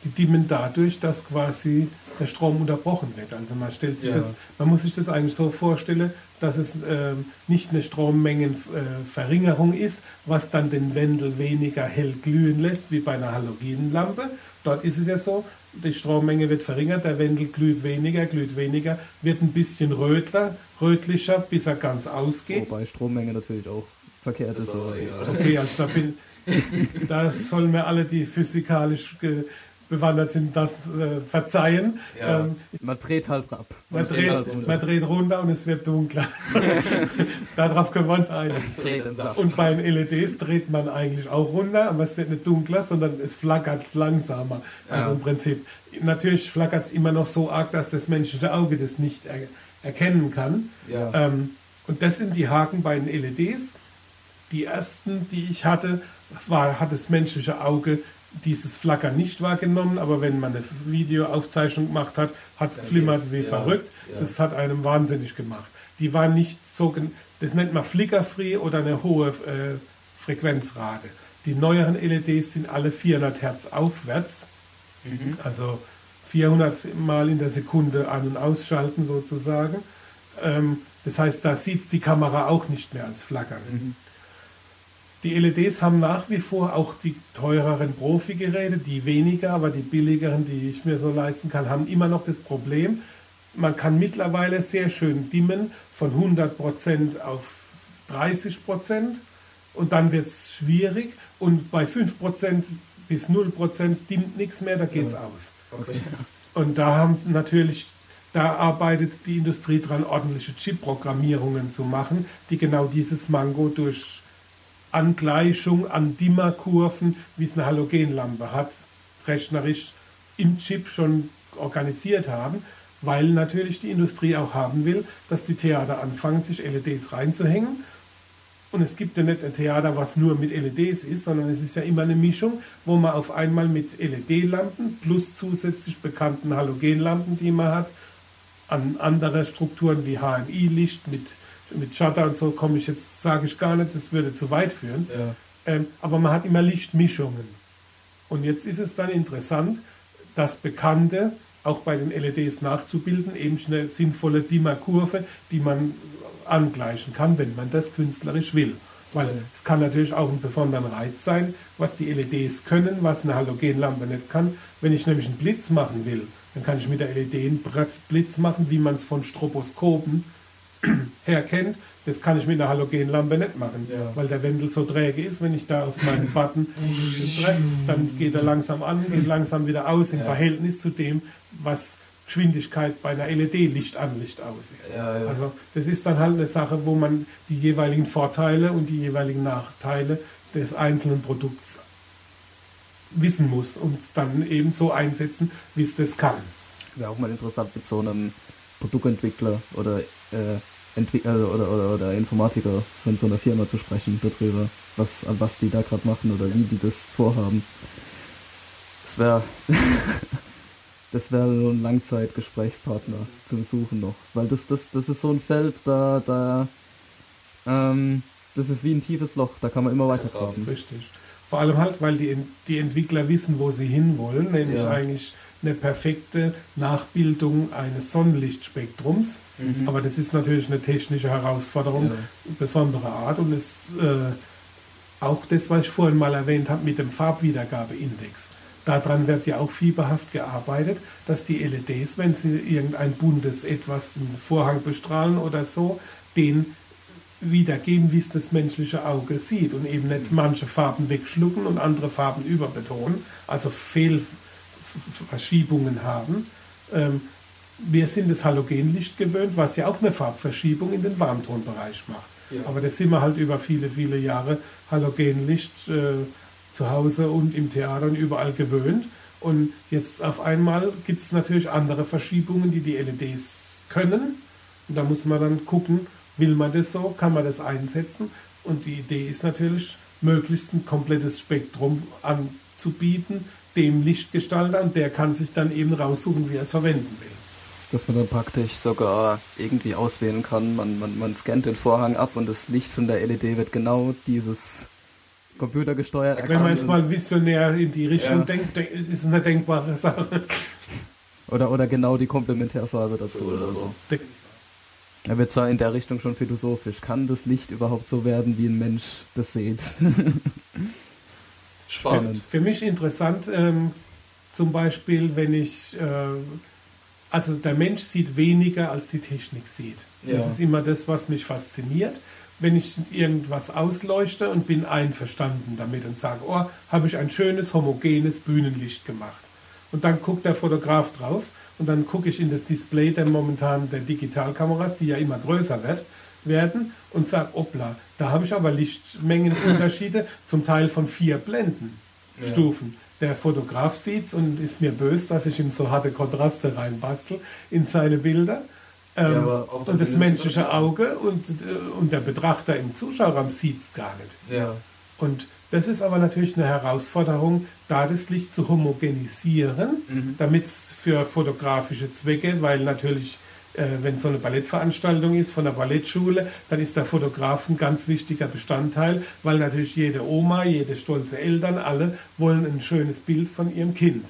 Die dimmen dadurch, dass quasi der Strom unterbrochen wird. Also man stellt sich ja. das, man muss sich das eigentlich so vorstellen, dass es äh, nicht eine Strommengenverringerung äh, ist, was dann den Wendel weniger hell glühen lässt wie bei einer Halogenlampe. Dort ist es ja so, die Strommenge wird verringert, der Wendel glüht weniger, glüht weniger, wird ein bisschen rötler, rötlicher, bis er ganz ausgeht. Wobei Strommenge natürlich auch verkehrt ist. Aber, ja. Okay, also da, bin, da sollen mir alle, die physikalisch bewandert sind, das äh, verzeihen. Ja. Ähm, man dreht halt ab. Man, man dreht, halt runter. man dreht runter und es wird dunkler. Darauf können wir uns einigen. Und bei den LEDs dreht man eigentlich auch runter, aber es wird nicht dunkler, sondern es flackert langsamer. Ja. Also im Prinzip, natürlich flackert es immer noch so arg, dass das menschliche Auge das nicht er erkennen kann. Ja. Ähm, und das sind die Haken bei den LEDs. Die ersten, die ich hatte, war, hat das menschliche Auge dieses Flackern nicht wahrgenommen, aber wenn man eine Videoaufzeichnung gemacht hat, hat es geflimmert wie ja, verrückt. Ja. Das hat einem wahnsinnig gemacht. Die waren nicht so, das nennt man flickerfree oder eine hohe äh, Frequenzrate. Die neueren LEDs sind alle 400 Hertz aufwärts, mhm. also 400 Mal in der Sekunde an- und ausschalten sozusagen. Ähm, das heißt, da sieht es die Kamera auch nicht mehr als Flackern. Mhm. Die LEDs haben nach wie vor auch die teureren Profi-Geräte, die weniger, aber die billigeren, die ich mir so leisten kann, haben immer noch das Problem, man kann mittlerweile sehr schön dimmen von 100% auf 30% und dann wird es schwierig und bei 5% bis 0% dimmt nichts mehr, da geht es aus. Okay. Und da haben natürlich da arbeitet die Industrie dran, ordentliche Chip-Programmierungen zu machen, die genau dieses Mango durch Angleichung an Dimmerkurven, wie es eine Halogenlampe hat, rechnerisch im Chip schon organisiert haben, weil natürlich die Industrie auch haben will, dass die Theater anfangen, sich LEDs reinzuhängen. Und es gibt ja nicht ein Theater, was nur mit LEDs ist, sondern es ist ja immer eine Mischung, wo man auf einmal mit LED-Lampen plus zusätzlich bekannten Halogenlampen, die man hat, an andere Strukturen wie HMI-Licht mit, mit Shutter und so komme ich jetzt, sage ich gar nicht, das würde zu weit führen. Ja. Ähm, aber man hat immer Lichtmischungen. Und jetzt ist es dann interessant, das Bekannte auch bei den LEDs nachzubilden, eben eine sinnvolle Dimmerkurve, die man angleichen kann, wenn man das künstlerisch will. Weil es kann natürlich auch ein besonderer Reiz sein, was die LEDs können, was eine Halogenlampe nicht kann. Wenn ich nämlich einen Blitz machen will, dann kann ich mit der LED einen Blitz machen, wie man es von Stroboskopen her kennt. Das kann ich mit einer Halogenlampe nicht machen, ja. weil der Wendel so träge ist. Wenn ich da auf meinen Button treffe, dann geht er langsam an, geht langsam wieder aus im ja. Verhältnis zu dem, was Geschwindigkeit bei einer LED Licht an, Licht aus ist. Ja, ja. Also das ist dann halt eine Sache, wo man die jeweiligen Vorteile und die jeweiligen Nachteile des einzelnen Produkts wissen muss und es dann eben so einsetzen, wie es das kann. Wäre auch mal interessant mit so einem Produktentwickler oder äh, Entwickler also, oder, oder, oder Informatiker von so einer Firma zu sprechen darüber, was, was die da gerade machen oder wie die das vorhaben. Das wäre das wäre so ein Langzeitgesprächspartner zu besuchen noch. Weil das, das, das ist so ein Feld, da, da, ähm, das ist wie ein tiefes Loch, da kann man immer weiter graben. Richtig. Vor allem halt, weil die, die Entwickler wissen, wo sie hinwollen, nämlich ja. eigentlich eine perfekte Nachbildung eines Sonnenlichtspektrums. Mhm. Aber das ist natürlich eine technische Herausforderung ja. besonderer Art und ist äh, auch das, was ich vorhin mal erwähnt habe mit dem Farbwiedergabeindex. Daran wird ja auch fieberhaft gearbeitet, dass die LEDs, wenn sie irgendein buntes etwas, einen Vorhang bestrahlen oder so, den wiedergeben, wie es das menschliche Auge sieht und eben nicht manche Farben wegschlucken und andere Farben überbetonen, also Fehlverschiebungen haben. Ähm, wir sind das Halogenlicht gewöhnt, was ja auch eine Farbverschiebung in den Warmtonbereich macht. Ja. Aber das sind wir halt über viele, viele Jahre Halogenlicht äh, zu Hause und im Theater und überall gewöhnt. Und jetzt auf einmal gibt es natürlich andere Verschiebungen, die die LEDs können. Und da muss man dann gucken, will man das so, kann man das einsetzen. Und die Idee ist natürlich, möglichst ein komplettes Spektrum anzubieten, dem Lichtgestalter, und der kann sich dann eben raussuchen, wie er es verwenden will. Dass man dann praktisch sogar irgendwie auswählen kann, man, man, man scannt den Vorhang ab und das Licht von der LED wird genau dieses computergesteuert. Wenn man jetzt mal visionär in die Richtung ja. denkt, ist es eine denkbare Sache. Oder, oder genau die Komplementärfarbe dazu oder, oder so. Er wird zwar in der Richtung schon philosophisch. Kann das Licht überhaupt so werden, wie ein Mensch das sieht? Spannend. Für, für, mich interessant, ähm, zum Beispiel, wenn ich, äh, also der Mensch sieht weniger, als die Technik sieht. Ja. Das ist immer das, was mich fasziniert wenn ich irgendwas ausleuchte und bin einverstanden damit und sage, oh, habe ich ein schönes, homogenes Bühnenlicht gemacht. Und dann guckt der Fotograf drauf und dann gucke ich in das Display der momentan der Digitalkameras, die ja immer größer wird, werden und sage, opla, da habe ich aber Lichtmengenunterschiede, zum Teil von vier Blendenstufen. Ja. Der Fotograf sieht es und ist mir böse, dass ich ihm so harte Kontraste reinbastel in seine Bilder. Ähm, ja, und das menschliche Auge und, äh, und der Betrachter im Zuschauerraum sieht es gar nicht. Ja. Und das ist aber natürlich eine Herausforderung, da das Licht zu homogenisieren, mhm. damit es für fotografische Zwecke, weil natürlich, wenn so eine Ballettveranstaltung ist von der Ballettschule, dann ist der Fotograf ein ganz wichtiger Bestandteil, weil natürlich jede Oma, jede stolze Eltern, alle wollen ein schönes Bild von ihrem Kind.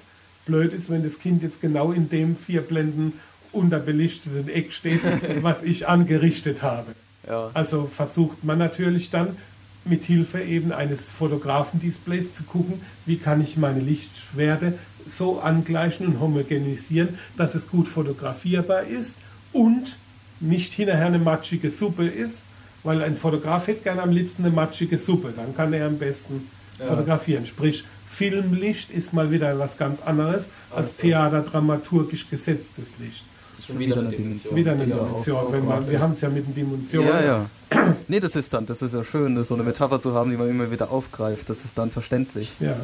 Blöd ist, wenn das Kind jetzt genau in dem vier Blenden unterbelichteten Eck steht, was ich angerichtet habe. Ja. Also versucht man natürlich dann mit Hilfe eben eines Fotografendisplays zu gucken, wie kann ich meine Lichtwerte so angleichen und homogenisieren, dass es gut fotografierbar ist und nicht hinterher eine matschige Suppe ist, weil ein Fotograf hätte gerne am liebsten eine matschige Suppe, dann kann er am besten ja. fotografieren. Sprich, Filmlicht ist mal wieder was ganz anderes als theaterdramaturgisch gesetztes Licht. Das ist schon wieder eine Dimension. Wieder eine Dimension, wenn man, wir haben es ja mit den Dimensionen. Ja, ja. nee, das ist dann, das ist ja schön, so eine Metapher zu haben, die man immer wieder aufgreift. Das ist dann verständlich. Ja.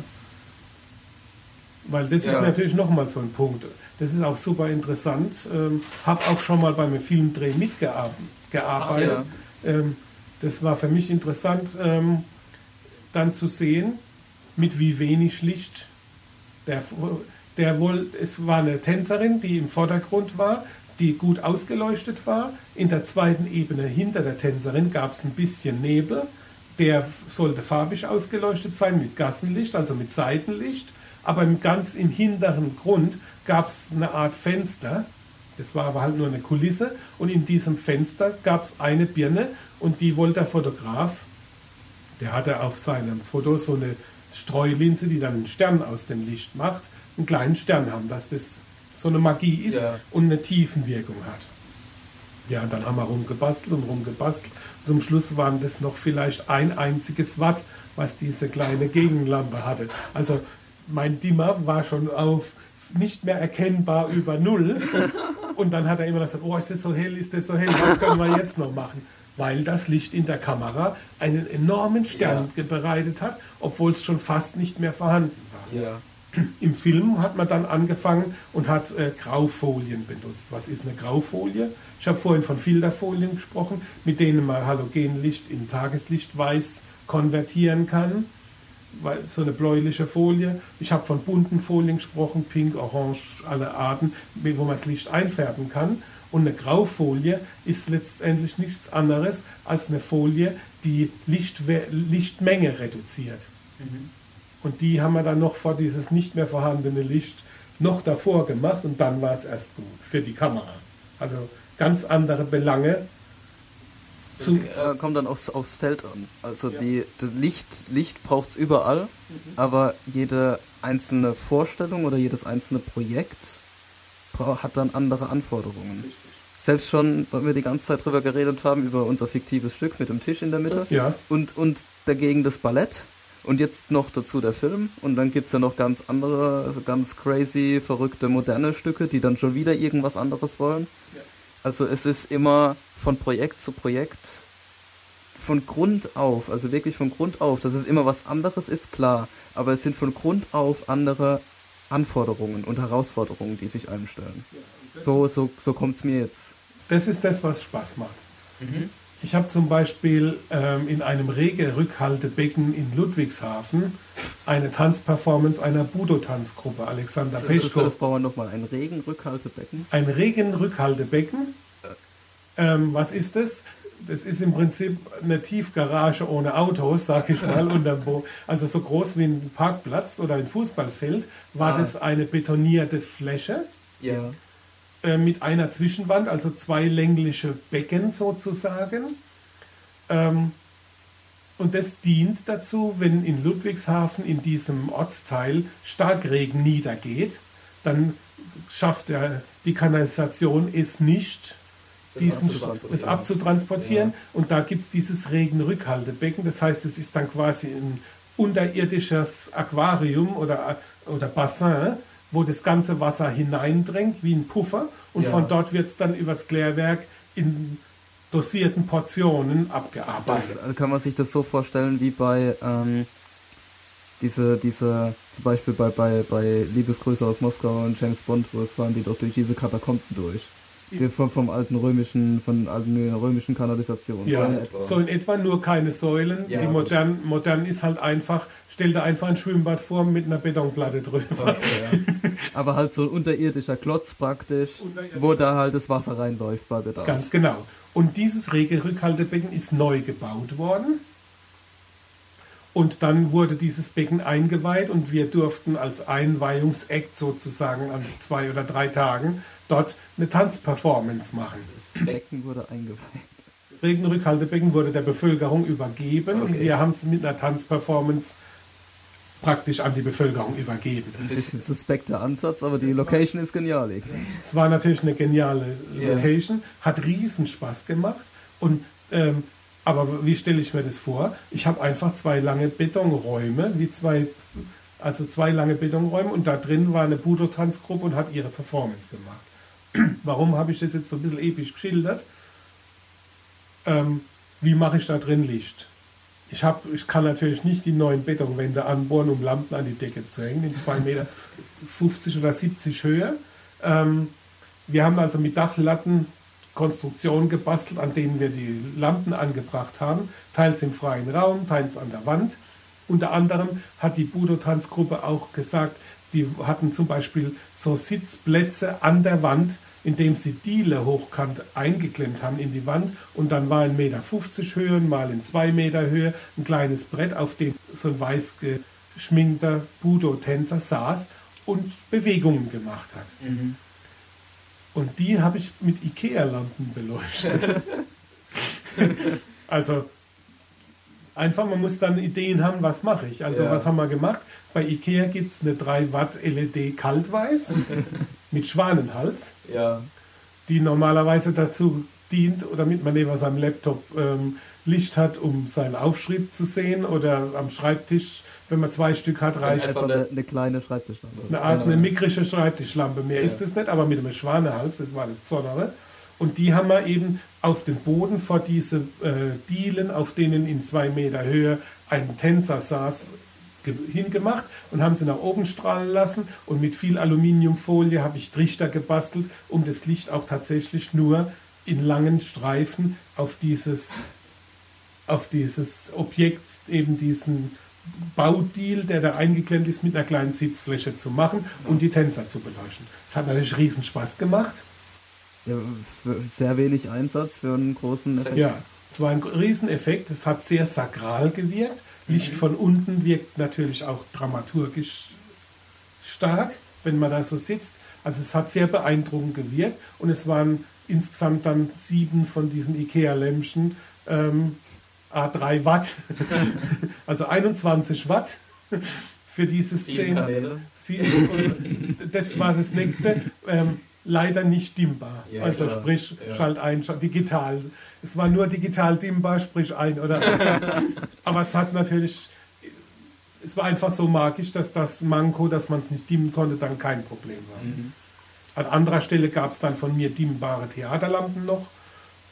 Weil das ja. ist natürlich nochmal so ein Punkt. Das ist auch super interessant. Ähm, habe auch schon mal beim Filmdreh mitgearbeitet. Ja. Ähm, das war für mich interessant, ähm, dann zu sehen, mit wie wenig Licht der, der wohl, es war eine Tänzerin, die im Vordergrund war, die gut ausgeleuchtet war. In der zweiten Ebene hinter der Tänzerin gab es ein bisschen Nebel. Der sollte farbig ausgeleuchtet sein mit Gassenlicht, also mit Seitenlicht. Aber ganz im hinteren Grund gab es eine Art Fenster. Das war aber halt nur eine Kulisse. Und in diesem Fenster gab es eine Birne und die wollte der Fotograf, der hatte auf seinem Foto so eine Streulinse, die dann einen Stern aus dem Licht macht, einen kleinen Stern haben, dass das so eine Magie ist ja. und eine Tiefenwirkung hat. Ja, dann haben wir rumgebastelt und rumgebastelt. Zum Schluss waren das noch vielleicht ein einziges Watt, was diese kleine Gegenlampe hatte. Also mein Dimmer war schon auf nicht mehr erkennbar über Null. Und dann hat er immer gesagt, oh, ist das so hell, ist das so hell, was können wir jetzt noch machen? Weil das Licht in der Kamera einen enormen Stern ja. bereitet hat, obwohl es schon fast nicht mehr vorhanden war. Ja. Im Film hat man dann angefangen und hat äh, Graufolien benutzt. Was ist eine Graufolie? Ich habe vorhin von Filterfolien gesprochen, mit denen man Halogenlicht in Tageslicht weiß konvertieren kann. So eine bläuliche Folie. Ich habe von bunten Folien gesprochen, pink, orange, alle Arten, wo man das Licht einfärben kann. Und eine Graufolie ist letztendlich nichts anderes als eine Folie, die Lichtwe Lichtmenge reduziert. Mhm. Und die haben wir dann noch vor dieses nicht mehr vorhandene Licht noch davor gemacht und dann war es erst gut für die Kamera. Also ganz andere Belange. Das äh, kommt dann aufs, aufs Feld an. Also ja. die, das Licht, Licht braucht es überall, mhm. aber jede einzelne Vorstellung oder jedes einzelne Projekt hat dann andere Anforderungen. Richtig. Selbst schon, weil wir die ganze Zeit drüber geredet haben, über unser fiktives Stück mit dem Tisch in der Mitte ja. und, und dagegen das Ballett und jetzt noch dazu der Film. Und dann gibt es ja noch ganz andere, also ganz crazy, verrückte, moderne Stücke, die dann schon wieder irgendwas anderes wollen. Ja. Also es ist immer von Projekt zu Projekt von Grund auf, also wirklich von Grund auf, dass es immer was anderes ist, klar. Aber es sind von Grund auf andere Anforderungen und Herausforderungen, die sich einem stellen. Ja, so so, so kommt es mir jetzt. Das ist das, was Spaß macht. Mhm. Ich habe zum Beispiel ähm, in einem Regelrückhaltebecken in Ludwigshafen eine Tanzperformance einer Budo-Tanzgruppe, Alexander das Peschko. Das brauchen wir nochmal, ein Regenrückhaltebecken? Ein Regenrückhaltebecken. Ähm, was ist das? Das ist im Prinzip eine Tiefgarage ohne Autos, sag ich mal. also so groß wie ein Parkplatz oder ein Fußballfeld war ah. das eine betonierte Fläche. Ja äh, mit einer Zwischenwand, also zwei längliche Becken sozusagen. Ähm, und das dient dazu, wenn in Ludwigshafen in diesem Ortsteil Starkregen niedergeht, dann schafft er, die Kanalisation es nicht, das diesen, abzutransportieren. Das abzutransportieren. Ja. Und da gibt es dieses Regenrückhaltebecken. Das heißt, es ist dann quasi ein unterirdisches Aquarium oder, oder Bassin, wo das ganze Wasser hineindrängt, wie ein Puffer. Und ja. von dort wird es dann übers Klärwerk in dosierten Portionen abgearbeitet. Das, kann man sich das so vorstellen wie bei ähm, diese, diese, zum Beispiel bei, bei, bei Liebesgrüße aus Moskau und James Bond, wo fahren die doch durch diese Katakomben durch. Die vom, vom alten römischen, von alten römischen Kanalisation. Ja, so in etwa, so in etwa nur keine Säulen. Ja, die modern, modern ist halt einfach, stell dir einfach ein Schwimmbad vor mit einer Betonplatte drüber. Okay, ja. Aber halt so ein unterirdischer Klotz praktisch, wo da halt das Wasser reinläuft bei Bedarf. Ganz genau. Und dieses Regelrückhaltebecken ist neu gebaut worden. Und dann wurde dieses Becken eingeweiht und wir durften als Einweihungsakt sozusagen an zwei oder drei Tagen dort eine Tanzperformance machen. Das Becken wurde eingeweiht. Regenrückhaltebecken wurde der Bevölkerung übergeben okay. und wir haben es mit einer Tanzperformance praktisch an die Bevölkerung übergeben. Ein bisschen suspekter Ansatz, aber die Location ist genial. Es war natürlich eine geniale Location, yeah. hat riesen Spaß gemacht und ähm, aber wie stelle ich mir das vor? Ich habe einfach zwei lange Betonräume, wie zwei, also zwei lange Betonräume und da drin war eine Budo-Tanzgruppe und hat ihre Performance gemacht. Warum habe ich das jetzt so ein bisschen episch geschildert? Ähm, wie mache ich da drin Licht? Ich, hab, ich kann natürlich nicht die neuen Betonwände anbohren, um Lampen an die Decke zu hängen, in zwei Meter 50 oder 70 Höhe. Ähm, wir haben also mit Dachlatten Konstruktionen gebastelt, an denen wir die Lampen angebracht haben, teils im freien Raum, teils an der Wand. Unter anderem hat die Budo-Tanzgruppe auch gesagt, die hatten zum Beispiel so Sitzplätze an der Wand, indem sie Diele hochkant eingeklemmt haben in die Wand und dann war ein Meter 50 Höhe, mal in zwei Meter Höhe ein kleines Brett, auf dem so ein weiß geschminkter Budo-Tänzer saß und Bewegungen gemacht hat. Mhm. Und die habe ich mit Ikea-Lampen beleuchtet. also einfach, man muss dann Ideen haben, was mache ich. Also ja. was haben wir gemacht? Bei Ikea gibt es eine 3 Watt LED Kaltweiß mit Schwanenhals, ja. die normalerweise dazu dient, damit man neben seinem Laptop ähm, Licht hat, um seinen Aufschrieb zu sehen oder am Schreibtisch, wenn man zwei Stück hat, reicht also eine, eine kleine Schreibtischlampe. Eine Art, eine mikrische Schreibtischlampe. Mehr ja. ist es nicht, aber mit einem Schwanehals, das war das Besondere. Und die haben wir eben auf den Boden vor diese äh, Dielen, auf denen in zwei Meter Höhe ein Tänzer saß, hingemacht und haben sie nach oben strahlen lassen und mit viel Aluminiumfolie habe ich Trichter gebastelt, um das Licht auch tatsächlich nur in langen Streifen auf dieses auf dieses Objekt, eben diesen Baudeal, der da eingeklemmt ist, mit einer kleinen Sitzfläche zu machen und die Tänzer zu beleuchten. Es hat natürlich riesen Spaß gemacht. Ja, sehr wenig Einsatz für einen großen Effekt. Ja, es war ein Rieseneffekt. Es hat sehr sakral gewirkt. Licht mhm. von unten wirkt natürlich auch dramaturgisch stark, wenn man da so sitzt. Also es hat sehr beeindruckend gewirkt und es waren insgesamt dann sieben von diesen Ikea-Lämpchen ähm, A3 Watt, also 21 Watt für diese Szene. Das war das nächste. Ähm, leider nicht dimmbar. Ja, also klar. sprich, ja. Schalt ein, digital. Es war nur digital dimmbar, sprich ein oder aus. Aber es hat natürlich, es war einfach so magisch, dass das Manko, dass man es nicht dimmen konnte, dann kein Problem war. Mhm. An anderer Stelle gab es dann von mir dimmbare Theaterlampen noch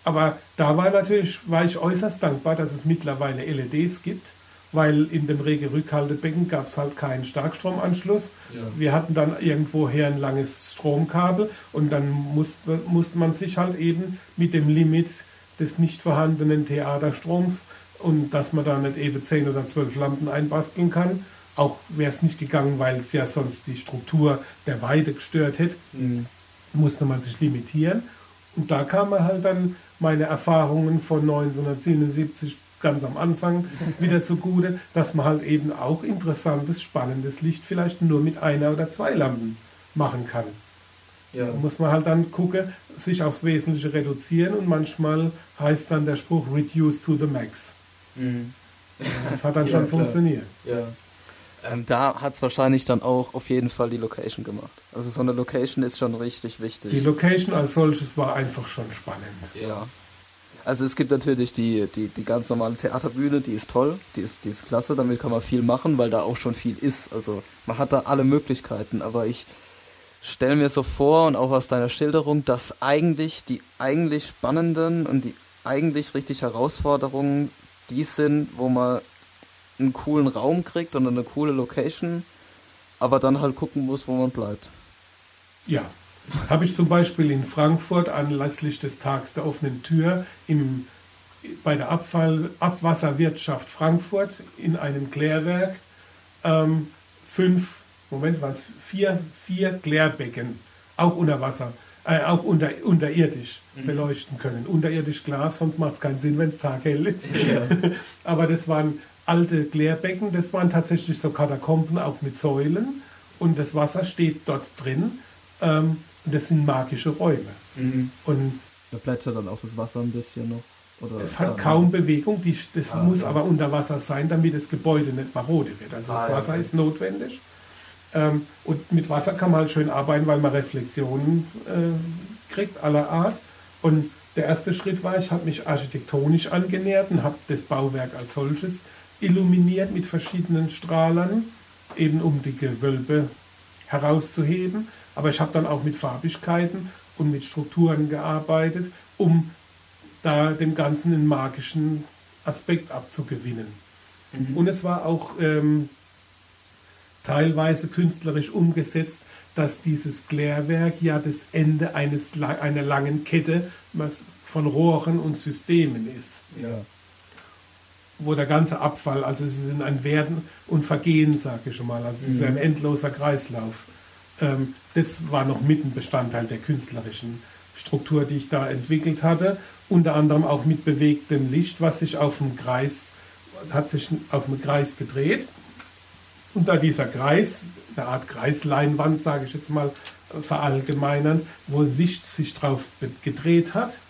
aber da war natürlich, war ich äußerst dankbar, dass es mittlerweile LEDs gibt, weil in dem Rege-Rückhaltebecken gab es halt keinen Starkstromanschluss. Ja. Wir hatten dann irgendwoher ein langes Stromkabel und dann musste, musste man sich halt eben mit dem Limit des nicht vorhandenen Theaterstroms und dass man da nicht eben 10 oder 12 Lampen einbasteln kann. Auch wäre es nicht gegangen, weil es ja sonst die Struktur der Weide gestört hätte, mhm. musste man sich limitieren. Und da kam man halt dann meine Erfahrungen von 1977 ganz am Anfang wieder zugute, dass man halt eben auch interessantes, spannendes Licht vielleicht nur mit einer oder zwei Lampen machen kann. Ja. Da muss man halt dann gucken, sich aufs Wesentliche reduzieren und manchmal heißt dann der Spruch Reduce to the Max. Mhm. Das hat dann ja, schon klar. funktioniert. Ja. Ähm, da hat es wahrscheinlich dann auch auf jeden Fall die Location gemacht. Also so eine Location ist schon richtig wichtig. Die Location als solches war einfach schon spannend. Ja. Also es gibt natürlich die, die, die ganz normale Theaterbühne, die ist toll, die ist, die ist klasse, damit kann man viel machen, weil da auch schon viel ist. Also man hat da alle Möglichkeiten, aber ich stelle mir so vor und auch aus deiner Schilderung, dass eigentlich die eigentlich spannenden und die eigentlich richtig Herausforderungen die sind, wo man einen coolen Raum kriegt und eine coole Location, aber dann halt gucken muss, wo man bleibt. Ja, habe ich zum Beispiel in Frankfurt anlässlich des Tags der offenen Tür im, bei der Abfall, Abwasserwirtschaft Frankfurt in einem Klärwerk ähm, fünf, Moment waren es vier, vier Klärbecken, auch unter Wasser, äh, auch unter, unterirdisch mhm. beleuchten können. Unterirdisch klar, sonst macht es keinen Sinn, wenn es taghell ist. Ja. Aber das waren alte Klärbecken, das waren tatsächlich so Katakomben, auch mit Säulen. Und das Wasser steht dort drin. Ähm, das sind magische Räume. Mhm. Und da plätschert dann auch das Wasser ein bisschen noch. Oder es hat kaum Bewegung, die, das ah, muss ja. aber unter Wasser sein, damit das Gebäude nicht marode wird. Also das ah, Wasser okay. ist notwendig. Ähm, und mit Wasser kann man halt schön arbeiten, weil man Reflexionen äh, kriegt aller Art. Und der erste Schritt war, ich habe mich architektonisch angenähert und habe das Bauwerk als solches illuminiert mit verschiedenen Strahlern, eben um die Gewölbe herauszuheben. Aber ich habe dann auch mit Farbigkeiten und mit Strukturen gearbeitet, um da dem Ganzen einen magischen Aspekt abzugewinnen. Mhm. Und es war auch ähm, teilweise künstlerisch umgesetzt, dass dieses Klärwerk ja das Ende eines, einer langen Kette von Rohren und Systemen ist. Ja. Wo der ganze Abfall, also es ist ein Werden und Vergehen, sage ich schon mal, also es ist ein mhm. endloser Kreislauf. Ähm, das war noch mitten Bestandteil der künstlerischen Struktur, die ich da entwickelt hatte. Unter anderem auch mit bewegtem Licht, was sich auf dem Kreis, hat sich auf dem Kreis gedreht. Und da dieser Kreis, eine Art Kreisleinwand, sage ich jetzt mal verallgemeinern, wo Licht sich drauf gedreht hat,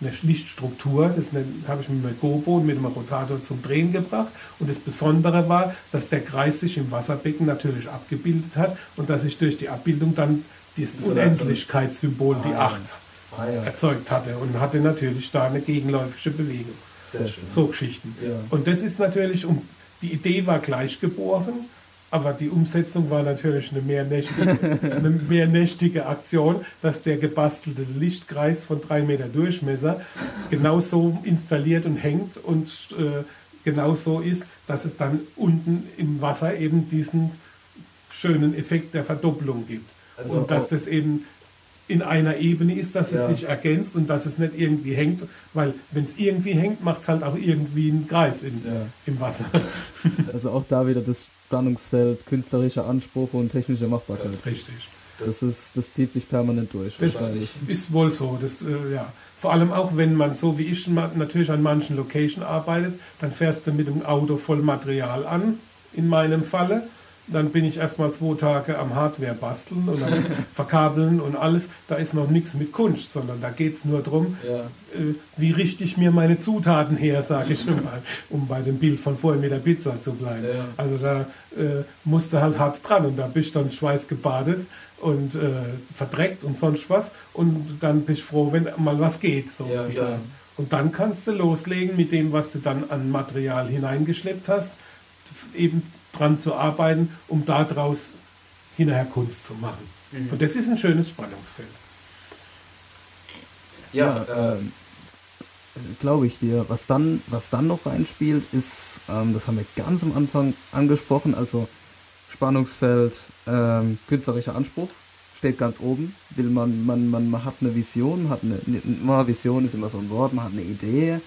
eine Lichtstruktur, das habe ich mit einem Gobo und mit einem Rotator zum Drehen gebracht. Und das Besondere war, dass der Kreis sich im Wasserbecken natürlich abgebildet hat und dass ich durch die Abbildung dann dieses Unendlichkeitssymbol, die ah, Acht, ah, ja. erzeugt hatte und hatte natürlich da eine gegenläufige Bewegung. So Geschichten. Ja. Und das ist natürlich, um, die Idee war gleich geboren, aber die Umsetzung war natürlich eine mehrnächtige, eine mehrnächtige Aktion, dass der gebastelte Lichtkreis von drei Meter Durchmesser genauso installiert und hängt und äh, genauso ist, dass es dann unten im Wasser eben diesen schönen Effekt der Verdopplung gibt. Also und dass das eben in einer Ebene ist, dass es ja. sich ergänzt und dass es nicht irgendwie hängt, weil wenn es irgendwie hängt, macht es halt auch irgendwie einen Kreis in, ja. im Wasser. Also auch da wieder das Spannungsfeld künstlerischer Anspruch und technische Machbarkeit. Richtig. Das, ist, das zieht sich permanent durch. Das ist wohl so. Das, äh, ja. Vor allem auch, wenn man so wie ich natürlich an manchen Locations arbeitet, dann fährst du mit dem Auto voll Material an, in meinem Falle dann bin ich erstmal zwei Tage am Hardware basteln und am verkabeln und alles. Da ist noch nichts mit Kunst, sondern da geht es nur darum, ja. äh, wie richte ich mir meine Zutaten her, sage ich mal, um bei dem Bild von vorhin mit der Pizza zu bleiben. Ja. Also da äh, musste halt hart dran und da bist du dann schweißgebadet und äh, verdreckt und sonst was und dann bist du froh, wenn mal was geht. So ja, und dann kannst du loslegen mit dem, was du dann an Material hineingeschleppt hast, eben dran zu arbeiten, um daraus hinterher Kunst zu machen. Mhm. Und das ist ein schönes Spannungsfeld. Ja, ja äh, glaube ich dir. Was dann, was dann noch reinspielt, ist, ähm, das haben wir ganz am Anfang angesprochen, also Spannungsfeld, ähm, künstlerischer Anspruch steht ganz oben. Will man, man, man, man hat eine Vision, hat eine, eine, Vision ist immer so ein Wort, man hat eine Idee,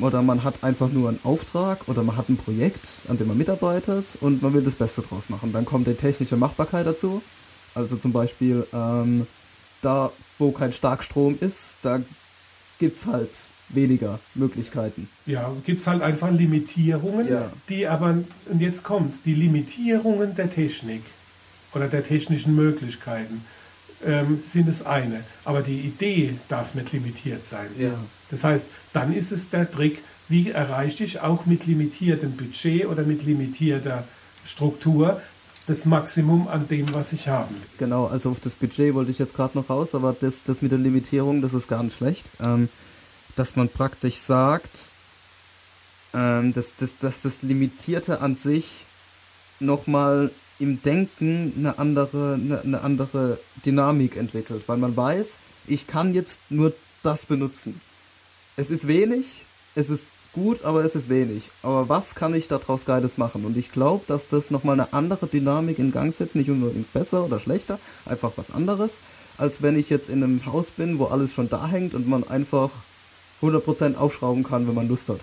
oder man hat einfach nur einen Auftrag oder man hat ein Projekt, an dem man mitarbeitet und man will das Beste draus machen. Dann kommt die technische Machbarkeit dazu. Also zum Beispiel ähm, da, wo kein Starkstrom ist, da gibt es halt weniger Möglichkeiten. Ja, gibt es halt einfach Limitierungen, ja. die aber, und jetzt kommt's, die Limitierungen der Technik oder der technischen Möglichkeiten ähm, sind das eine. Aber die Idee darf nicht limitiert sein. Ja. Das heißt, dann ist es der Trick, wie erreiche ich auch mit limitiertem Budget oder mit limitierter Struktur das Maximum an dem, was ich habe. Genau, also auf das Budget wollte ich jetzt gerade noch raus, aber das, das mit der Limitierung, das ist gar nicht schlecht. Ähm, dass man praktisch sagt, ähm, dass, dass, dass das Limitierte an sich nochmal im Denken eine andere, eine, eine andere Dynamik entwickelt, weil man weiß, ich kann jetzt nur das benutzen. Es ist wenig, es ist gut, aber es ist wenig. Aber was kann ich daraus Geiles machen? Und ich glaube, dass das nochmal eine andere Dynamik in Gang setzt, nicht unbedingt besser oder schlechter, einfach was anderes, als wenn ich jetzt in einem Haus bin, wo alles schon da hängt und man einfach 100% aufschrauben kann, wenn man Lust hat.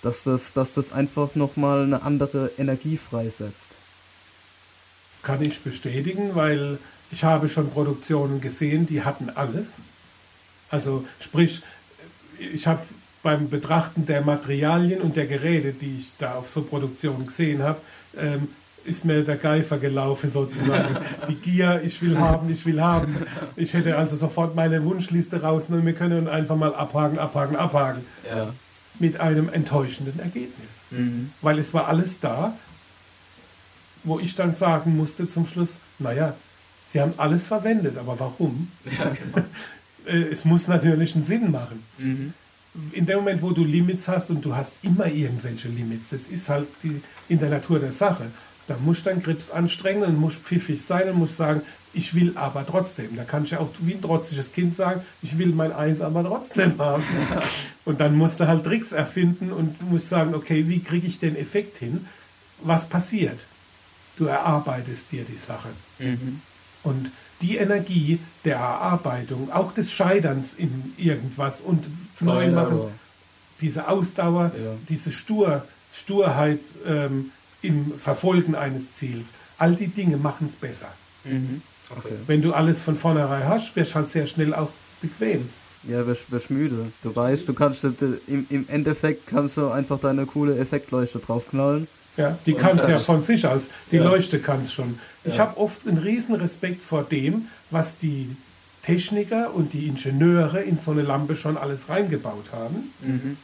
Dass das, dass das einfach nochmal eine andere Energie freisetzt kann ich bestätigen, weil ich habe schon Produktionen gesehen, die hatten alles. Also sprich, ich habe beim Betrachten der Materialien und der Geräte, die ich da auf so Produktionen gesehen habe, ähm, ist mir der Geifer gelaufen sozusagen. Die Gier, ich will haben, ich will haben. Ich hätte also sofort meine Wunschliste rausnehmen wir können einfach mal abhaken, abhaken, abhaken. Ja. Mit einem enttäuschenden Ergebnis. Mhm. Weil es war alles da wo ich dann sagen musste zum Schluss, naja, Sie haben alles verwendet, aber warum? Ja, genau. Äh, es muss natürlich einen Sinn machen. Mhm. In dem Moment, wo du Limits hast und du hast immer irgendwelche Limits, das ist halt die, in der Natur der Sache. Da musst du deinen Grips anstrengen und musst pfiffig sein und musst sagen, ich will aber trotzdem. Da kann ich ja auch wie ein trotziges Kind sagen, ich will mein Eis aber trotzdem haben. Und dann musst du halt Tricks erfinden und musst sagen, okay, wie kriege ich den Effekt hin? Was passiert? Du erarbeitest dir die Sache. Mhm. Und die Energie der Erarbeitung, auch des Scheiterns in irgendwas und neu machen, diese Ausdauer, Ja. diese Stur, Sturheit ähm, im Verfolgen eines Ziels, all die Dinge machen es besser. Mhm. Okay. Wenn du alles von vornherein hast, wirst du halt sehr schnell auch bequem. Ja, wirst, wirst müde. Du weißt, du kannst äh, im, im Endeffekt kannst du einfach deine coole Effektleuchte draufknallen. Ja, die kann es ja von sich aus. Die Ja. Leuchte kann es schon. Ich Ja. habe oft einen riesen Respekt vor dem, was die Techniker und die Ingenieure in so eine Lampe schon alles reingebaut haben. Mhm.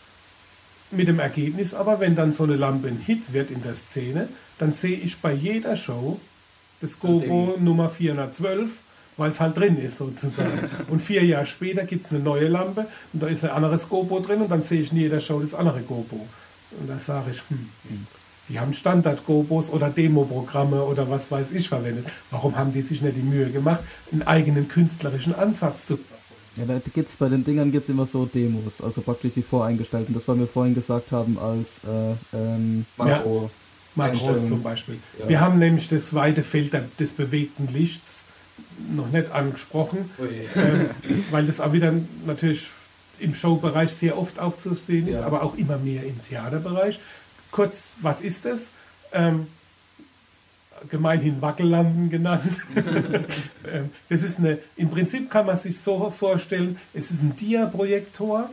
Mit dem Ergebnis aber, wenn dann so eine Lampe ein Hit wird in der Szene, dann sehe ich bei jeder Show das GoPro Nummer 412, weil es halt drin ist sozusagen. und vier Jahre später gibt es eine neue Lampe und da ist ein anderes GoPro drin und dann sehe ich in jeder Show das andere GoPro. Und da sage ich, hm, die haben Standard-GoPros oder Demo-Programme oder was weiß ich verwendet. Warum haben die sich nicht die Mühe gemacht, einen eigenen künstlerischen Ansatz zu Ja, da gibt's bei den Dingern gibt's immer so Demos, also praktisch die voreingestellten. Das, was wir vorhin gesagt haben als äh, ähm, Makro. Makros Einstellungen. zum Beispiel. Ja. Wir haben nämlich das weite Feld des bewegten Lichts noch nicht angesprochen, ähm, weil das auch wieder natürlich im Showbereich sehr oft auch zu sehen ist, Ja. aber auch immer mehr im Theaterbereich. Kurz, was ist das? Ähm, gemeinhin Wackellampen genannt. Ähm, das ist eine, im Prinzip kann man sich so vorstellen, es ist ein Dia-Projektor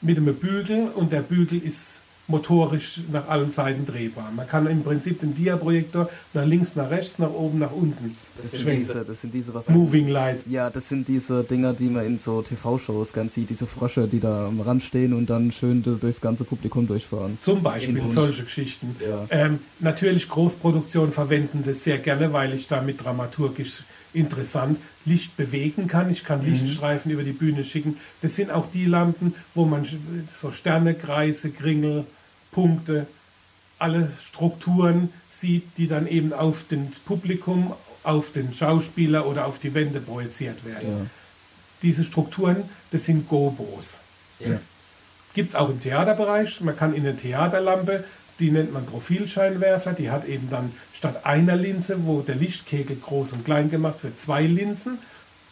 mit einem Bügel und der Bügel ist motorisch nach allen Seiten drehbar. Man kann im Prinzip den Dia-Projektor nach links, nach rechts, nach oben, nach unten Das sind diese, das sind diese was. Moving Lights. Ja, das sind diese Dinger, die man in so TV-Shows ganz sieht, diese Frösche, die da am Rand stehen und dann schön du- durchs ganze Publikum durchfahren. Zum Beispiel solche Geschichten. Ja. Ähm, natürlich Großproduktionen verwenden das sehr gerne, weil ich damit dramaturgisch interessant Licht bewegen kann. Ich kann Lichtstreifen über die Bühne schicken. Das sind auch die Lampen, wo man so Sterne, Kreise, Kringel, Punkte, alle Strukturen sieht, die dann eben auf den Publikum, auf den Schauspieler oder auf die Wände projiziert werden. Ja. Diese Strukturen, das sind Gobos. Ja. Gibt es auch im Theaterbereich. Man kann in eine Theaterlampe, die nennt man Profilscheinwerfer, die hat eben dann statt einer Linse, wo der Lichtkegel groß und klein gemacht wird, zwei Linsen.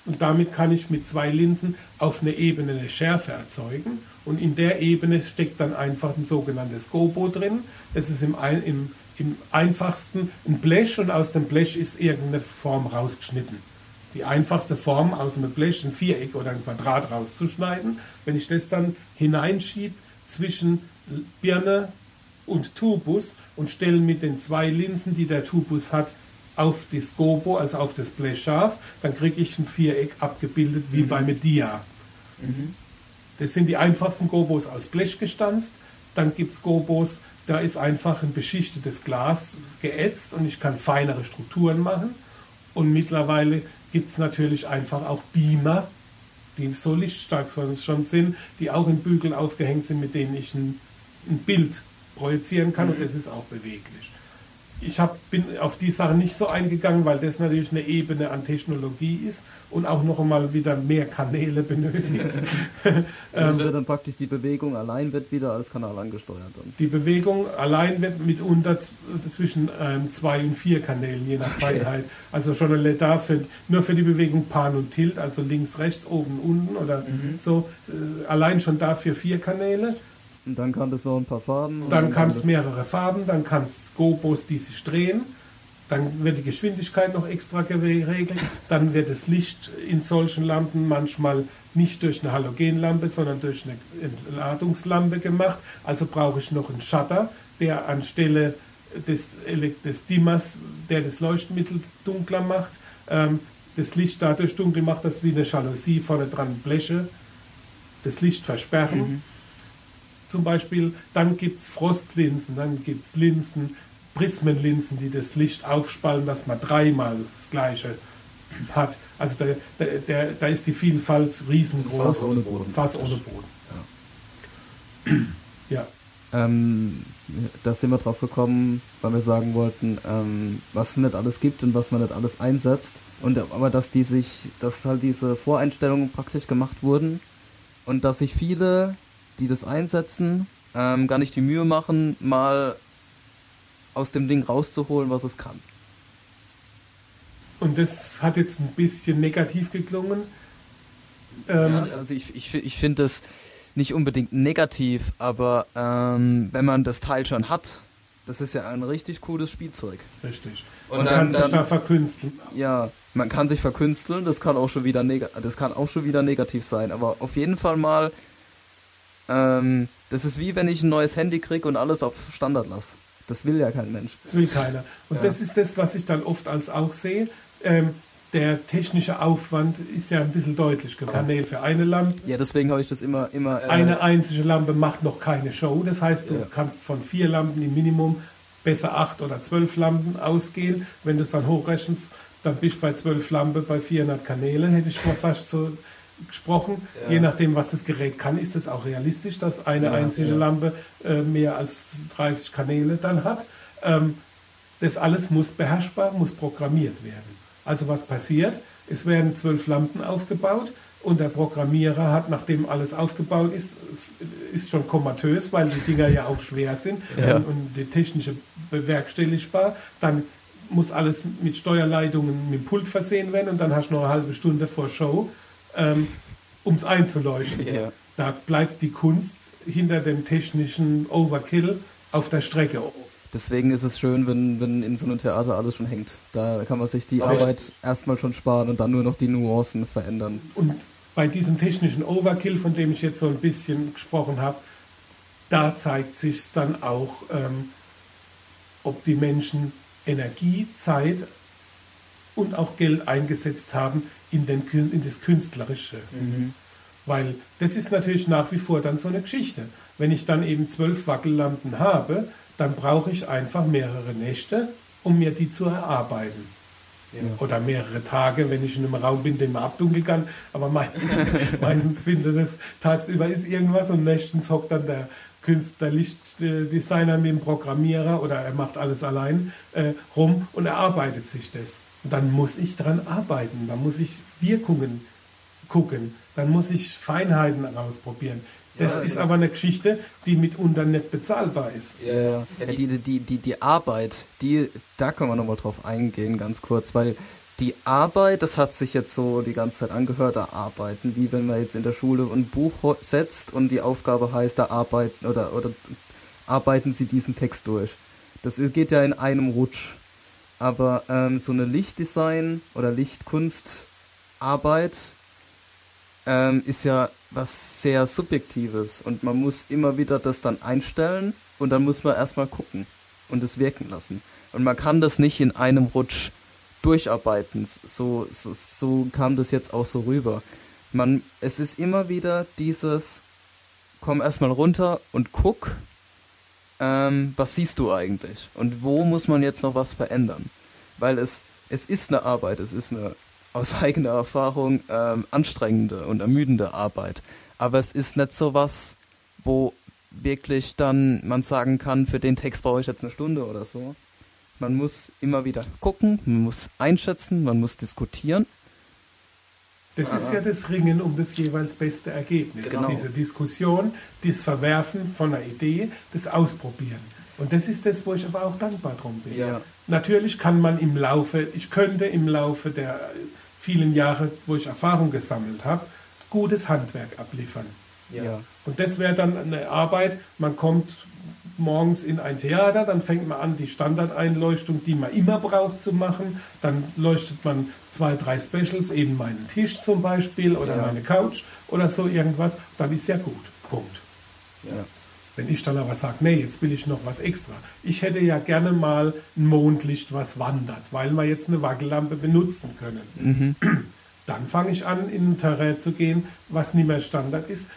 Und damit kann ich mit zwei Linsen auf einer Ebene eine Schärfe erzeugen. Und in der Ebene steckt dann einfach ein sogenanntes Gobo drin. Das ist im, im, im einfachsten ein Blech und aus dem Blech ist irgendeine Form rausgeschnitten. Die einfachste Form aus einem Blech ein Viereck oder ein Quadrat rauszuschneiden. Wenn ich das dann hineinschiebe zwischen Birne und Tubus und stelle mit den zwei Linsen, die der Tubus hat, auf das Gobo, also auf das Blech scharf, dann kriege ich ein Viereck abgebildet wie bei Media. Das sind die einfachsten Gobos aus Blech gestanzt. Dann gibt es Gobos, da ist einfach ein beschichtetes Glas geätzt und ich kann feinere Strukturen machen. Und mittlerweile gibt es natürlich einfach auch Beamer, die so lichtstark schon sind, die auch in Bügeln aufgehängt sind, mit denen ich ein, ein Bild projizieren kann und das ist auch beweglich. Ich hab, bin auf die Sache nicht so eingegangen, weil das natürlich eine Ebene an Technologie ist und auch noch einmal wieder mehr Kanäle benötigt. Das wird dann praktisch die Bewegung allein wird wieder als Kanal angesteuert. Dann. Die Bewegung allein wird mitunter zwischen ähm, zwei und vier Kanälen, je nach Feinheit. Also schon da für, nur für die Bewegung Pan und Tilt, also links, rechts, oben, unten oder so, äh, allein schon dafür vier Kanäle. Und dann kann das noch ein paar Farben. und Dann kann es mehrere Farben, dann kann es Gobos, die sich drehen. Dann wird die Geschwindigkeit noch extra geregelt. Dann wird das Licht in solchen Lampen manchmal nicht durch eine Halogenlampe, sondern durch eine Entladungslampe gemacht. Also brauche ich noch einen Shutter, der anstelle des, des Dimmers, der das Leuchtmittel dunkler macht, ähm, das Licht dadurch dunkel macht, dass wie eine Jalousie vorne dran Bleche das Licht versperren zum Beispiel. Dann gibt es Frostlinsen, dann gibt es Linsen, Prismenlinsen, die das Licht aufspalten, dass man dreimal das gleiche hat. Also da, da, der, da ist die Vielfalt riesengroß. Fass ohne Boden. Fass ohne Boden. Ja. Ähm, da sind wir drauf gekommen, weil wir sagen wollten, ähm, was es nicht alles gibt und was man nicht alles einsetzt. Und aber dass die sich, dass halt diese Voreinstellungen praktisch gemacht wurden und dass sich viele, die das einsetzen, ähm, gar nicht die Mühe machen, mal aus dem Ding rauszuholen, was es kann. Und das hat jetzt ein bisschen negativ geklungen. Ähm, ja, also ich, ich, ich finde das nicht unbedingt negativ, aber ähm, wenn man das Teil schon hat, das ist ja ein richtig cooles Spielzeug. Richtig. Und man dann, kann sich dann, da verkünsteln. Ja, man kann sich verkünsteln, das kann auch schon wieder das kann auch schon wieder negativ sein, aber auf jeden Fall mal ähm, das ist wie wenn ich ein neues Handy kriege und alles auf Standard lasse. Das will ja kein Mensch. Das will keiner. Und ja. das ist das, was ich dann oft als auch sehe. Ähm, der technische Aufwand ist ja ein bisschen deutlich. Kanäle für eine Lampe. Ja, deswegen habe ich das immer. immer äh eine einzige Lampe macht noch keine Show. Das heißt, du ja. kannst von vier Lampen im Minimum besser acht oder zwölf Lampen ausgehen. Wenn du es dann hochrechnest, dann bist du bei zwölf Lampen bei 400 Kanäle, hätte ich mal fast so gesprochen. Ja. Je nachdem, was das Gerät kann, ist es auch realistisch, dass eine ja, einzige ja. Lampe äh, mehr als 30 Kanäle dann hat. Ähm, das alles muss beherrschbar, muss programmiert werden. Also was passiert? Es werden zwölf Lampen aufgebaut und der Programmierer hat, nachdem alles aufgebaut ist, ist schon komatös, weil die Dinger ja auch schwer sind und, und die technische bewerkstelligbar. Dann muss alles mit Steuerleitungen mit dem Pult versehen werden und dann hast du noch eine halbe Stunde vor Show ähm, um es einzuleuchten. Yeah. Da bleibt die Kunst hinter dem technischen Overkill auf der Strecke. Deswegen ist es schön, wenn, wenn in so einem Theater alles schon hängt. Da kann man sich die Aber Arbeit erstmal schon sparen und dann nur noch die Nuancen verändern. Und bei diesem technischen Overkill, von dem ich jetzt so ein bisschen gesprochen habe, da zeigt sich dann auch, ähm, ob die Menschen Energie, Zeit und auch Geld eingesetzt haben in, den, in das Künstlerische. Mhm. Weil das ist natürlich nach wie vor dann so eine Geschichte. Wenn ich dann eben zwölf Wackellampen habe, dann brauche ich einfach mehrere Nächte, um mir die zu erarbeiten. Ja. Oder mehrere Tage, wenn ich in einem Raum bin, den man abdunkeln kann. Aber meistens, meistens findet es tagsüber ist irgendwas und nächtens hockt dann der Künstler, Lichtdesigner mit dem Programmierer oder er macht alles allein äh, rum und erarbeitet sich das dann muss ich dran arbeiten, dann muss ich Wirkungen gucken, dann muss ich Feinheiten ausprobieren. Das ja, ist das aber eine Geschichte, die mitunter nicht bezahlbar ist. Ja, ja. ja die, die, die, die Arbeit, die, da können wir nochmal drauf eingehen, ganz kurz, weil die Arbeit, das hat sich jetzt so die ganze Zeit angehört, da arbeiten, wie wenn man jetzt in der Schule ein Buch setzt und die Aufgabe heißt, da arbeiten oder, oder arbeiten Sie diesen Text durch. Das geht ja in einem Rutsch. Aber ähm, so eine Lichtdesign oder Lichtkunstarbeit ähm, ist ja was sehr Subjektives und man muss immer wieder das dann einstellen und dann muss man erstmal gucken und es wirken lassen. Und man kann das nicht in einem Rutsch durcharbeiten. So, so, so kam das jetzt auch so rüber. Man, es ist immer wieder dieses, komm erstmal runter und guck ähm, was siehst du eigentlich? Und wo muss man jetzt noch was verändern? Weil es, es ist eine Arbeit, es ist eine aus eigener Erfahrung ähm, anstrengende und ermüdende Arbeit. Aber es ist nicht so was, wo wirklich dann man sagen kann, für den Text brauche ich jetzt eine Stunde oder so. Man muss immer wieder gucken, man muss einschätzen, man muss diskutieren das ist ja das Ringen um das jeweils beste Ergebnis. Genau. Diese Diskussion, das Verwerfen von einer Idee, das Ausprobieren. Und das ist das, wo ich aber auch dankbar drum bin. Ja. Natürlich kann man im Laufe, ich könnte im Laufe der vielen Jahre, wo ich Erfahrung gesammelt habe, gutes Handwerk abliefern. Ja. Und das wäre dann eine Arbeit, man kommt morgens in ein Theater, dann fängt man an, die Standardeinleuchtung, die man immer braucht, zu machen. Dann leuchtet man zwei, drei Specials, eben meinen Tisch zum Beispiel oder ja. meine Couch oder so irgendwas. Dann ist ja gut. Punkt. Ja. Wenn ich dann aber sage, nee, jetzt will ich noch was extra. Ich hätte ja gerne mal ein Mondlicht, was wandert, weil wir jetzt eine Wackellampe benutzen können. Mhm. Dann fange ich an, in ein Terrain zu gehen, was nicht mehr Standard ist,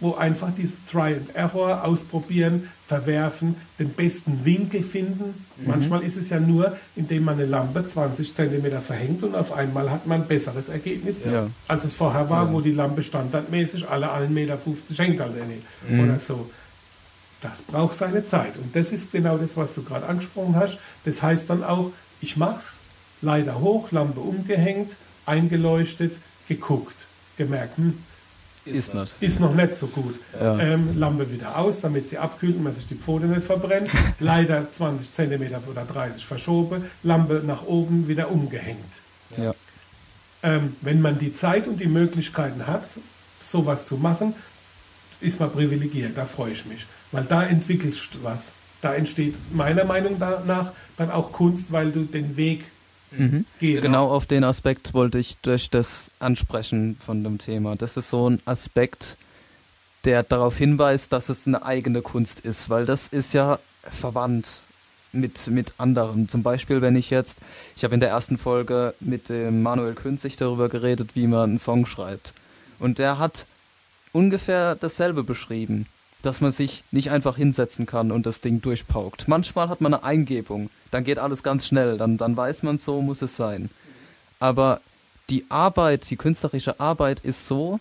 wo einfach dieses Try and Error ausprobieren, verwerfen, den besten Winkel finden. Mhm. Manchmal ist es ja nur, indem man eine Lampe 20 cm verhängt und auf einmal hat man ein besseres Ergebnis, ja. als es vorher war, ja. wo die Lampe standardmäßig alle 1,50 Meter hängt halt mhm. oder so. Das braucht seine Zeit. Und das ist genau das, was du gerade angesprochen hast. Das heißt dann auch, ich mach's, leider hoch, Lampe umgehängt, eingeleuchtet, geguckt, gemerkt, hm, ist, nicht. ist noch nicht so gut. Ja. Ähm, Lampe wieder aus, damit sie abkühlt und man sich die Pfote nicht verbrennt. Leider 20 cm oder 30 verschoben, Lampe nach oben wieder umgehängt. Ja. Ähm, wenn man die Zeit und die Möglichkeiten hat, sowas zu machen, ist man privilegiert. Da freue ich mich. Weil da entwickelst du was. Da entsteht meiner Meinung nach dann auch Kunst, weil du den Weg mhm. gehst. Genau auf den Aspekt wollte ich durch das Ansprechen von dem Thema. Das ist so ein Aspekt, der darauf hinweist, dass es eine eigene Kunst ist, weil das ist ja verwandt mit, mit anderen. Zum Beispiel, wenn ich jetzt, ich habe in der ersten Folge mit dem Manuel Künzig darüber geredet, wie man einen Song schreibt. Und der hat ungefähr dasselbe beschrieben, dass man sich nicht einfach hinsetzen kann und das Ding durchpaukt. Manchmal hat man eine Eingebung, dann geht alles ganz schnell, dann, dann weiß man, so muss es sein. Aber die Arbeit, die künstlerische Arbeit ist so,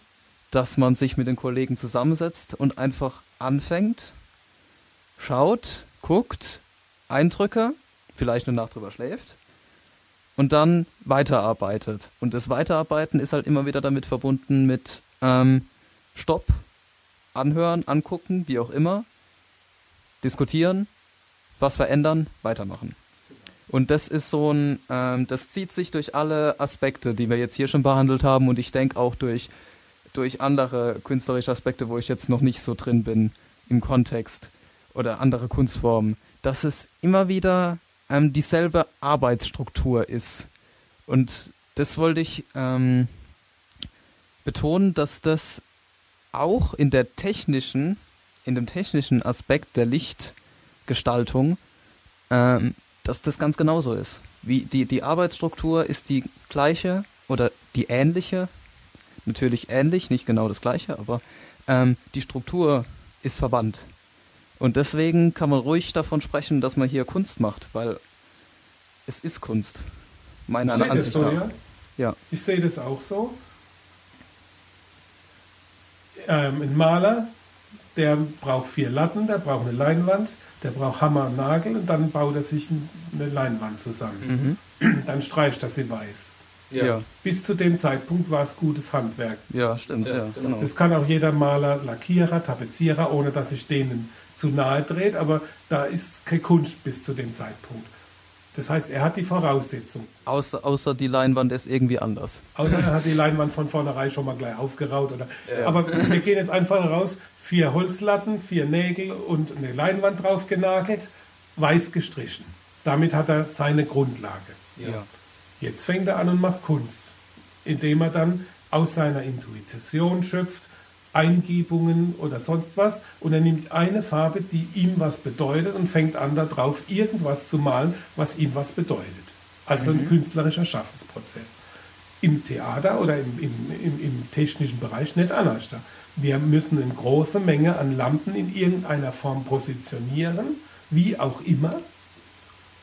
dass man sich mit den Kollegen zusammensetzt und einfach anfängt, schaut, guckt, Eindrücke, vielleicht eine Nacht drüber schläft und dann weiterarbeitet. Und das Weiterarbeiten ist halt immer wieder damit verbunden mit ähm, Stopp, anhören, angucken, wie auch immer, diskutieren, was verändern, weitermachen. Und das ist so ein, ähm, das zieht sich durch alle Aspekte, die wir jetzt hier schon behandelt haben und ich denke auch durch, durch andere künstlerische Aspekte, wo ich jetzt noch nicht so drin bin im Kontext oder andere Kunstformen dass es immer wieder ähm, dieselbe Arbeitsstruktur ist. Und das wollte ich ähm, betonen, dass das auch in der technischen, in dem technischen Aspekt der Lichtgestaltung, ähm, dass das ganz genauso ist. Wie die, die Arbeitsstruktur ist die gleiche oder die ähnliche, natürlich ähnlich, nicht genau das gleiche, aber ähm, die Struktur ist verwandt. Und deswegen kann man ruhig davon sprechen, dass man hier Kunst macht, weil es ist Kunst. Meiner ich Ansicht so, nach. Ja? ja. Ich sehe das auch so. Ähm, ein Maler, der braucht vier Latten, der braucht eine Leinwand, der braucht Hammer und Nagel und dann baut er sich eine Leinwand zusammen. Mhm. Dann streicht er sie weiß. Ja. Bis zu dem Zeitpunkt war es gutes Handwerk. Ja, stimmt. Ja, genau. Das kann auch jeder Maler, Lackierer, Tapezierer, ohne dass ich denen zu nahe dreht, aber da ist keine Kunst bis zu dem Zeitpunkt. Das heißt, er hat die Voraussetzung. Außer, außer die Leinwand ist irgendwie anders. Außer er hat die Leinwand von vornherein schon mal gleich aufgeraut. Oder, ja. Aber wir gehen jetzt einfach raus, vier Holzlatten, vier Nägel und eine Leinwand drauf genagelt, weiß gestrichen. Damit hat er seine Grundlage. Ja. Jetzt fängt er an und macht Kunst, indem er dann aus seiner Intuition schöpft, Eingebungen oder sonst was und er nimmt eine Farbe, die ihm was bedeutet und fängt an darauf irgendwas zu malen, was ihm was bedeutet. Also mhm. ein künstlerischer Schaffensprozess. Im Theater oder im, im, im, im technischen Bereich nicht anders. Wir müssen eine große Menge an Lampen in irgendeiner Form positionieren, wie auch immer,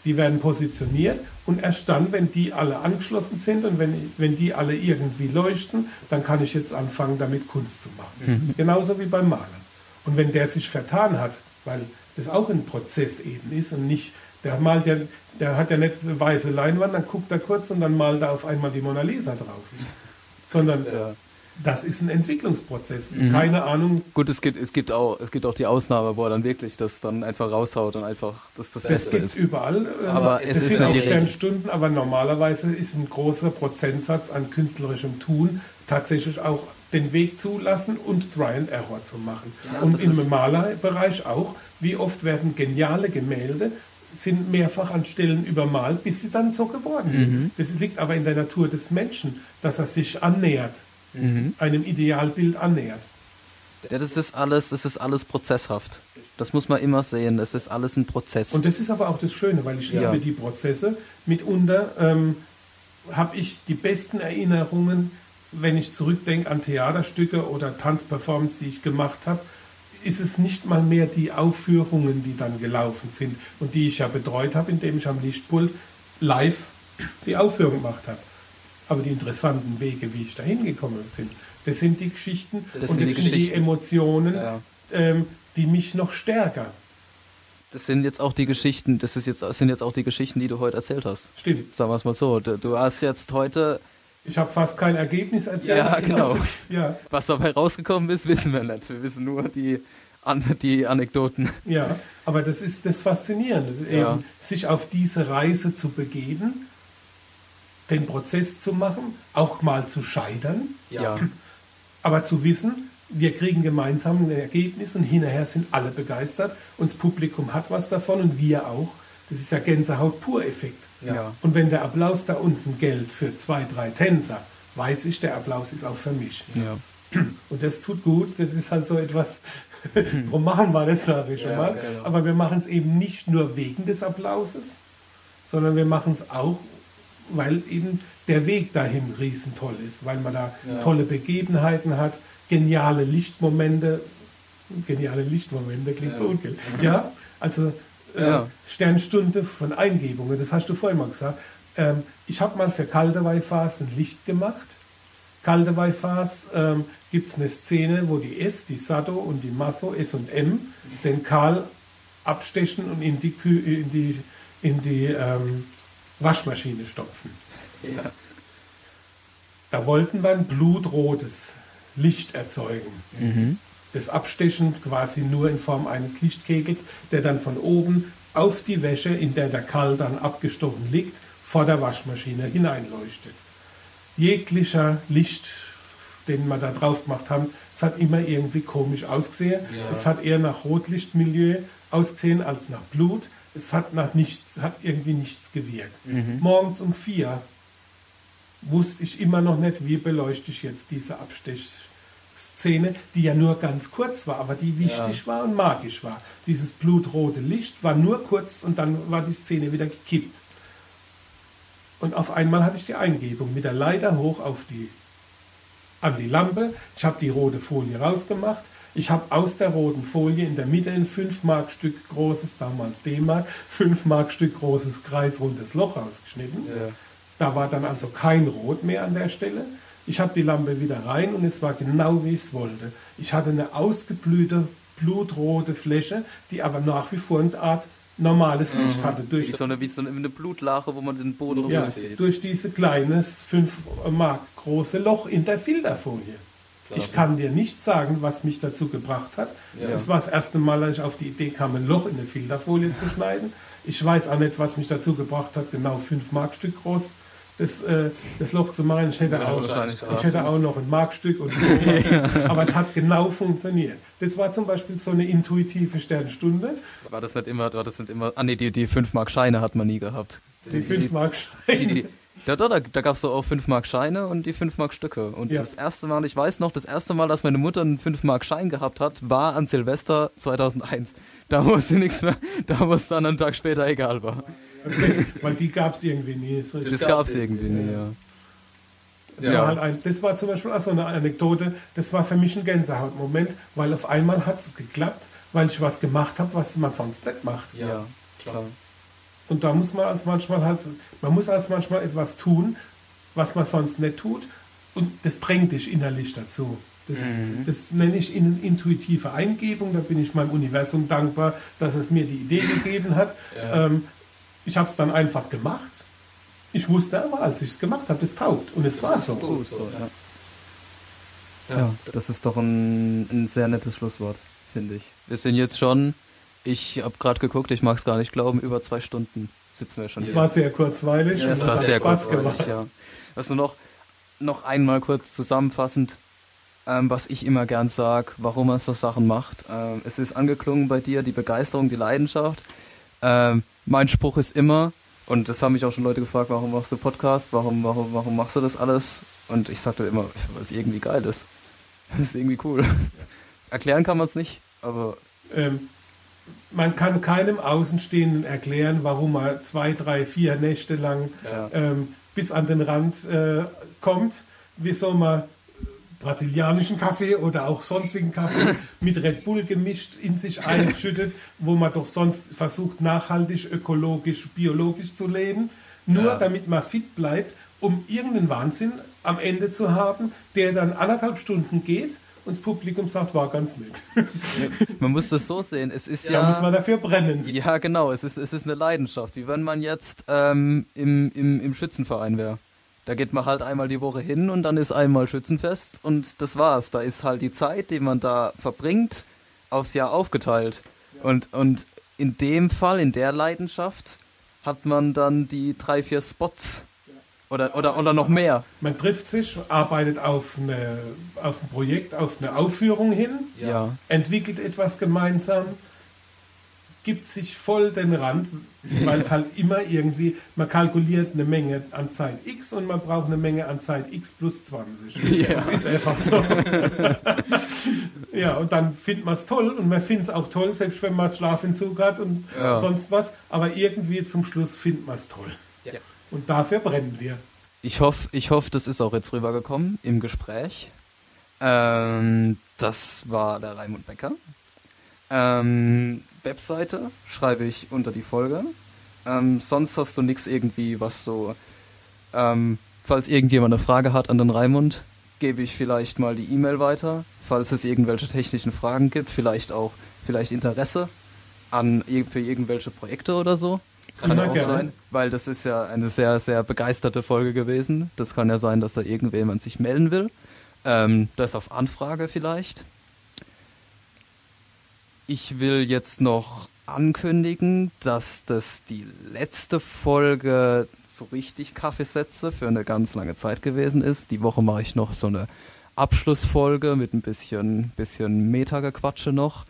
die werden positioniert und erst dann, wenn die alle angeschlossen sind und wenn, wenn die alle irgendwie leuchten, dann kann ich jetzt anfangen, damit Kunst zu machen. Mhm. Genauso wie beim Malen. Und wenn der sich vertan hat, weil das auch ein Prozess eben ist und nicht, der malt ja, der hat ja nicht weiße Leinwand, dann guckt er kurz und dann malt er auf einmal die Mona Lisa drauf. Sondern ja das ist ein Entwicklungsprozess. Mhm. Keine Ahnung. Gut, es gibt, es, gibt auch, es gibt auch die Ausnahme, wo er dann wirklich das dann einfach raushaut und einfach das das, das Beste gibt es überall. Aber es, es sind auch Sternstunden, aber normalerweise ist ein großer Prozentsatz an künstlerischem Tun tatsächlich auch den Weg zulassen und Try and Error zu machen. Ja, und im Malerbereich auch. Wie oft werden geniale Gemälde sind mehrfach an Stellen übermalt, bis sie dann so geworden sind. Mhm. Das liegt aber in der Natur des Menschen, dass er sich annähert mhm. einem Idealbild annähert. Ja, das ist alles, das ist alles prozesshaft. Das muss man immer sehen. Das ist alles ein Prozess. Und das ist aber auch das Schöne, weil ich liebe ja. die Prozesse. Mitunter ähm, habe ich die besten Erinnerungen, wenn ich zurückdenke an Theaterstücke oder Tanzperformance, die ich gemacht habe. Ist es nicht mal mehr die Aufführungen, die dann gelaufen sind und die ich ja betreut habe, indem ich am Lichtpult live die Aufführung gemacht habe. Aber die interessanten Wege, wie ich da hingekommen bin, das sind die Geschichten das und das die sind die Emotionen, ja. ähm, die mich noch stärker. Das sind jetzt auch die Geschichten, das ist jetzt, sind jetzt auch die Geschichten, die du heute erzählt hast. Stimmt. Sagen wir es mal so. Du, du hast jetzt heute. Ich habe fast kein Ergebnis erzählt. Ja, genau. ja. Was dabei rausgekommen ist, wissen wir nicht. Wir wissen nur die, die Anekdoten. Ja, aber das ist das Faszinierende, ja. sich auf diese Reise zu begeben den Prozess zu machen, auch mal zu scheitern, Ja. aber zu wissen, wir kriegen gemeinsam ein Ergebnis und hinterher sind alle begeistert und das Publikum hat was davon und wir auch. Das ist ja Gänsehaut pur Effekt. Ja. Und wenn der Applaus da unten gilt für zwei, drei Tänzer, weiß ich, der Applaus ist auch für mich. Ja. Und das tut gut, das ist halt so etwas, drum machen wir das, sage ich schon Ja, mal. genau. Aber wir machen es eben nicht nur wegen des Applauses, sondern wir machen es auch, weil eben der Weg dahin riesentoll ist, weil man da Ja. tolle Begebenheiten hat, geniale Lichtmomente, geniale Lichtmomente, klingt Ja. gut, gell? Ja, also äh, Ja. Sternstunde von Eingebungen, das hast du vorhin mal gesagt. Ähm, ich habe mal für Kaldewey-Fas ein Licht gemacht. Kaldewey-Fas ähm, gibt es eine Szene, wo die S, die Sado und die Masso, S und M, den Karl abstechen und in die, Kü in die, in die ähm, Waschmaschine stopfen. Ja. Da wollten wir ein blutrotes Licht erzeugen. Mhm. Das Abstechen quasi nur in Form eines Lichtkegels, der dann von oben auf die Wäsche, in der der Karl dann abgestochen liegt, vor der Waschmaschine hineinleuchtet. Jeglicher Licht, den wir da drauf gemacht haben, es hat immer irgendwie komisch ausgesehen. Ja. Es hat eher nach Rotlichtmilieu ausgesehen als nach Blut. Es hat nach nichts, hat irgendwie nichts gewirkt. Morgens um vier wusste ich immer noch nicht, wie beleuchte ich jetzt diese Abstechszene, die ja nur ganz kurz war, aber die wichtig war und magisch war. Dieses blutrote Licht war nur kurz und dann war die Szene wieder gekippt. Und auf einmal hatte ich die Eingebung mit der Leiter hoch auf die an die Lampe. Ich habe die rote Folie rausgemacht. Ich habe aus der roten Folie in der Mitte ein 5 Mark Stück großes, damals D-Mark, 5 Mark Stück großes kreisrundes Loch rausgeschnitten. Ja. Da war dann also kein Rot mehr an der Stelle. Ich habe die Lampe wieder rein und es war genau wie ich es wollte. Ich hatte eine ausgeblühte, blutrote Fläche, die aber nach wie vor eine Art normales Licht hatte. Durch, Wie so eine, wie so eine, Blutlache, wo man den Boden ja, sieht. durch diese kleines 5 Mark große Loch in der Filterfolie. Ich kann dir nicht sagen, was mich dazu gebracht hat. Ja. Das war das erste Mal, dass ich auf die Idee kam, ein Loch in eine Filterfolie zu schneiden. Ich weiß auch nicht, was mich dazu gebracht hat, genau 5 Markstück groß das, äh, das Loch zu machen. Ich hätte, Ja, auch, ich hätte auch noch ein Markstück und so. Aber es hat genau funktioniert. Das war zum Beispiel so eine intuitive Sternstunde. War das nicht immer, war das nicht immer, ah nee, die, die 5 Mark Scheine hat man nie gehabt. Die 5 Mark Die, die, da, da, da, da gab es so auch 5 Mark Scheine und die 5 Mark Stücke. Und Ja. das erste Mal, ich weiß noch, das erste Mal, dass meine Mutter einen 5 Mark Schein gehabt hat, war an Silvester 2001. Da wusste nichts mehr, da wo es dann einen Tag später egal war. Weil die gab es irgendwie nie. So, Das, Das gab gab's es irgendwie nie, ja. Das, Ja. war halt ein, das war zum Beispiel auch so eine Anekdote, das war für mich ein Gänsehautmoment, weil auf einmal hat es geklappt, weil ich was gemacht habe, was man sonst nicht macht. Ja, klar. Und da muss man als manchmal halt, man muss als manchmal etwas tun, was man sonst nicht tut und das drängt dich innerlich dazu. Das, das nenne ich in, intuitive Eingebung, da bin ich meinem Universum dankbar, dass es mir die Idee gegeben hat. Ja. Ähm, ich habe es dann einfach gemacht. Ich wusste aber, als ich es gemacht habe, das taugt. Und es war ist so. gut. so, ja. Ja. Ja, das ist doch ein, ein sehr nettes Schlusswort, finde ich. Wir sind jetzt schon, ich habe gerade geguckt, ich mag es gar nicht glauben, über zwei Stunden sitzen wir schon Es hier. war sehr kurzweilig Ja, und es es hat sehr Spaß gemacht. ja. Nur noch, noch einmal kurz zusammenfassend, ähm, was ich immer gern sag, warum man so Sachen macht. Ähm, es ist angeklungen bei dir, die Begeisterung, die Leidenschaft. Ähm, mein Spruch ist immer, und das haben mich auch schon Leute gefragt, warum machst du Podcast, warum, warum, warum machst du das alles? Und ich sagte immer, weil es irgendwie geil ist. Das ist irgendwie cool. Erklären kann man es nicht, aber Ähm, man kann keinem Außenstehenden erklären, warum er zwei, drei, vier Nächte lang Ja. ähm, bis an den Rand äh, kommt, wieso man brasilianischen Kaffee oder auch sonstigen Kaffee mit Red Bull gemischt in sich einschüttet, wo man doch sonst versucht, nachhaltig, ökologisch, biologisch zu leben, nur Ja. damit man fit bleibt, um irgendeinen Wahnsinn am Ende zu haben, der dann anderthalb Stunden geht und das Publikum sagt, war ganz nett. man muss das so sehen. Es ist Da ja, muss man dafür brennen. Ja, genau. Es ist, es ist eine Leidenschaft. Wie wenn man jetzt ähm, im, im, im Schützenverein wäre. Da geht man halt einmal die Woche hin und dann ist einmal Schützenfest und das war's. Da ist halt die Zeit, die man da verbringt, aufs Jahr aufgeteilt. Und, und in dem Fall, in der Leidenschaft, hat man dann die drei, vier Spots Oder, oder, oder noch mehr. Man trifft sich, arbeitet auf, eine, auf ein Projekt, auf eine Aufführung hin, Ja. entwickelt etwas gemeinsam, gibt sich voll den Rand, weil es halt immer irgendwie, man kalkuliert eine Menge an Zeit X und man braucht eine Menge an Zeit X plus 20. Das ist einfach so. ja, und dann findet man es toll und man findet es auch toll, selbst wenn man Schlafentzug hat und Ja. sonst was, aber irgendwie zum Schluss findet man es toll. Und dafür brennen wir. Ich hoffe, ich hoffe, das ist auch jetzt rübergekommen im Gespräch. Ähm, das war der Raimund Becker. Ähm, Webseite schreibe ich unter die Folge. Ähm, sonst hast du nichts irgendwie, was so. Ähm, falls irgendjemand eine Frage hat an den Raimund, gebe ich vielleicht mal die E-Mail weiter. Falls es irgendwelche technischen Fragen gibt, vielleicht auch vielleicht Interesse an für irgendwelche Projekte oder so. Das kann ja auch sein, weil das ist ja eine sehr, sehr begeisterte Folge gewesen. Das kann ja sein, dass da irgendjemand sich melden will. Ähm, das auf Anfrage vielleicht. Ich will jetzt noch ankündigen, dass das die letzte Folge so richtig Kaffeesätze für eine ganz lange Zeit gewesen ist. Die Woche mache ich noch so eine Abschlussfolge mit ein bisschen, bisschen Meta-Gequatsche noch,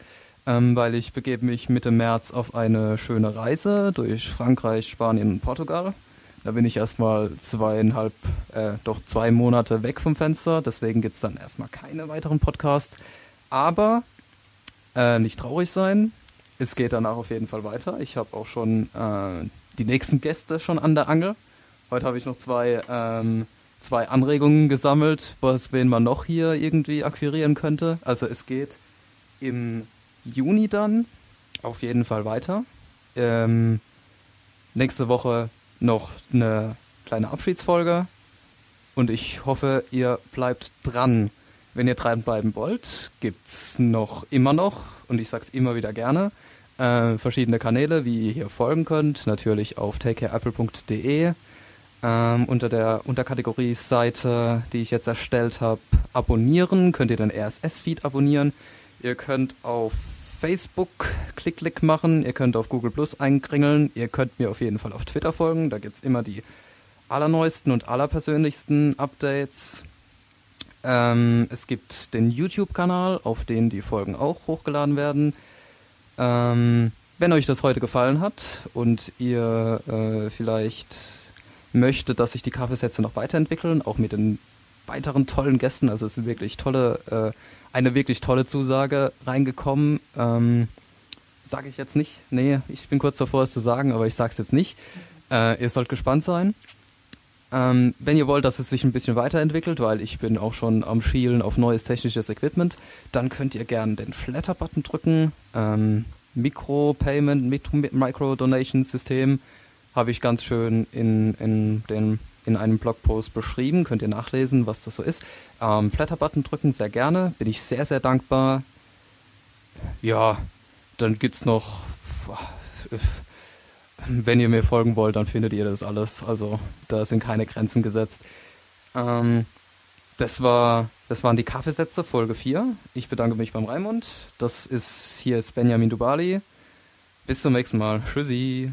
ähm, weil ich begebe mich Mitte März auf eine schöne Reise durch Frankreich, Spanien und Portugal. Da bin ich erstmal zweieinhalb, äh, doch zwei Monate weg vom Fenster, deswegen gibt's dann erstmal keine weiteren Podcasts. Aber äh, nicht traurig sein. Es geht danach auf jeden Fall weiter. Ich habe auch schon äh, die nächsten Gäste schon an der Angel. Heute habe ich noch zwei, ähm, zwei Anregungen gesammelt, was wen man noch hier irgendwie akquirieren könnte. Also es geht im Juni dann auf jeden Fall weiter. Ähm, nächste Woche noch eine kleine Abschiedsfolge. Und ich hoffe, ihr bleibt dran. Wenn ihr dranbleiben wollt, gibt's noch immer noch, und ich sag's immer wieder gerne, äh, verschiedene Kanäle, wie ihr hier folgen könnt. Natürlich auf takecareapple.de. Ähm, unter der Unterkategorie-Seite, die ich jetzt erstellt habe, abonnieren, könnt ihr den RSS-Feed abonnieren. Ihr könnt auf Facebook Klick-Klick machen, ihr könnt auf Google Plus einkringeln, ihr könnt mir auf jeden Fall auf Twitter folgen, da gibt's immer die allerneuesten und allerpersönlichsten Updates. Ähm, es gibt den YouTube-Kanal, auf den die Folgen auch hochgeladen werden. Ähm, wenn euch das heute gefallen hat und ihr äh, vielleicht möchtet, dass sich die Kaffeesätze noch weiterentwickeln, auch mit den weiteren tollen Gästen, also es ist wirklich tolle, äh, eine wirklich tolle Zusage reingekommen. Ähm, sage ich jetzt nicht. Nee, ich bin kurz davor, es zu sagen, aber ich sage es jetzt nicht. Äh, ihr sollt gespannt sein. Ähm, wenn ihr wollt, dass es sich ein bisschen weiterentwickelt, weil ich bin auch schon am Schielen auf neues technisches Equipment, dann könnt ihr gerne den Flatter-Button drücken. Ähm, Micro-Payment, Micro-Donation-System habe ich ganz schön in, in, den, in einem Blogpost beschrieben. Könnt ihr nachlesen, was das so ist. Ähm, Flatter-Button drücken, sehr gerne. Bin ich sehr, sehr dankbar. Ja, dann gibt's noch wenn ihr mir folgen wollt, dann findet ihr das alles. Also da sind keine Grenzen gesetzt. Ähm, das war, das waren die Kaffeesätze, Folge 4. Ich bedanke mich beim Raimund. Das ist, hier ist Benjamin Dubali. Bis zum nächsten Mal. Tschüssi.